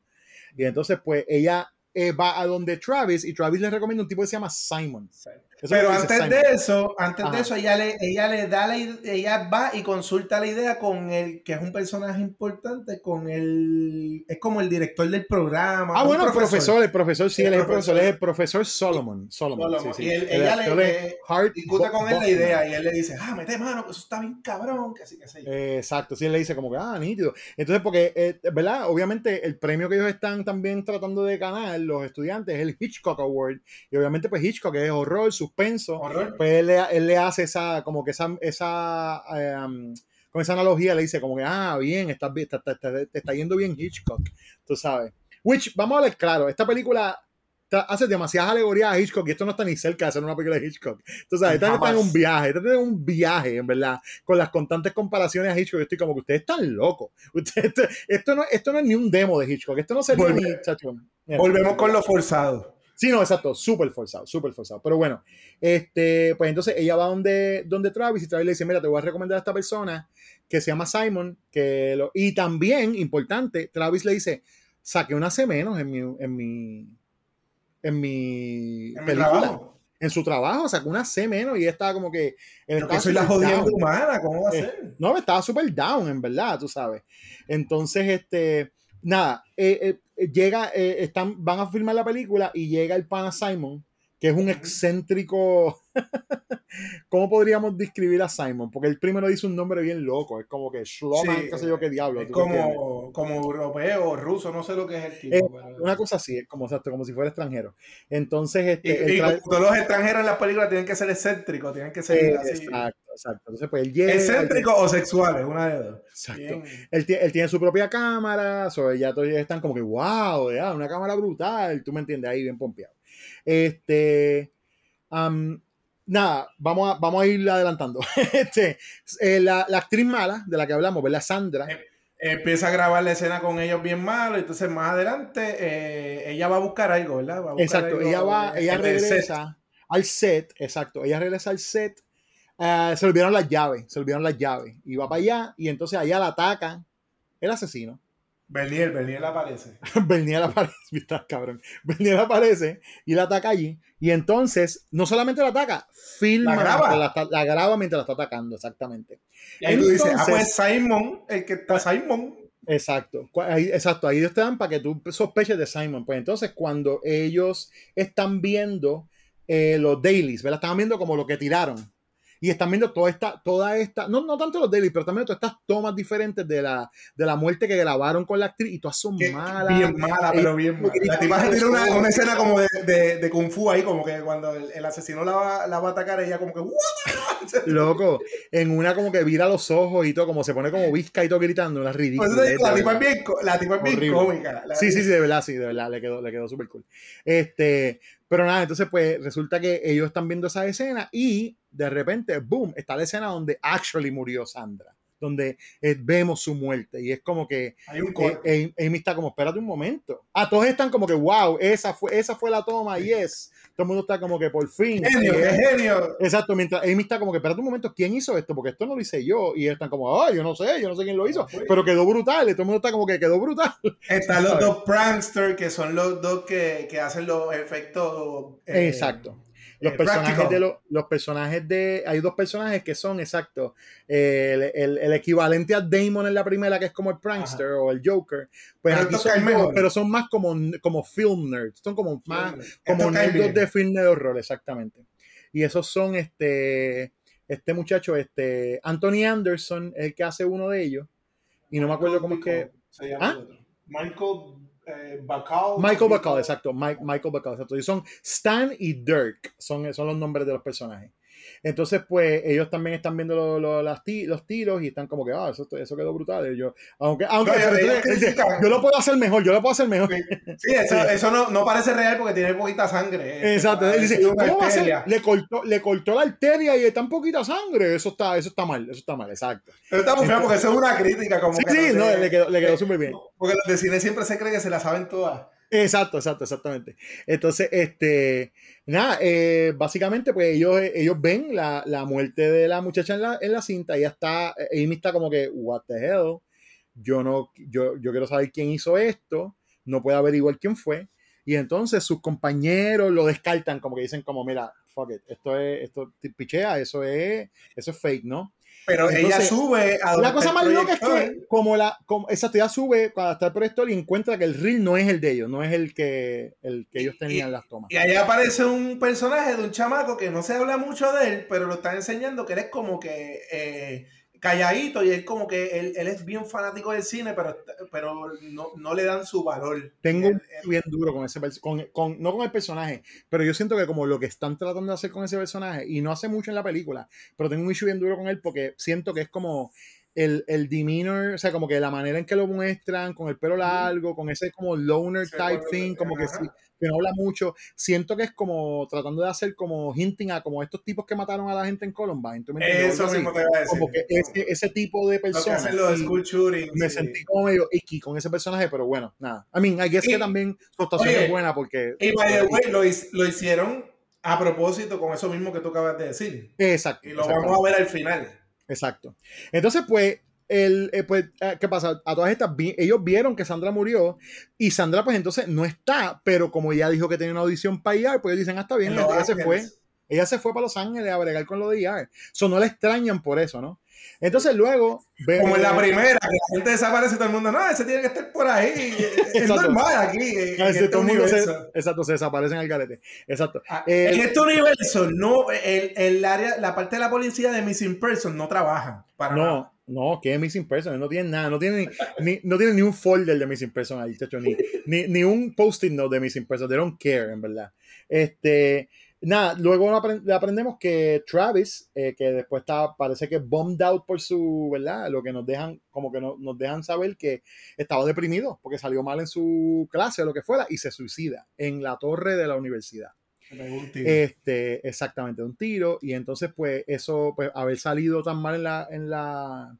Y entonces, pues, ella eh, va a donde Travis y Travis le recomienda un tipo que se llama Simon. Eso
Pero antes
Simon.
de eso, antes de eso, ella le, ella le da la ella va y consulta la idea con el, que es un personaje importante, con el, es como el director del programa.
Ah, bueno, el profesor, el profesor, sí,
El
él es el
profesor.
profesor, es el profesor Solomon. Solomon,
Solomon.
sí, sí.
Y él-
El
ella le, le discute con él la idea y él le dice, ah, mete mano, que eso está bien cabrón, que así, que.
Eh, Exacto, sí, él le dice como que, ah, nítido. Entonces, porque, eh, ¿verdad? Obviamente, el premio que ellos están también tratando de ganar, los estudiantes, es el Hitchcock Award. Y obviamente, pues Hitchcock es horror, suspenso.
Horror.
Pues él, le- él le hace esa, como que esa, esa, um, con esa analogía le dice como que, ah, bien, estás te, te- te está yendo bien Hitchcock, tú sabes. Which, vamos a ver claro, esta película hace demasiadas alegorías a Hitchcock y esto no está ni cerca de ser una película de Hitchcock. Entonces, esta está en un viaje, esta está en un viaje, en verdad, con las constantes comparaciones a Hitchcock. Yo estoy como que ustedes están locos. Ustedes- esto, esto no, esto no es ni un demo de Hitchcock, esto no sería
Volve-
ni. chacho.
Volvemos con lo forzado.
Sí, no, exacto, súper forzado, súper forzado. Pero bueno, este, pues entonces ella va donde, donde Travis y Travis le dice, mira, te voy a recomendar a esta persona que se llama Simon, que lo, y también, importante, Travis le dice, saqué una C menos en mi, en mi, en mi
En mi
película.
trabajo.
En su trabajo sacó una C menos y ella estaba como que...
Yo que soy la
down.
humana, ¿cómo va a
Eh,
ser?
no, estaba súper down, en verdad, tú sabes. Entonces, este, nada, eh, eh, llega, eh, están, van a filmar la película y llega el pana Simon, que es un excéntrico. ¿Cómo podríamos describir a Simon? Porque él primero dice un nombre bien loco, es como que Schloman,
Sí,
qué sé yo qué diablo.
Como, como europeo, ruso, no sé lo que es el tipo. Pero-
una cosa así, es como, exacto, como si fuera extranjero. Entonces, este,
Y,
él
y
trae-
todos los extranjeros en las películas tienen que ser excéntricos, tienen que ser
eh,
así.
exacto, exacto. Entonces, pues él llega.
Excéntricos o sexuales, una de dos.
Exacto. Él, él tiene su propia cámara, so, ya todos están como que, wow, ya, una cámara brutal, tú me entiendes, ahí bien pompeado. Este, nada, vamos a, vamos a ir adelantando. este, eh, la, la actriz mala de la que hablamos, ¿verdad? Sandra.
Empieza a grabar la escena con ellos bien malo, entonces más adelante eh, ella va a buscar algo, ¿verdad? Va a buscar
Exacto,
algo
ella va, ella
set.
regresa al set, exacto, ella regresa al set, eh, se olvidaron las llaves, se olvidaron las llaves, y va para allá, y entonces allá la atacan el asesino.
Bernier, Bernier aparece.
Bernier aparece, está cabrón. Bernier aparece y la ataca allí. Y entonces, no solamente la ataca, filma,
La graba.
la, graba mientras la está atacando, exactamente.
Y ahí tú dices, ah,
Entonces-
pues Simon, el que está Simon.
Exacto, ahí- exacto, ahí ellos te dan para que tú sospeches de Simon. Pues entonces, cuando ellos están viendo eh, los dailies, ¿verdad? Están viendo como lo que tiraron. Y están viendo toda esta, toda esta, no, no tanto los dailies, pero también todas estas tomas diferentes de la, de la muerte que grabaron con la actriz y todas son malas.
Bien mala,
Eh,
pero bien mala. La tipa se tira una, una escena como de, de, de Kung Fu ahí, como que cuando el, el asesino la va, la va a atacar, ella como que.
Loco, en una como que vira los ojos y todo, como se pone como visca y todo gritando, una ridícula.
la tipa es bien, la tipa es bien cómica. La-
Sí, sí, sí, de verdad, sí, de verdad, le quedó, le quedó súper cool. Este, pero nada, entonces pues resulta que ellos están viendo esa escena y de repente, boom, está la escena donde actually murió Sandra, donde eh, vemos su muerte y es como que
Hay un
eh. Amy está como, espérate un momento. Ah, todos están como que, wow, esa fue, esa fue la toma, yes. Todo el mundo está como que por fin.
Genio,
Eh,
genio.
Exacto, mientras Amy está como que, espérate un momento, ¿quién hizo esto? Porque esto no lo hice yo. Y ellos están como, ah, yo no sé, yo no sé quién lo hizo, pero quedó brutal. Y todo el mundo está como que quedó brutal.
Están los dos pranksters, que son los dos que, que hacen los efectos. eh,
Exacto. Los
eh,
personajes de los, los personajes de. Hay dos personajes que son, exacto. El, el- el equivalente a Damon en la primera, que es como el prankster o el Joker. Pues
Pero
son
mejor.
pero son más como, como film nerds. Son como más como
bien.
de film de horror, exactamente. Y esos son este. Este muchacho, este. Anthony Anderson, el que hace uno de ellos. Y no me acuerdo cómo es que.
Se llama
¿Ah?
Michael eh, Bacall.
Michael Bacall, exacto. Mike, Michael Bacall, exacto. Y son Stan y Dirk, son, son los nombres de los personajes. Entonces, pues, ellos también están viendo lo- lo- las ti- los tiros y están como que, ah, eso, eso quedó brutal. Y yo, aunque, aunque
No,
entonces, dice, yo lo puedo hacer mejor, yo lo puedo hacer mejor.
Sí, eso, eso no, no parece real porque tiene poquita sangre.
Exacto. Él dice,
Tiene una
¿cómo va a ser?
arteria.
Le cortó, le cortó la arteria y tan poquita sangre. Eso está, eso está mal, eso está mal, exacto.
Pero está muy feo porque eso es una crítica. Como
Sí,
que
sí, no, le quedó, le quedó súper bien.
Porque los de cine siempre se creen que se la saben todas.
Exacto, exacto, exactamente. Entonces, este, nada, eh, básicamente, pues ellos, ellos ven la, la muerte de la muchacha en la, en la cinta, ella está, Amy está como que, what the hell, yo no, yo, yo quiero saber quién hizo esto, no puedo averiguar quién fue, y entonces sus compañeros lo descartan, como que dicen como, mira, fuck it, esto es, esto pichea, eso es, eso es fake, ¿no?
Pero ella sube a donde
La cosa más loca es que, como la, como, exacto, ella sube cuando está el proyector y encuentra que el reel no es el de ellos, no es el que, el que ellos tenían en las tomas.
Y ahí aparece un personaje de un chamaco que no se habla mucho de él, pero lo están enseñando que él es como que eh, calladito y él como que él, él es bien fanático del cine, pero, pero no, no le dan su valor.
Tengo un issue bien duro con ese con, con- no con el personaje, pero yo siento que como lo que están tratando de hacer con ese personaje, y no hace mucho en la película, pero tengo un issue bien duro con él porque siento que es como el, el demeanor, o sea, como que la manera en que lo muestran, con el pelo largo, con ese como loner type thing, como que sí, que no habla mucho. Siento que es como tratando de hacer como hinting a como estos tipos que mataron a la gente en Columbine. ¿tú me entiendes?
Eso te iba a decir.
Como que ese, ese tipo de
Lo que
personas.
los shootings.
me
sí.
sentí como medio icky con ese personaje, pero bueno, nada. I mean, I guess
Y-
que también su actuación es buena porque.
Y by the way, lo, lo hicieron a propósito con eso mismo que tú acabas de decir.
Exacto.
Y lo vamos a ver al final.
Exacto. Entonces, pues, el, eh, pues eh, ¿qué pasa? A todas estas, vi- ellos vieron que Sandra murió y Sandra, pues entonces no está, pero como ella dijo que tenía una audición para IR, pues ellos dicen, ah, está bien,
En Los
ella se fue. Ella se fue para Los Ángeles a bregar con lo de IR. So, no la extrañan por eso, ¿no? Entonces, luego.
Como en la primera, que la gente desaparece y todo el mundo, no, ese tiene que estar por ahí. Es normal aquí. En,
Ah,
este
todo mundo se, exacto, se desaparecen al garete. Exacto.
Ah,
Eh,
en este universo, no, el, el área, la parte de la policía de Missing Person no trabajan. Para nada.
No, no, que es Missing Person, no tienen nada, no tienen ni, ni- no tienen ni un folder de Missing Person ahí, chacho, ni, ni, ni un post-it note de Missing Person, they don't care, en verdad. Este, nada, luego aprendemos que Travis, eh, que después está, parece que bombed out por su, ¿verdad? Lo que nos dejan, como que no- nos dejan saber que estaba deprimido porque salió mal en su clase o lo que fuera y se suicida en la torre de la universidad.
Un tiro.
Este, exactamente, un tiro. Y entonces, pues, eso, pues, haber salido tan mal en la, en la,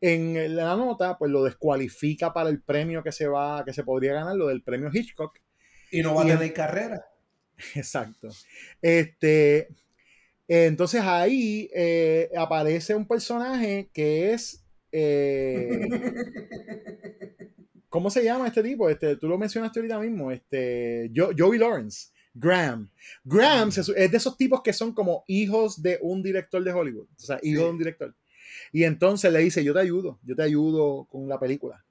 en la nota, pues lo descualifica para el premio que se va, que se podría ganar, lo del premio Hitchcock.
y no va a
y en-
tener carrera.
Exacto. Este, entonces ahí eh, aparece un personaje que es. eh, ¿Cómo se llama este tipo? Este, tú lo mencionaste ahorita mismo. Este, Jo- Joey Lawrence. Graham. Graham es de esos tipos que son como hijos de un director de Hollywood. O sea, hijo de un director. Y entonces le dice, yo te ayudo, yo te ayudo con la película.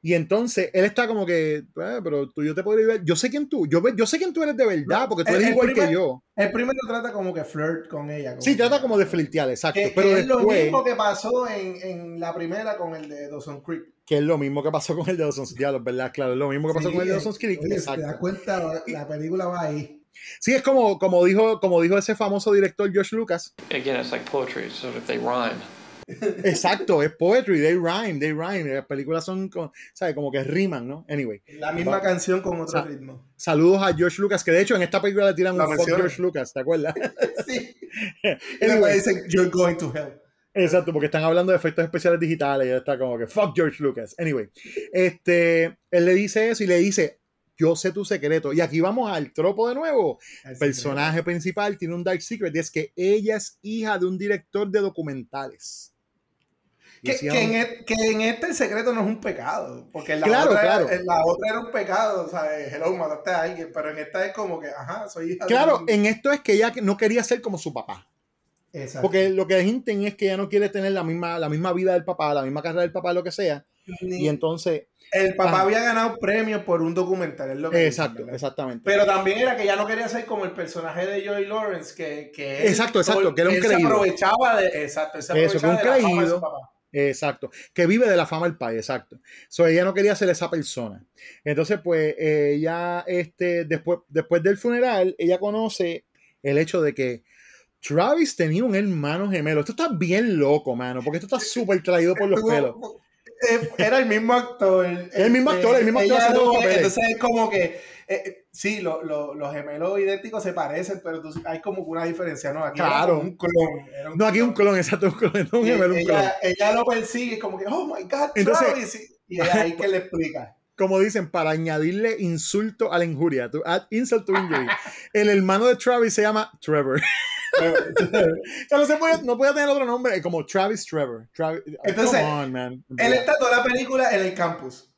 Y entonces él está como que, "Eh, pero tú yo te podría ayudar. Yo sé quién tú, yo, yo sé quién tú eres de verdad, porque tú
El-
eres
el
igual
primer-
que yo.
El primero trata como que flirt con ella. como
Sí,
que-
trata como de flirtear, exacto.
que,
pero
que es lo
después,
mismo que pasó en, en la primera con el de Dawson Creek.
que es lo mismo que pasó con el de Dawson's Diablos, ¿verdad? Claro, es lo mismo que pasó
Sí,
con el de Dawson's Creek.
oye, si te das
exacto.
cuenta, la película va ahí.
Sí, es como, como, dijo, como dijo ese famoso director George Lucas.
Again, it's like poetry, so if they rhyme.
Exacto, es poetry, they rhyme, they rhyme. Las películas son, con- ¿sabes? Como que riman, ¿no? Anyway.
La misma
Va-
canción con otro
Sa-
ritmo.
Saludos a George Lucas, que de hecho en esta película le tiran
La
un fuck. George Lucas, ¿te acuerdas?
sí.
Anyway.
dicen, you're going to hell.
Exacto, porque están hablando de efectos especiales digitales y está como que fuck George Lucas. Anyway, este, él le dice eso y le dice, yo sé tu secreto. Y aquí vamos al tropo de nuevo. El personaje principal tiene un dark secret y es que ella es hija de un director de documentales.
Que, que en e- que en este el secreto no es un pecado. Porque en la,
Claro,
otra,
claro.
en la otra era un pecado. O sea, hello, mataste a alguien. Pero en esta es como que, ajá, soy hija
Claro, en esto es que ella no quería ser como su papá.
Exacto.
Porque lo que hinten es que ella no quiere tener la misma, la misma vida del papá, la misma carrera del papá, lo que sea.
Ni-
Y entonces.
el papá había ganado premios por un documental. Es lo que
Exacto,
¿verdad?
exactamente.
Pero también era que ya no quería ser como el personaje de Joey Lawrence, que, que él-
Exacto, exacto, que era un
él se
creído.
aprovechaba de, exacto, él se
Eso, que un
aprovechaba de la fama de su
creído.
papá.
Exacto. Que vive de la fama del país, exacto. So, ella no quería ser esa persona. Entonces, pues, eh, ella, este, después, después del funeral, ella conoce el hecho de que Travis tenía un hermano gemelo. Esto está bien loco, mano, porque esto está súper traído por los pelos.
Eh, Era el mismo actor.
El mismo actor, el mismo actor haciendo
no-. Entonces es como que, eh, sí, lo- lo- los gemelos idénticos se parecen, pero tú- hay como una diferencia, ¿no? Aquí
Claro.
un clon. era un
No, aquí un clon, exacto, un clon, no un
Y
gemelo, un clon.
ella, lo persigue, como que, oh my God,
Entonces-
Travis. Y es ahí que le explica.
Como dicen, para añadirle insulto a la injuria, to add insult to injury. El hermano de Travis se llama Trevor. Ya no, se puede, no puede tener otro nombre, es como Travis Trevor. Travis,
Entonces,
come on, man.
Él está toda la película en el campus.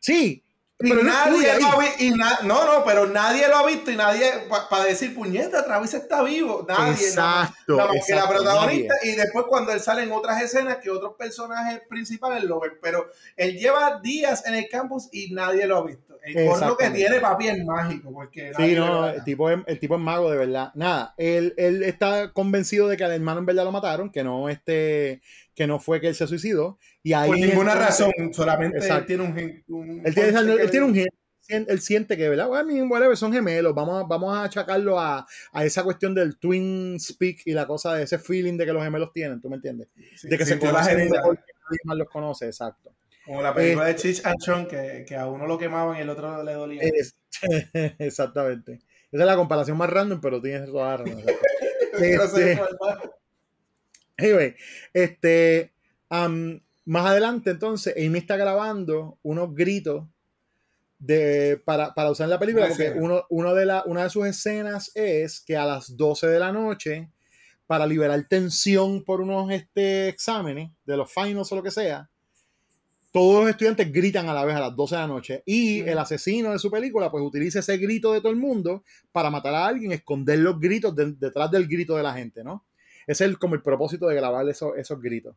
Sí,
Y
pero
nadie lo ha
ahí.
vi- y na- no, no, pero nadie lo ha visto y nadie, para decir, puñeta, Travis está vivo. Nadie.
Exacto,
nada más que la protagonista. Y después cuando él sale en otras escenas que otros personajes principales lo ven. Pero él lleva días en el campus y nadie lo ha visto. El porno que tiene papi es mágico. Porque
Sí, no, el tipo, es, el tipo es mago de verdad. Nada, él, él está convencido de que al hermano en verdad lo mataron, que no, este, que no fue que él se suicidó. Y ahí
Por ninguna
entonces-
razón, solamente él
Exacto.
tiene un. un
Él tiene,
un-
él tiene un él siente que, ¿verdad? Well, I mean, son gemelos. Vamos a, vamos a achacarlo a, a esa cuestión del twin speak y la cosa de ese feeling de que los gemelos tienen, ¿tú me entiendes? de que
sí,
se conocen
genética.
mejor que nadie más los conoce, exacto.
Como la película
Eh,
de Chich and Chong, que, que a uno lo quemaban y el otro le dolía.
Es- exactamente. Esa es la comparación más random, pero tienes toda la razón. Este. Anyway, este, más adelante entonces, Amy está grabando unos gritos de, para, para usar en la película,
Una
porque uno, uno de la, una de sus escenas es que a las 12 de la noche, para liberar tensión por unos este, exámenes, de los finals o lo que sea, todos los estudiantes gritan a la vez a las 12 de la noche. Y el asesino de su película pues utiliza ese grito de todo el mundo para matar a alguien, esconder los gritos de- detrás del grito de la gente, ¿no? Ese es el- como el propósito de grabar esos, esos gritos.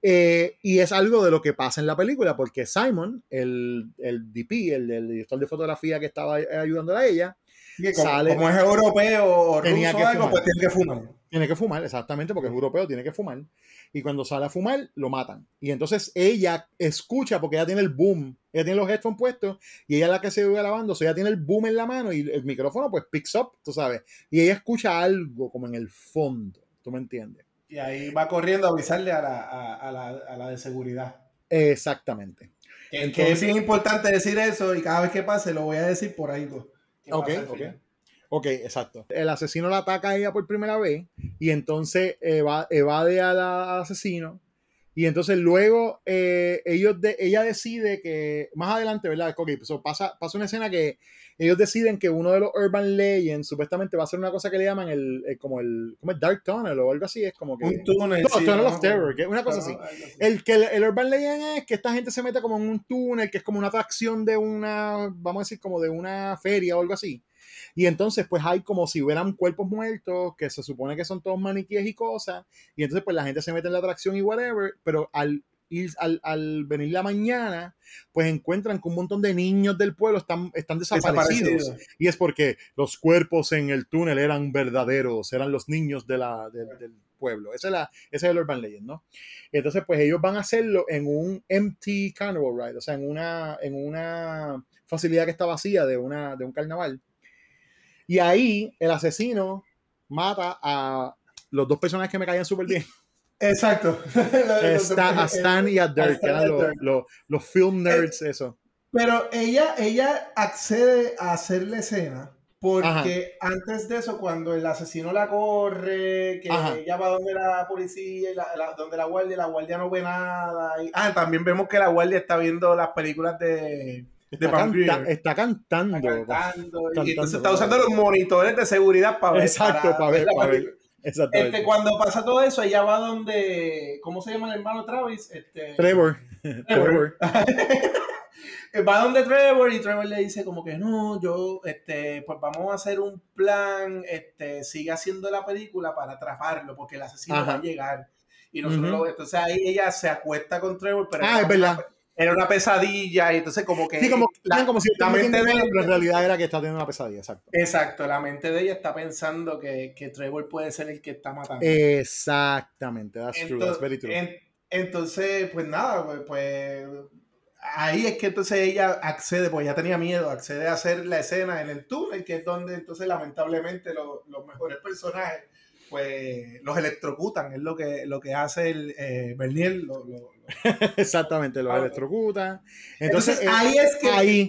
Eh, y es algo de lo que pasa en la película, porque Simon, el, el DP, el, el director de fotografía que estaba ayudándola a ella,
como,
sale-
como es europeo o
Tenía
ruso
que
o algo,
fumar.
pues tiene que fumar.
Tiene que fumar, exactamente, porque es europeo, tiene que fumar. Y cuando sale a fumar, lo matan. Y entonces ella escucha, porque ella tiene el boom, ella tiene los headphones puestos, y ella es la que se ve grabando, o sea, ella tiene el boom en la mano y el micrófono pues picks up, tú sabes. Y ella escucha algo como en el fondo, ¿tú me entiendes?
Y ahí va corriendo a avisarle a la, a, a la, a la de seguridad.
Exactamente.
Que, es bien importante decir eso y cada vez que pase lo voy a decir por algo. que
Ok, ok. Ok, exacto. El asesino la ataca a ella por primera vez y entonces eva- evade al asesino. Y entonces luego eh, ellos de, ella decide que, más adelante, ¿verdad? Ok, pues, so pasa, pasa una escena que ellos deciden que uno de los Urban Legends supuestamente va a ser una cosa que le llaman el, el- como el como el Dark Tunnel o algo así. Es como que...
Un túnel,
No,
sí,
Tunnel
no,
of Terror, que una cosa así. El que el, el Urban Legend es que esta gente se mete como en un túnel, que es como una atracción de una, vamos a decir, como de una feria o algo así. Y entonces, pues hay como si hubieran cuerpos muertos, que se supone que son todos maniquíes y cosas. Y entonces, pues la gente se mete en la atracción y whatever. Pero al ir, al, al venir la mañana, pues encuentran que un montón de niños del pueblo están, están desaparecidos.
Desaparecidos.
Y es porque los cuerpos en el túnel eran verdaderos, eran los niños de la, de- del pueblo. Ese es, la, ese es el Urban Legend, ¿no? Entonces, pues ellos van a hacerlo en un empty carnival ride, o sea, en una, en una facilidad que está vacía de, una, de un carnaval. Y ahí el asesino mata a los dos personajes que me caían súper bien.
Exacto.
Stan- a Stan y a Dirk, que eran los, los, los film nerds, eso.
Pero ella, ella accede a hacer la escena porque antes de eso, cuando el asesino la corre, que
Ajá.
ella va donde la policía, y la, la- donde la guardia, la guardia no ve nada. y- ah, también vemos que la guardia está viendo las películas de
Está,
Van
canta-
Grier.
está cantando.
cantando,
cantando,
y entonces está usando los monitores de seguridad para ver.
Exacto, para ver, para ver. Exactamente.
Este, cuando pasa todo eso, ella va donde, ¿cómo se llama el hermano Travis? Este,
Trevor.
Trevor. Va donde Trevor y Trevor le dice como que no, yo, este, pues vamos a hacer un plan, este, sigue haciendo la película para atraparlo, porque el asesino
Ajá.
va a llegar. Y nosotros entonces ahí ella se acuesta con Trevor, pero
Ah, es verdad.
una- era una pesadilla, y entonces como que
Sí, como,
la,
como si
la mente de ella,
pero en realidad era que está teniendo una pesadilla, exacto.
exacto, la mente de ella está pensando que, que Trevor puede ser el que está matando.
Exactamente, that's true, that's
Entonces,
very true.
en- entonces, pues nada, pues, pues, ahí es que entonces ella accede, pues ya tenía miedo, accede a hacer la escena en el túnel, que es donde entonces lamentablemente lo- los mejores personajes, pues los electrocutan, es lo que, lo que hace el eh, Bernier. lo- lo- lo-
Exactamente, los
Ah,
electrocuta.
Entonces,
Entonces, eh,
ahí es que
ahí-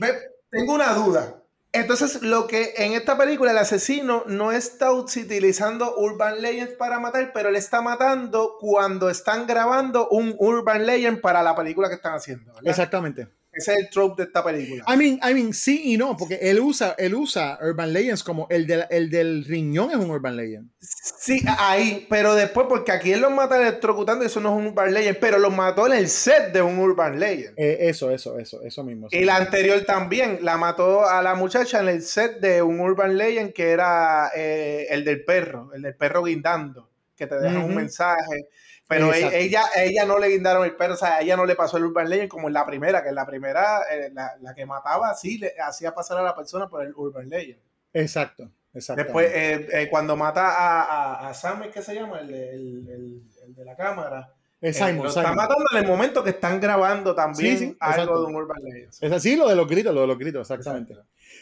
tengo una duda. Entonces, lo que en esta película el asesino no está utilizando Urban Legends para matar, pero él está matando cuando están grabando un Urban Legend para la película que están haciendo. ¿verdad?
Exactamente.
Ese es el trope de esta película.
I mean, I mean, sí y no, porque él usa, él usa Urban Legends como el, del el del riñón es un Urban Legend.
Sí, ahí, pero después, porque aquí él los mata electrocutando, eso no es un Urban Legend, pero los mató en el set de un Urban Legend.
Eh, eso, eso, eso, eso mismo.
Y la anterior también, la mató a la muchacha en el set de un Urban Legend que era eh, el del perro, el del perro guindando, que te deja un mensaje. Pero e-
Exacto.
ella, ella no le guindaron el perro, o sea, ella no le pasó el Urban Legend como en la primera, que en la primera, eh, la, la que mataba, sí, le hacía pasar a la persona por el Urban Legend.
Exacto, exacto.
Después, eh, eh, cuando mata a, a, a Sam, ¿qué se llama? El, de- el- el- el de la cámara.
Es Simon,
lo
Simon.
está matando en el momento que están grabando también
Sí, sí,
algo de un Urban Legends.
Es así, lo de los gritos, lo de los gritos, exactamente.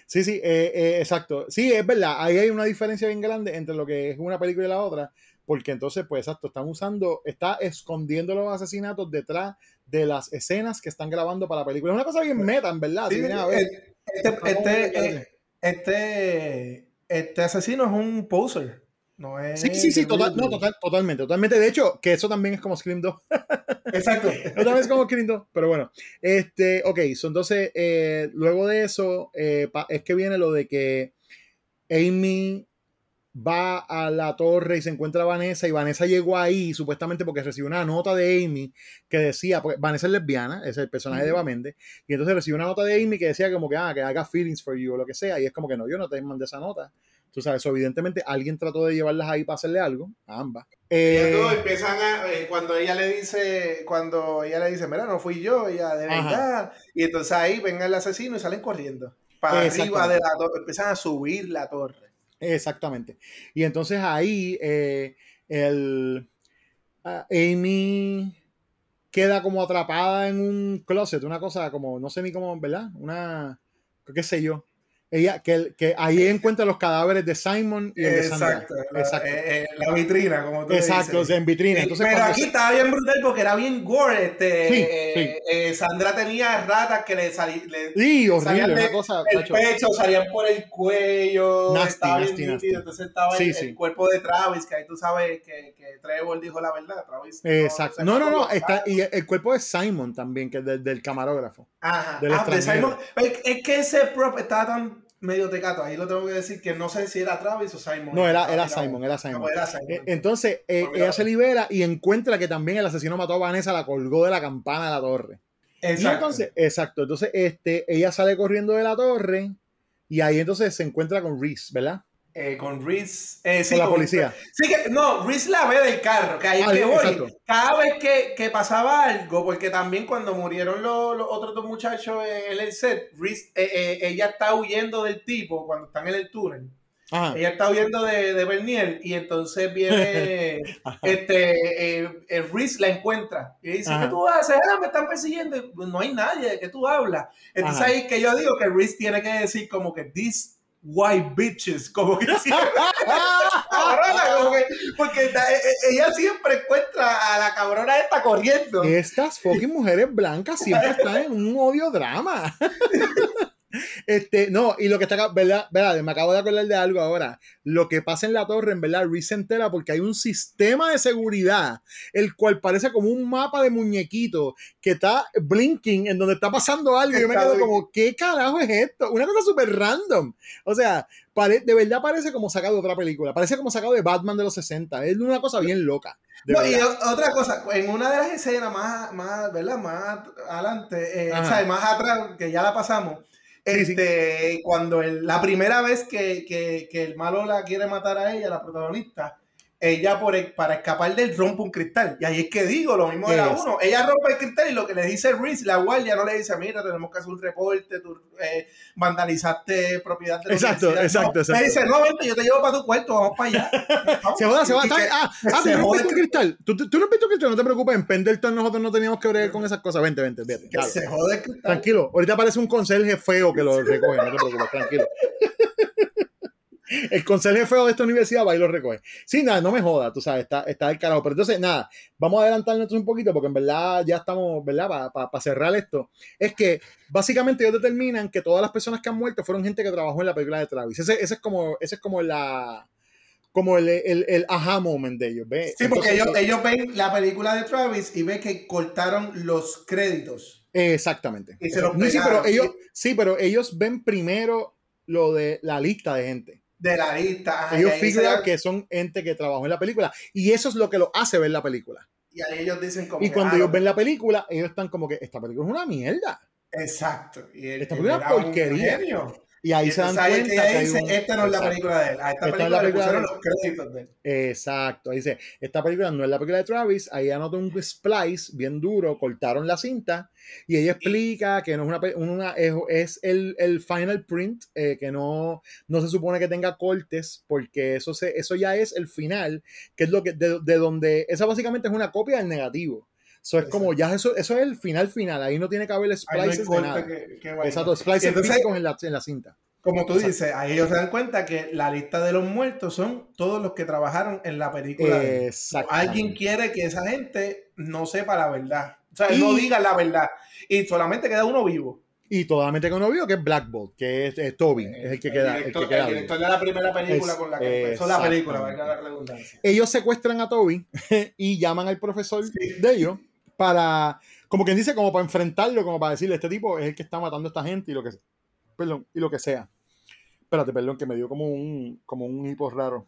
Sí, sí, eh, eh, exacto. Sí, es verdad, ahí hay una diferencia bien grande entre lo que es una película y la otra, porque entonces, pues exacto, están usando, está escondiendo los asesinatos detrás de las escenas que están grabando para la película. Es una cosa bien meta, en verdad. si
Sí,
vienes a ver.
Este, este, eh, este, este asesino es un poser. No es
Sí, sí, sí, total, no, total, totalmente, totalmente. De hecho, que eso también es como Scream 2.
Exacto.
Otra vez como Scream 2, pero bueno. Este, ok, so entonces, eh, luego de eso, eh, pa- es que viene lo de que Amy va a la torre y se encuentra a Vanessa y Vanessa llegó ahí supuestamente porque recibió una nota de Amy que decía, pues Vanessa es lesbiana, es el personaje de. Eva Méndez, y entonces recibió una nota de Amy que decía como que, ah, que haga feelings for you o lo que sea, y es como que no, yo no te mandé esa nota. Tú sabes, evidentemente alguien trató de llevarlas ahí para hacerle algo, a ambas.
Ellas
Eh,
empiezan a, eh, cuando ella le dice, cuando ella le dice, mira, no fui yo, ella de verdad. Y entonces ahí venga el asesino y salen corriendo. Para arriba de la torre, empiezan a subir la torre.
Exactamente. Y entonces ahí eh, el, ah, Amy queda como atrapada en un closet, una cosa como, no sé ni cómo, ¿verdad? Una, qué sé yo. Ella, que, que ahí encuentra los cadáveres de Simon y el de Sandra.
Exacto,
Exacto.
eh, eh, la vitrina, como tú
Exacto,
dices.
en vitrina. Entonces,
Pero aquí
se-
estaba bien brutal porque era bien gore. Este,
Sí,
eh,
sí.
eh, Sandra tenía ratas que le, sali- le
Sí, horrible,
salían de-
cosa, tacho.
pecho, salían por el cuello,
Nasty,
estaba
nasty,
entonces estaba el, el cuerpo de Travis, que ahí tú sabes que, que Trevor dijo la verdad, Travis.
Exacto. No, no, no. Está, y el cuerpo de Simon también, que es del, del camarógrafo.
Ajá.
del
Ah, de. Simon. Es, es que ese prop estaba tan medio tecato, ahí lo tengo que decir, que no sé si era Travis o Simon.
No, era, era Simon, era Simon.
pues era Simon.
Eh, Entonces, eh,
Pues
ella se libera y encuentra que también el asesino mató a Vanessa, la colgó de la campana de la torre. Y
Exacto.
entonces, exacto. Entonces, este, ella sale corriendo de la torre y ahí entonces se encuentra con Reese, ¿verdad?
Eh, con Reese. eh, sí,
Con la
con-
policía.
Sí, que, no, Reese la ve del carro, que ahí es
Ah,
que
bien,
voy.
exacto.
Cada vez que, que pasaba algo, porque también cuando murieron los, los otros dos muchachos en el set, Reese, eh, eh, ella está huyendo del tipo cuando están en el túnel.
Ajá.
Ella está huyendo de, de Bernier y entonces viene este eh, Reese la encuentra y dice,
Ajá.
¿qué tú haces? Ah, me están persiguiendo. Y, No hay nadie, ¿de qué tú hablas? Entonces
Ajá.
ahí es que yo digo que Reese tiene que decir como que these white bitches, como que siempre, cabrona, como que- porque eh, eh, ella siempre encuentra a la cabrona esta corriendo.
Estas fucking mujeres blancas siempre están en un odio drama. Este, no, y lo que está acá, ¿verdad? ¿verdad? Me acabo de acordar de algo ahora. Lo que pasa en la torre, en verdad, Reese se entera porque hay un sistema de seguridad, el cual parece como un mapa de muñequito que está blinking en donde está pasando algo. Y yo me quedo como, ¿qué carajo es esto? Una cosa súper random. O sea, de verdad parece como sacado de otra película. Parece como sacado de Batman de los 60. Es una cosa bien loca.
No, y otra cosa, en una de las escenas más, más ¿verdad? Más adelante, eh, o sea, más atrás, que ya la pasamos, Este, cuando el- la primera vez que, que- que el malo la quiere matar a ella, la protagonista, ella por el- para escapar del rompe un cristal. Y ahí es que digo, lo mismo de la
Es.
uno. Ella rompe el cristal y lo que le dice Reese, la guardia no le dice, mira, tenemos que hacer un reporte, tú eh, vandalizaste propiedad de la
Exacto,
universidad".
exacto,
No,
exacto.
Le dice, no, vente, yo te llevo para tu cuarto, vamos para allá.
Se joda, se
que-
bien. Ah, ah,
se
tú rompiste un cristal. Tú, tú, tú rompiste un cristal, no te preocupes. En Pendleton nosotros no teníamos que bregar con esas cosas. Vente, vente, vente.
que se jode el cristal.
Tranquilo. Ahorita aparece un conserje feo que lo recoge. No te preocupes, tranquilo. El conserje feo de esta universidad va y lo recoge. Sí, nada, no me joda, tú sabes, está, está del carajo. Pero entonces, nada, vamos a adelantarnos un poquito porque en verdad ya estamos, ¿verdad? Para cerrar esto. Es que básicamente ellos determinan que todas las personas que han muerto fueron gente que trabajó en la película de Travis. Ese, ese es como, ese es como la como el, el, el aha moment de ellos, ¿ves?
Sí, porque
Entonces,
ellos, ellos ven la película de Travis y ven que cortaron los créditos.
Exactamente.
Y se los
sí, pero ellos, sí, pero ellos ven primero lo de la lista de gente.
De la lista.
ellos figuran que son gente que trabajó en la película. Y eso es lo que lo hace ver la película.
y ahí ellos dicen como
Y cuando
ah,
ellos ven la película, ellos están como que esta película es una mierda.
Exacto. Y
Esta película es
era un
porquería.
genio.
Y ahí
Y
se dan
ahí
cuenta
que dice,
un-
esta no es la película de él. A esta
Esta no es
película
la
le
película
pusieron
de-
los créditos de él.
Exacto, dice, esta película no es la película de Travis, ahí anota un splice bien duro, cortaron la cinta y ella explica que no es una, una es, es el, el final print, eh, que no, no se supone que tenga cortes, porque eso, se, eso ya es el final, que es lo que, de, de donde, esa básicamente es una copia del negativo. Eso es como, ya eso, eso es el final final, ahí no tiene que haber
Ahí no
splices de nada.
que- que.
Exacto, splices
entonces-
físicos en la, en la cinta.
Como tú
Exacto.
dices, ahí ellos se dan cuenta que la lista de los muertos son todos los que trabajaron en la película. Alguien quiere que esa gente no sepa la verdad. O sea,
Y-
no diga la verdad. Y solamente queda uno vivo.
Y totalmente conocido que es Black Bolt, que es, es Toby, es el que queda.
el director,
el que queda
el director de la primera película
Es-
con la que empezó la película, valga la redundancia.
Ellos secuestran a Toby y llaman al profesor de ellos para, como quien dice, como para enfrentarlo, como para decirle, este tipo es el que está matando a esta gente y lo que sea. Perdón, y lo que sea. Espérate, perdón, que me dio como un, como un hipo raro.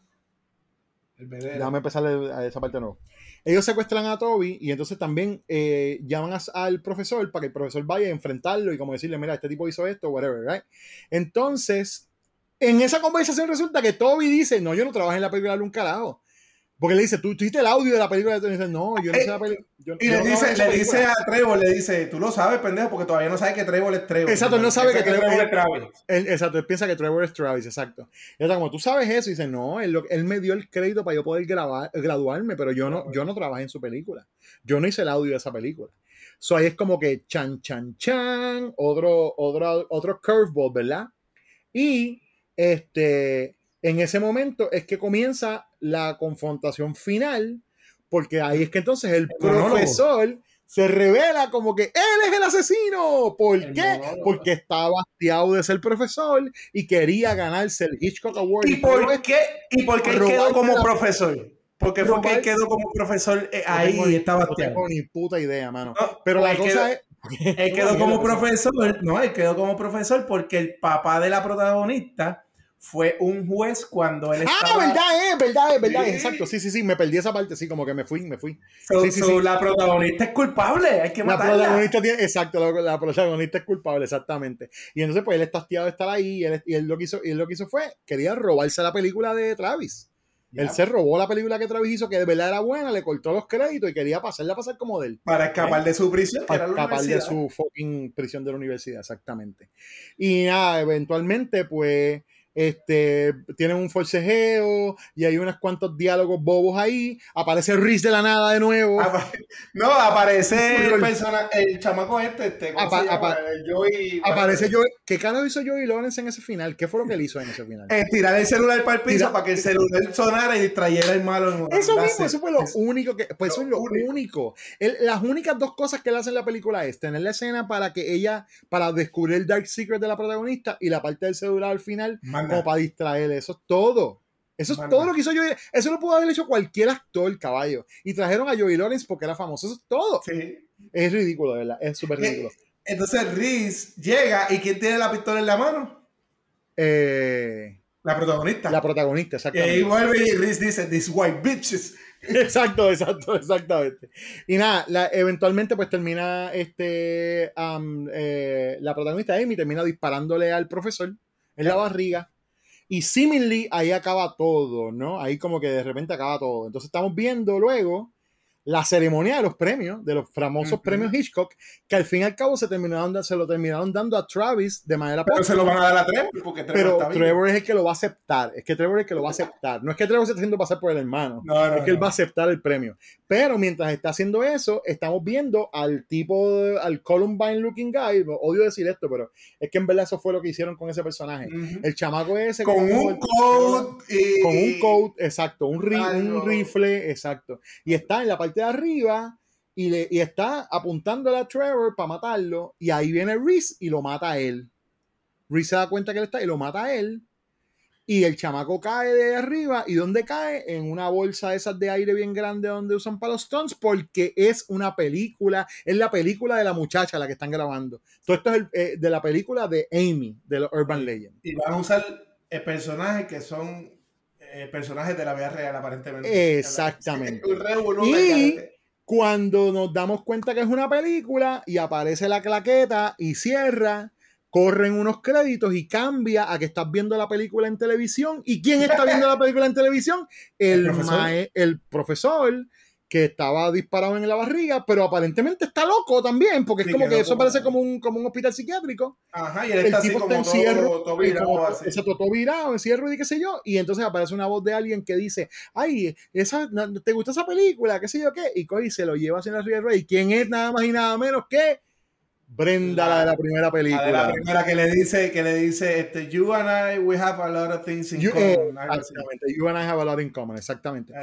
El.
Déjame empezar a esa parte de nuevo. Ellos secuestran a Toby y entonces también eh, llaman a- al profesor para que el profesor vaya a enfrentarlo y como decirle, mira, este tipo hizo esto, whatever, right? Entonces, en esa conversación resulta que Toby dice, no, yo no trabajé en la película de un carajo. Porque le dice, tú tú hiciste el audio de la película y dice, no, yo no sé la película. yo-
Eh, Y le dice, le dice
película".
a Trevor, le dice, tú lo sabes, pendejo, porque todavía no sabes que Trevor es Trevor.
Exacto, él no sabe que
Piensa
Trevor,
es Travis.
él- exacto, él piensa que Trevor es Travis, exacto. Y está como, tú sabes eso, y dice, no, él me dio el crédito para yo poder grabar, graduarme, pero yo no, yo no trabajé en su película. Yo no hice el audio de esa película. So ahí es como que chan, chan, chan, otro, otro, otro curveball, ¿verdad? Y este, en ese momento es que comienza la confrontación final, porque ahí es que entonces el profesor se revela como que él es el asesino. ¿Por
El
qué?
monólogo.
Porque estaba hastiado de ser profesor y quería ganarse el Hitchcock Award.
¿Y por qué, y por qué quedó como
la-
profesor? Porque fue que él quedó como profesor eh,
No
ahí y estaba
No tengo
hastiado.
ni puta idea, mano.
No,
Pero la
pues
cosa
quedó-
es.
Él quedó como profesor, no, él quedó como profesor porque el papá de la protagonista fue un juez cuando él
Ah,
estaba...
verdad, es, verdad, es, verdad,
Sí.
es, exacto. Sí, sí, sí, me perdí esa parte, sí, como que me fui, me fui.
So-
sí, sí,
so
sí.
La protagonista es culpable, hay que
La
matarla.
protagonista tiene, exacto, la, la protagonista es culpable, exactamente. Y entonces, pues él está hastiado de estar ahí y él, y él lo que hizo, y él lo que hizo fue, quería robarse la película de Travis. Él se robó la película que Travis hizo, que de verdad era buena, le cortó los créditos y quería pasarla a pasar como de él.
Para escapar de su prisión, que
para
era la
escapar de su fucking prisión de la universidad, exactamente. Y nada, eventualmente, pues, este, tienen un forcejeo y hay unos cuantos diálogos bobos ahí. Aparece Riz de la nada de nuevo.
Apa- No, aparece el persona, el chamaco este, este ¿cómo
Apa- apa-
El Joey.
Aparece Joey. ¿Qué carajo hizo Joey Lawrence en ese final? ¿Qué fue lo que él hizo en ese final?
Eh, tirar el celular para el piso
Tira-
para que el celular sonara y distrayera el malo. en-
Eso mismo, eso fue lo único que. Pues eso es lo único. Las únicas dos cosas que él hace en la película es tener la escena para que ella, para descubrir el Dark Secret de la protagonista y la parte del celular al final. Como para distraerle. Eso es todo. Eso es
Manda.
todo lo que hizo Joey. Eso lo pudo haber hecho cualquier actor, caballo. Y trajeron a Joey Lawrence porque era famoso. Eso es todo.
Sí.
Es ridículo, de verdad. Es súper ridículo.
Entonces Riz llega y ¿quién tiene la pistola en la mano?
Eh,
La protagonista.
la protagonista,
y
exactamente.
ahí vuelve y Riz dice, these white bitches.
Exacto, exacto, exactamente. Y nada, la- eventualmente pues termina este eh, la protagonista Amy termina disparándole al profesor en la barriga. Y seemingly ahí acaba todo, ¿no? Ahí como que de repente acaba todo. Entonces estamos viendo luego la ceremonia de los premios, de los famosos premios Hitchcock, que al fin y al cabo se, terminaron, se lo terminaron dando a Travis de manera
Pero se lo van a dar a Trevor porque Trevor
Pero
está.
Trevor es el que lo va a aceptar. Es que Trevor es el que lo va a aceptar. No es que Trevor se esté haciendo pasar por el hermano.
No, no,
es que él
no.
va a aceptar el premio. Pero mientras está haciendo eso, estamos viendo al tipo, de- al Columbine looking guy. Odio decir esto, pero es que en verdad eso fue lo que hicieron con ese personaje. El chamaco ese.
Con un coat y...
Con un coat, exacto. Un, ri-
Algo.
un rifle, exacto. Y está en la parte arriba. Y, le, y está apuntándole a Trevor para matarlo. Y ahí viene Reese y lo mata a él. Reese se da cuenta que él está y lo mata a él. Y el chamaco cae de arriba. ¿Y dónde cae? En una bolsa de esas de aire bien grande donde usan para los stunts, porque es una película, es la película de la muchacha la que están grabando. Todo esto es el- eh, de la película de Amy, de los Urban Legend.
Y van a usar personajes que son eh, personajes de la vida real, aparentemente.
Exactamente.
Un revolú,
Y cuando nos damos cuenta que es una película y aparece la claqueta y cierra, corren unos créditos y cambia a que estás viendo la película en televisión. ¿Y quién está viendo la película en televisión? El,
El profesor.
mae- el profesor que estaba disparado en la barriga, pero aparentemente está loco también, porque
Sí,
es como que eso
como-
parece como un, como un hospital psiquiátrico.
Ajá, y él está así como todo- todo
y
virado,
como-
así.
exacto, todo virado, encierro y qué sé yo, y entonces aparece una voz de alguien que dice, ay, esa, ¿te gustó esa película? ¿Qué sé yo qué? Y coge y se lo lleva hacia la Ría Rey. ¿Quién es nada más y nada menos que Brenda, la, de la primera
La
película?
de la primera que le dice, que le dice, este, you and I, we have a lot of things in
You, eh,
common. así.
exactamente, you and I have a lot in common, exactamente.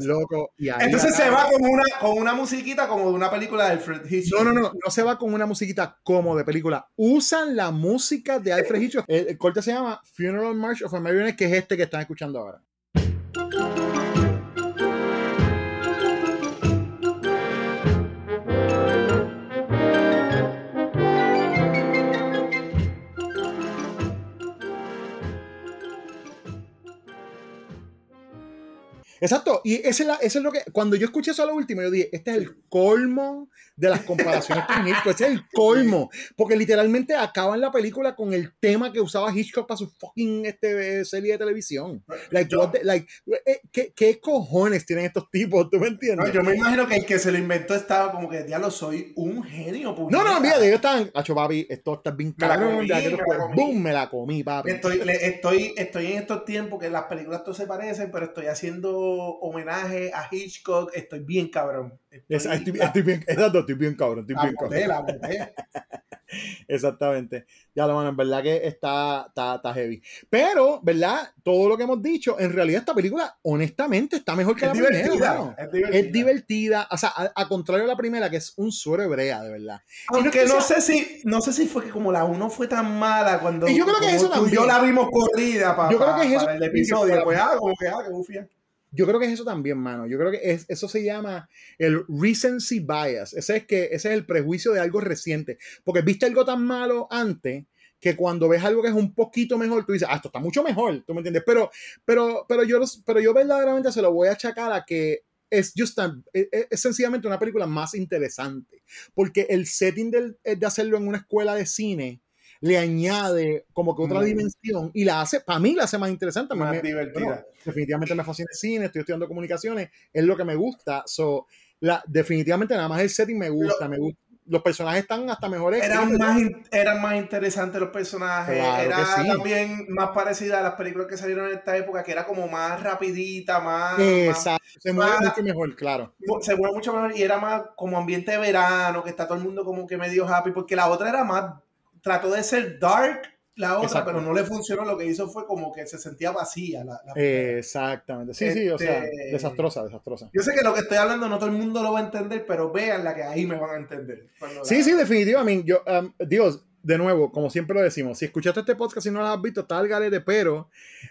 Loco, y ahí
Entonces se va con una, con una musiquita como de una película de Alfred Hitchcock.
No, no, no, no se va con una musiquita como de película. Usan la música de Alfred Hitchcock. El, el corte se llama Funeral March of a Marionette, que es este que están escuchando ahora. Exacto, y ese es, la- ese es lo que, cuando yo escuché eso a lo último, yo dije, este es el colmo de las comparaciones con Hitchcock, ese es el colmo, porque literalmente acaban la película con el tema que usaba Hitchcock para su fucking este, serie de televisión. Like, what the- like, eh, ¿qué, qué cojones tienen estos tipos? ¿Tú me entiendes?
No, yo me imagino que el que se lo inventó estaba como que, diablo, soy un genio.
No, no,
puñeta".
mira, ellos estaban, hacho papi, esto está bien
comí.
boom, me la comí, papi.
Estoy, le- estoy, estoy en estos tiempos que las películas todas se parecen, pero estoy haciendo homenaje a Hitchcock. Estoy bien cabrón. Estoy,
Esa- estoy, estoy bien, exacto, estoy bien cabrón, estoy bien
boté,
cabrón. Exactamente. Ya lo mano, en verdad que está, está, está heavy. Pero, ¿verdad? Todo lo que hemos dicho, en realidad esta película, honestamente, está mejor que
Es
la primera.
divertida,
mano.
es divertida.
Es divertida. O sea, a, a contrario de la primera, que es un suero hebrea, de verdad. No es
Aunque
que
no
sea-
sé si no sé si fue que como la 1 fue tan mala cuando
Y yo creo que
como
eso
y yo
también.
la vimos corrida pa-
Yo creo que es eso
para el
también,
episodio. Pues ah, como que ah, que bufia.
Yo creo que es eso también, mano. Yo creo que es, eso se llama el recency bias. Ese es, que, ese es el prejuicio de algo reciente. Porque viste algo tan malo antes que cuando ves algo que es un poquito mejor, tú dices, ah, esto está mucho mejor, ¿tú me entiendes? Pero, pero, pero, yo, pero yo verdaderamente se lo voy a achacar a que es, just a- es, es sencillamente una película más interesante. Porque el setting del- de hacerlo en una escuela de cine le añade como que otra
Mm.
dimensión y la hace, para mí la hace más interesante.
Más
me-
divertida.
bueno, definitivamente me fascina el cine, estoy estudiando comunicaciones, es lo que me gusta. So, la, definitivamente nada más el setting me gusta, me gusta. Los personajes están hasta mejores.
Eran
escritos.
más, in- eran más interesantes los personajes.
Claro
era
sí.
también más parecida a las películas que salieron en esta época, que era como más rapidita, más.
Exacto, se mueve
más-
mucho mejor, claro.
más- se mueve mucho mejor y era más como ambiente de verano, que está todo el mundo como que medio happy, porque la otra era más. Trató de ser dark, la otra, pero no le funcionó. Lo que hizo fue como que se sentía vacía. La, la
Exactamente. Sí, sí, o sea,
Este-
desastrosa, desastrosa.
Yo sé que lo que estoy hablando no todo el mundo lo va a entender, pero vean la que ahí me van a entender.
Sí,
la-
sí, definitivamente. Yo, um, Dios, de nuevo, como siempre lo decimos, si escuchaste este podcast y no lo has visto, está al garete, pero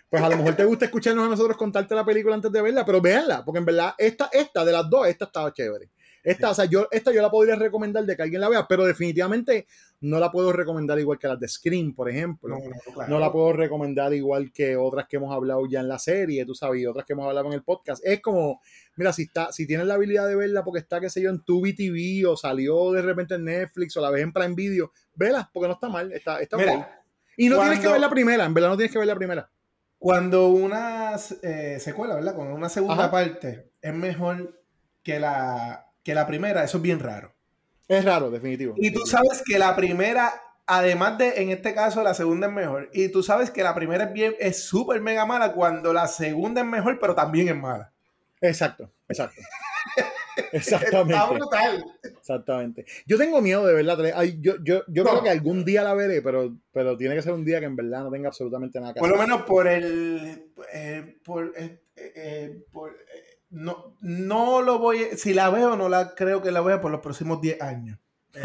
pues a lo mejor te gusta escucharnos a nosotros contarte la película antes de verla, pero véanla, porque en verdad, esta, esta de las dos, esta estaba chévere. Esta, o sea, yo, esta yo la podría recomendar de que alguien la vea, pero definitivamente no la puedo recomendar igual que las de Scream, por ejemplo.
No, no, claro.
No la puedo recomendar igual que otras que hemos hablado ya en la serie, tú sabes, y otras que hemos hablado en el podcast. Es como, mira, si está, si tienes la habilidad de verla porque está, qué sé yo, en Tubi TV o salió de repente en Netflix o la ves en Prime Video, vela, porque no está mal, está, está
Mira.
Y no tienes que ver la primera, en verdad no tienes que ver la primera.
Cuando una eh, secuela, ¿verdad? Cuando una segunda
Ajá.
parte es mejor que la, que la primera, eso es bien raro.
Es raro, definitivo.
Y tú sabes que la primera, además de, en este caso, la segunda es mejor. Y tú sabes que la primera es bien, es súper mega mala cuando la segunda es mejor, pero también es mala.
Exacto, exacto. Exactamente.
Está brutal.
Exactamente. Yo tengo miedo de verla. ay, yo yo, yo
No.
creo que algún día la veré, pero, pero tiene que ser un día que en verdad no tenga absolutamente nada que
Por lo
hacer.
menos por el. eh, por, eh, eh, por, no, no lo voy. a- Si la veo, no la creo que la vea por los próximos 10 años.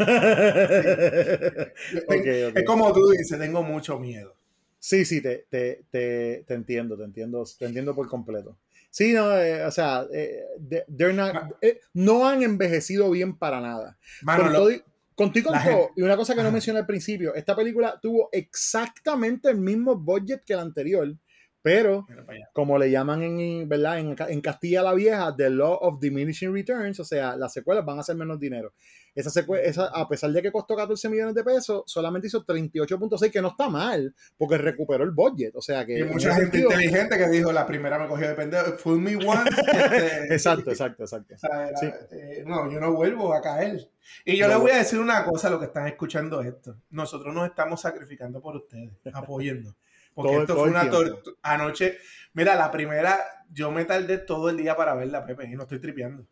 Es como tú dices, tengo mucho miedo.
Sí, sí, te, te, te, te entiendo, te entiendo, te entiendo por completo. Sí, no, eh, o sea, eh, de- they're not- eh, no han envejecido bien para nada.
Mano,
con
lo-
todo y- contigo y con todo, y una cosa que no mencioné al principio, esta película tuvo exactamente el mismo budget que la anterior, pero como le llaman en, ¿verdad? En, en Castilla la Vieja, The Law of Diminishing Returns, o sea, las secuelas van a hacer menos dinero. esa, secue- esa a pesar de que costó 14 millones de pesos, solamente hizo 38.6, que no está mal, porque recuperó el budget. O sea que.
Y mucha gente
sentido-
inteligente que dijo, la primera me cogió de pendejo, fool me once. este,
Exacto, exacto, exacto.
o sea, era,
Sí.
eh, no, yo no vuelvo a caer. Y yo
No,
les voy a decir una cosa a los que están escuchando esto. Nosotros nos estamos sacrificando por ustedes, apoyando. Porque
Todo-
esto
todo
fue una tortura. Anoche, mira, la primera, yo me tardé todo el día para verla, Pepe, y no estoy tripeando.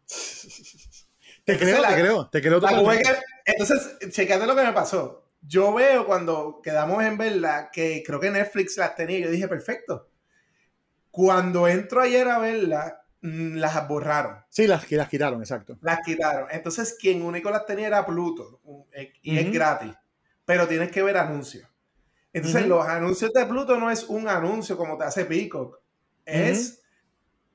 Te
Entonces,
creo,
la-
te creo, te creo
tuve que- entonces, checate lo que me pasó. Yo veo cuando quedamos en verla que creo que Netflix las tenía. Yo dije, perfecto. Cuando entro ayer a verla, mm, las borraron.
Sí, las, las quitaron, exacto.
Las quitaron. Entonces, quien único las tenía era Pluto. eh, Y es gratis. Pero tienes que ver anuncios. Entonces, los anuncios de Pluto no es un anuncio como te hace Peacock. Es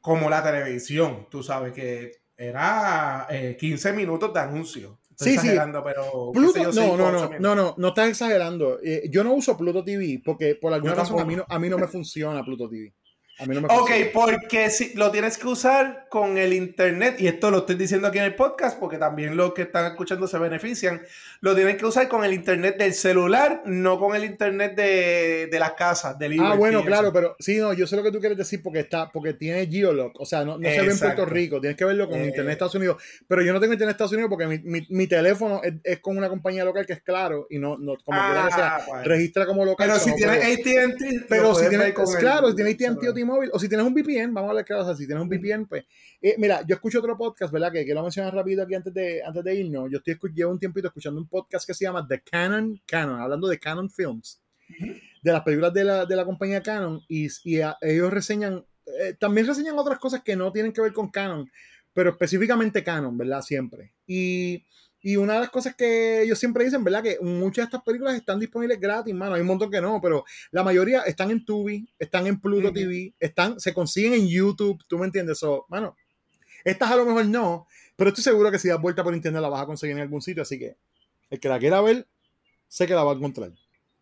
como la televisión. Tú sabes que era eh, 15 minutos de anuncio. Estoy
Sí, sí.
exagerando, pero. qué
Pluto,
yo,
no, no, no, no, no, no estás exagerando. Eh, yo no uso Pluto TV porque por alguna razón a mí, no, a mí no me funciona Pluto TV. A mí no me
Ok, porque si lo tienes que usar con el internet, y esto lo estoy diciendo aquí en el podcast, porque también los que están escuchando se benefician, lo tienes que usar con el internet del celular, no con el internet de, de las casas, del
Ah, bueno, claro, pero sí, no, yo sé lo que tú quieres decir porque está, porque tiene Geolog, o sea, no, no se ve en. Puerto Rico, tienes que verlo con
Eh.
Internet de Estados Unidos, pero yo no tengo Internet de Estados Unidos porque mi, mi, mi teléfono es, es con una compañía local que es claro y no, no como quiera que sea,
Ah, bueno.
registra como local.
Pero si
no
tienes. AT&T,
Pero si tienes, claro, si tienes AT&T T-Mobile, o si tienes un VPN, vamos a hablar claro, o sea, si tienes un VPN, pues, eh, mira, yo escucho otro podcast, ¿verdad? Que quiero mencionar rápido aquí antes de, antes de irnos. Yo estoy, llevo un tiempito escuchando un podcast que se llama The Canon Canon, hablando de Canon Films, de las películas de la, de la compañía Canon, y, y a- ellos reseñan, eh, también reseñan otras cosas que no tienen que ver con Canon, pero específicamente Canon, ¿verdad? Siempre. Y, y una de las cosas que ellos siempre dicen, ¿verdad? Que muchas de estas películas están disponibles gratis, mano. Hay un montón que no, pero la mayoría están en Tubi, están en Pluto. TV, están, se consiguen en YouTube, ¿tú me entiendes? So, mano, estas a lo mejor no, pero estoy seguro que si das vuelta por internet la vas a conseguir en algún sitio, así que el que la quiera ver, sé que la va a encontrar.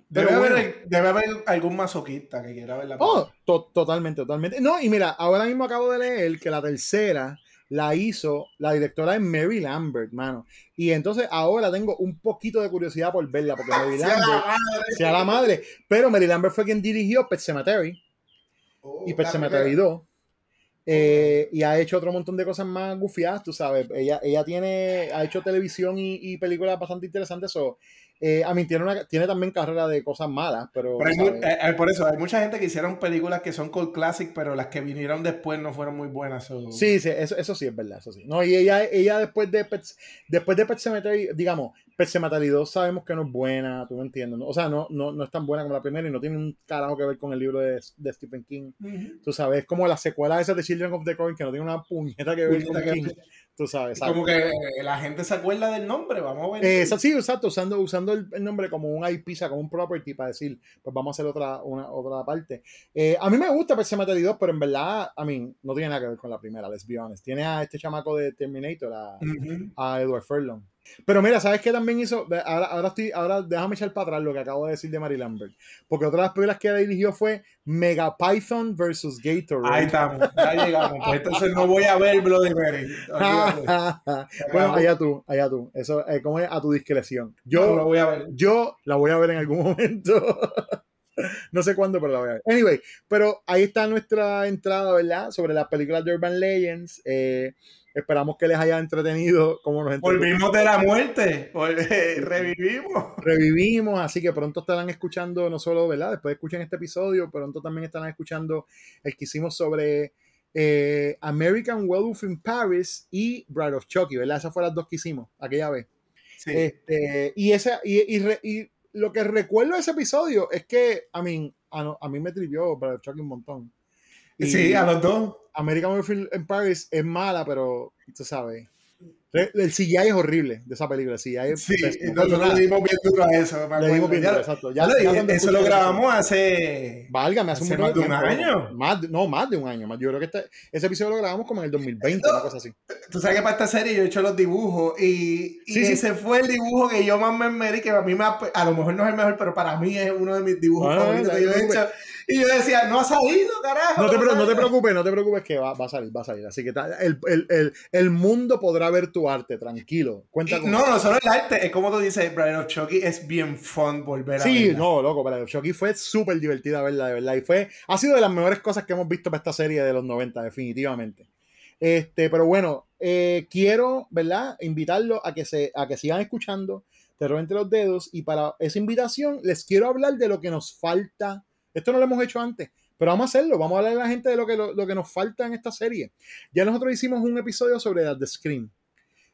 Debe,
Pero
haber,
bueno.
debe haber algún masoquista que quiera ver la
Oh, to- totalmente, totalmente. No, y mira, ahora mismo acabo de leer que la tercera la hizo la directora de Mary Lambert, mano. Y entonces ahora tengo un poquito de curiosidad por verla, porque Mary
Sea la
Lambert,
madre.
sea la madre, pero Mary Lambert fue quien dirigió Pet Cemetery
Oh,
y Pet Cemetery
primera.
2. eh, y ha hecho otro montón de cosas más gufiadas, tú sabes. Ella, ella tiene, ha hecho televisión y, y películas bastante interesantes. So, eh, a mí tiene, una, tiene también carrera de cosas malas, pero.
Hay eh, eh, por eso, hay mucha gente que hicieron películas que son cult classic, pero las que vinieron después no fueron muy buenas.
Sí, sí, eso, eso sí es verdad, eso sí. No, y ella, ella después de Pet, después de Pet Sematary, digamos, Pet Sematary 2 sabemos que no es buena, tú me entiendes, ¿no? O sea, no, no, no es tan buena como la primera y no tiene un carajo que ver con el libro de, de Stephen King.
Ujú.
Tú sabes, es como la secuela esa de Children of the Corn que no tiene una puñeta que ver
Puñeta
con
que-
King. Tú sabes,
Como que la gente se acuerda del nombre, vamos a ver.
Eh, sí, exacto, usando, usando el, el nombre como un IP, como un property para decir, pues vamos a hacer otra, una, otra parte. Eh, a mí me gusta Sematary 2, pero en verdad, a mí, no tiene nada que ver con la primera, let's be honest. Tiene a este chamaco de Terminator, a, a Edward Furlong. Pero mira, ¿sabes qué también hizo? Ahora, ahora, estoy, ahora déjame echar para atrás lo que acabo de decir de Mary Lambert. Porque otra de las películas que ella dirigió fue Mega Python vs. Gatorade.
Ahí estamos, ya llegamos. Pues entonces no voy a ver Bloody Mary.
Bueno, allá tú, allá tú. Eso es como es a tu discreción. Yo
No lo voy a ver.
Yo la voy a ver en algún momento. no sé cuándo, pero la voy a ver. Anyway, pero ahí está nuestra entrada, ¿verdad? Sobre las películas de Urban Legends. Eh, esperamos que les haya entretenido como nos.
Volvimos de la muerte. Vol- Revivimos.
Revivimos, así que pronto estarán escuchando, no solo, ¿verdad? Después escuchen este episodio, pronto también estarán escuchando el que hicimos sobre eh, American Werewolf in Paris y Bride of Chucky, ¿verdad? Esas fueron las dos que hicimos aquella vez.
Sí.
Este, y, esa, y, y re- y lo que recuerdo de ese episodio es que, a mí, a, no- a mí me trivió Bride of Chucky un montón. Y
Sí, a los dos.
American Werewolf in Paris es mala, pero tú sabes. El CGI es horrible de esa película. El CGI es
Sí, nosotros
Nada.
le dimos bien duro a eso.
Le dimos bien duro, exacto. Ya-
eso lo grabamos hace.
Válgame, hace,
Hace
un
más de un
tiempo.
año.
Más de- no, más de un año. más. Yo creo que este- ese episodio lo grabamos como en el 2020, una cosa así.
Tú sabes que para esta serie yo he hecho los dibujos y, y
Sí, sí.
ese fue el dibujo que yo más me enmeré, que a mí me, ha- a lo mejor no es el mejor, pero para mí es uno de mis dibujos
Ah,
favoritos que yo he
no
hecho. Y yo decía, no ha salido, carajo.
No te,
no
te
salido".
preocupes, no te preocupes que va, va a salir, va a salir. Así que el, el- el- el mundo podrá ver tu arte, tranquilo. Cuenta
Y
con
no, no solo el arte, es como tú dices, Brian of Chucky es bien fun volver a
Sí,
verla.
no, loco, pero Shocky fue súper divertida verla, de verdad. Y fue, ha sido de las mejores cosas que hemos visto para esta serie de los 90, definitivamente. Este, pero bueno, eh, quiero, ¿verdad? Invitarlos a que, se, a que sigan escuchando Terror entre los dedos. Y para esa invitación, les quiero hablar de lo que nos falta. Esto no lo hemos hecho antes, pero vamos a hacerlo. Vamos a hablar a la gente de lo que, lo, lo que nos falta en esta serie. Ya nosotros hicimos un episodio sobre The Scream.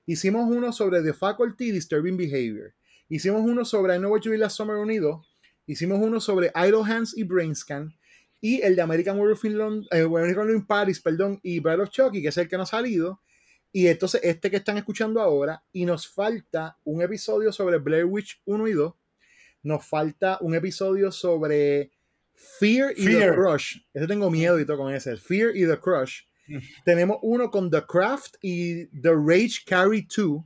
Hicimos uno sobre The Faculty Disturbing Behavior. Hicimos uno sobre I Know What You Did Last Summer Unido. Hicimos uno sobre Idle Hands y Brainscan. Y el de American Werewolf in, Lon- eh, Werewolf in Paris, perdón, y Bride of Chucky, que es el que no ha salido. Y entonces este que están escuchando ahora. Y nos falta un episodio sobre Blair Witch 1 y 2. Nos falta un episodio sobre Fear y The. Crush. Ese tengo miedo y todo con ese. Fear y The Crush. Tenemos uno con The Craft y The Rage Carry 2.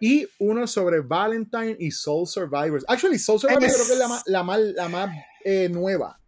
Y uno sobre Valentine y Soul Survivors. Actually, Soul Survivors
Es-
creo que es la más, la más, la más eh, nueva.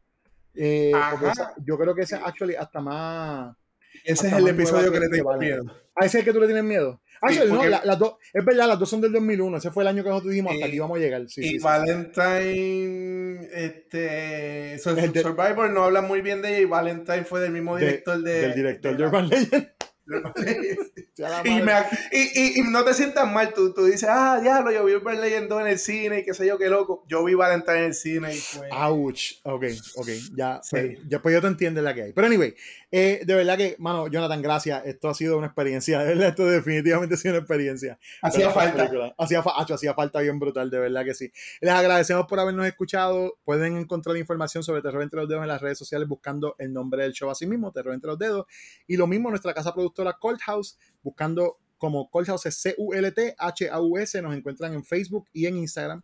Eh, esa- yo creo que esa actually hasta más.
Ese
hasta
es el episodio que le tengo miedo.
Ah, ese es el que tú le tienes miedo. Actually, no,
porque-
la- las dos, es verdad, las dos son del 2001. Ese fue el año que nosotros dijimos hasta aquí vamos a llegar. Sí,
y
sí, sí.
Valentine, este,
de-
Survivor no habla muy bien de ella y Valentine fue del mismo director de,
del director
de
de Urban Legend.
Y, me y, y- y no te sientas mal, tú, tú dices, ah, diablo, yo vi Legend 2 en el cine y qué sé yo, qué loco. Yo vi Valentine en el cine y fue...
Ouch. Ok, ok. Ya,
Sí.
pues, ya pues yo te entiendo la que hay. Pero anyway, eh, de verdad que, mano, Jonathan, gracias. Esto ha sido una experiencia. De verdad, esto definitivamente ha sido una experiencia.
Hacía falta.
Hacía, hacía falta bien brutal, de verdad que sí. Les agradecemos por habernos escuchado. Pueden encontrar información sobre Terror entre los dedos en las redes sociales buscando el nombre del show así mismo, Terror entre los dedos. Y lo mismo nuestra casa productora Cold House, buscando como Cold House es C-U-L-T-H-A-U-S. Nos encuentran en Facebook y en Instagram.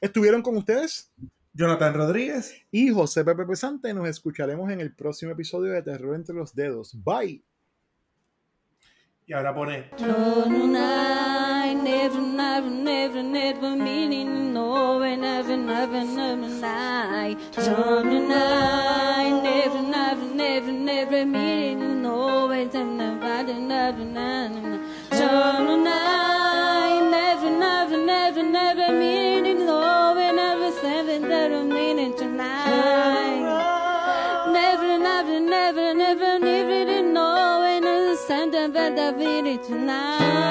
Estuvieron con ustedes
Jonathan Rodríguez.
y José Pepe Pesante. Nos escucharemos en el próximo episodio de Terror entre los dedos. Bye.
Y ahora pone...
Tonight, never, never, never, never meaning no, never, never, never night. Tonight, never, never, never, never meaning tonight.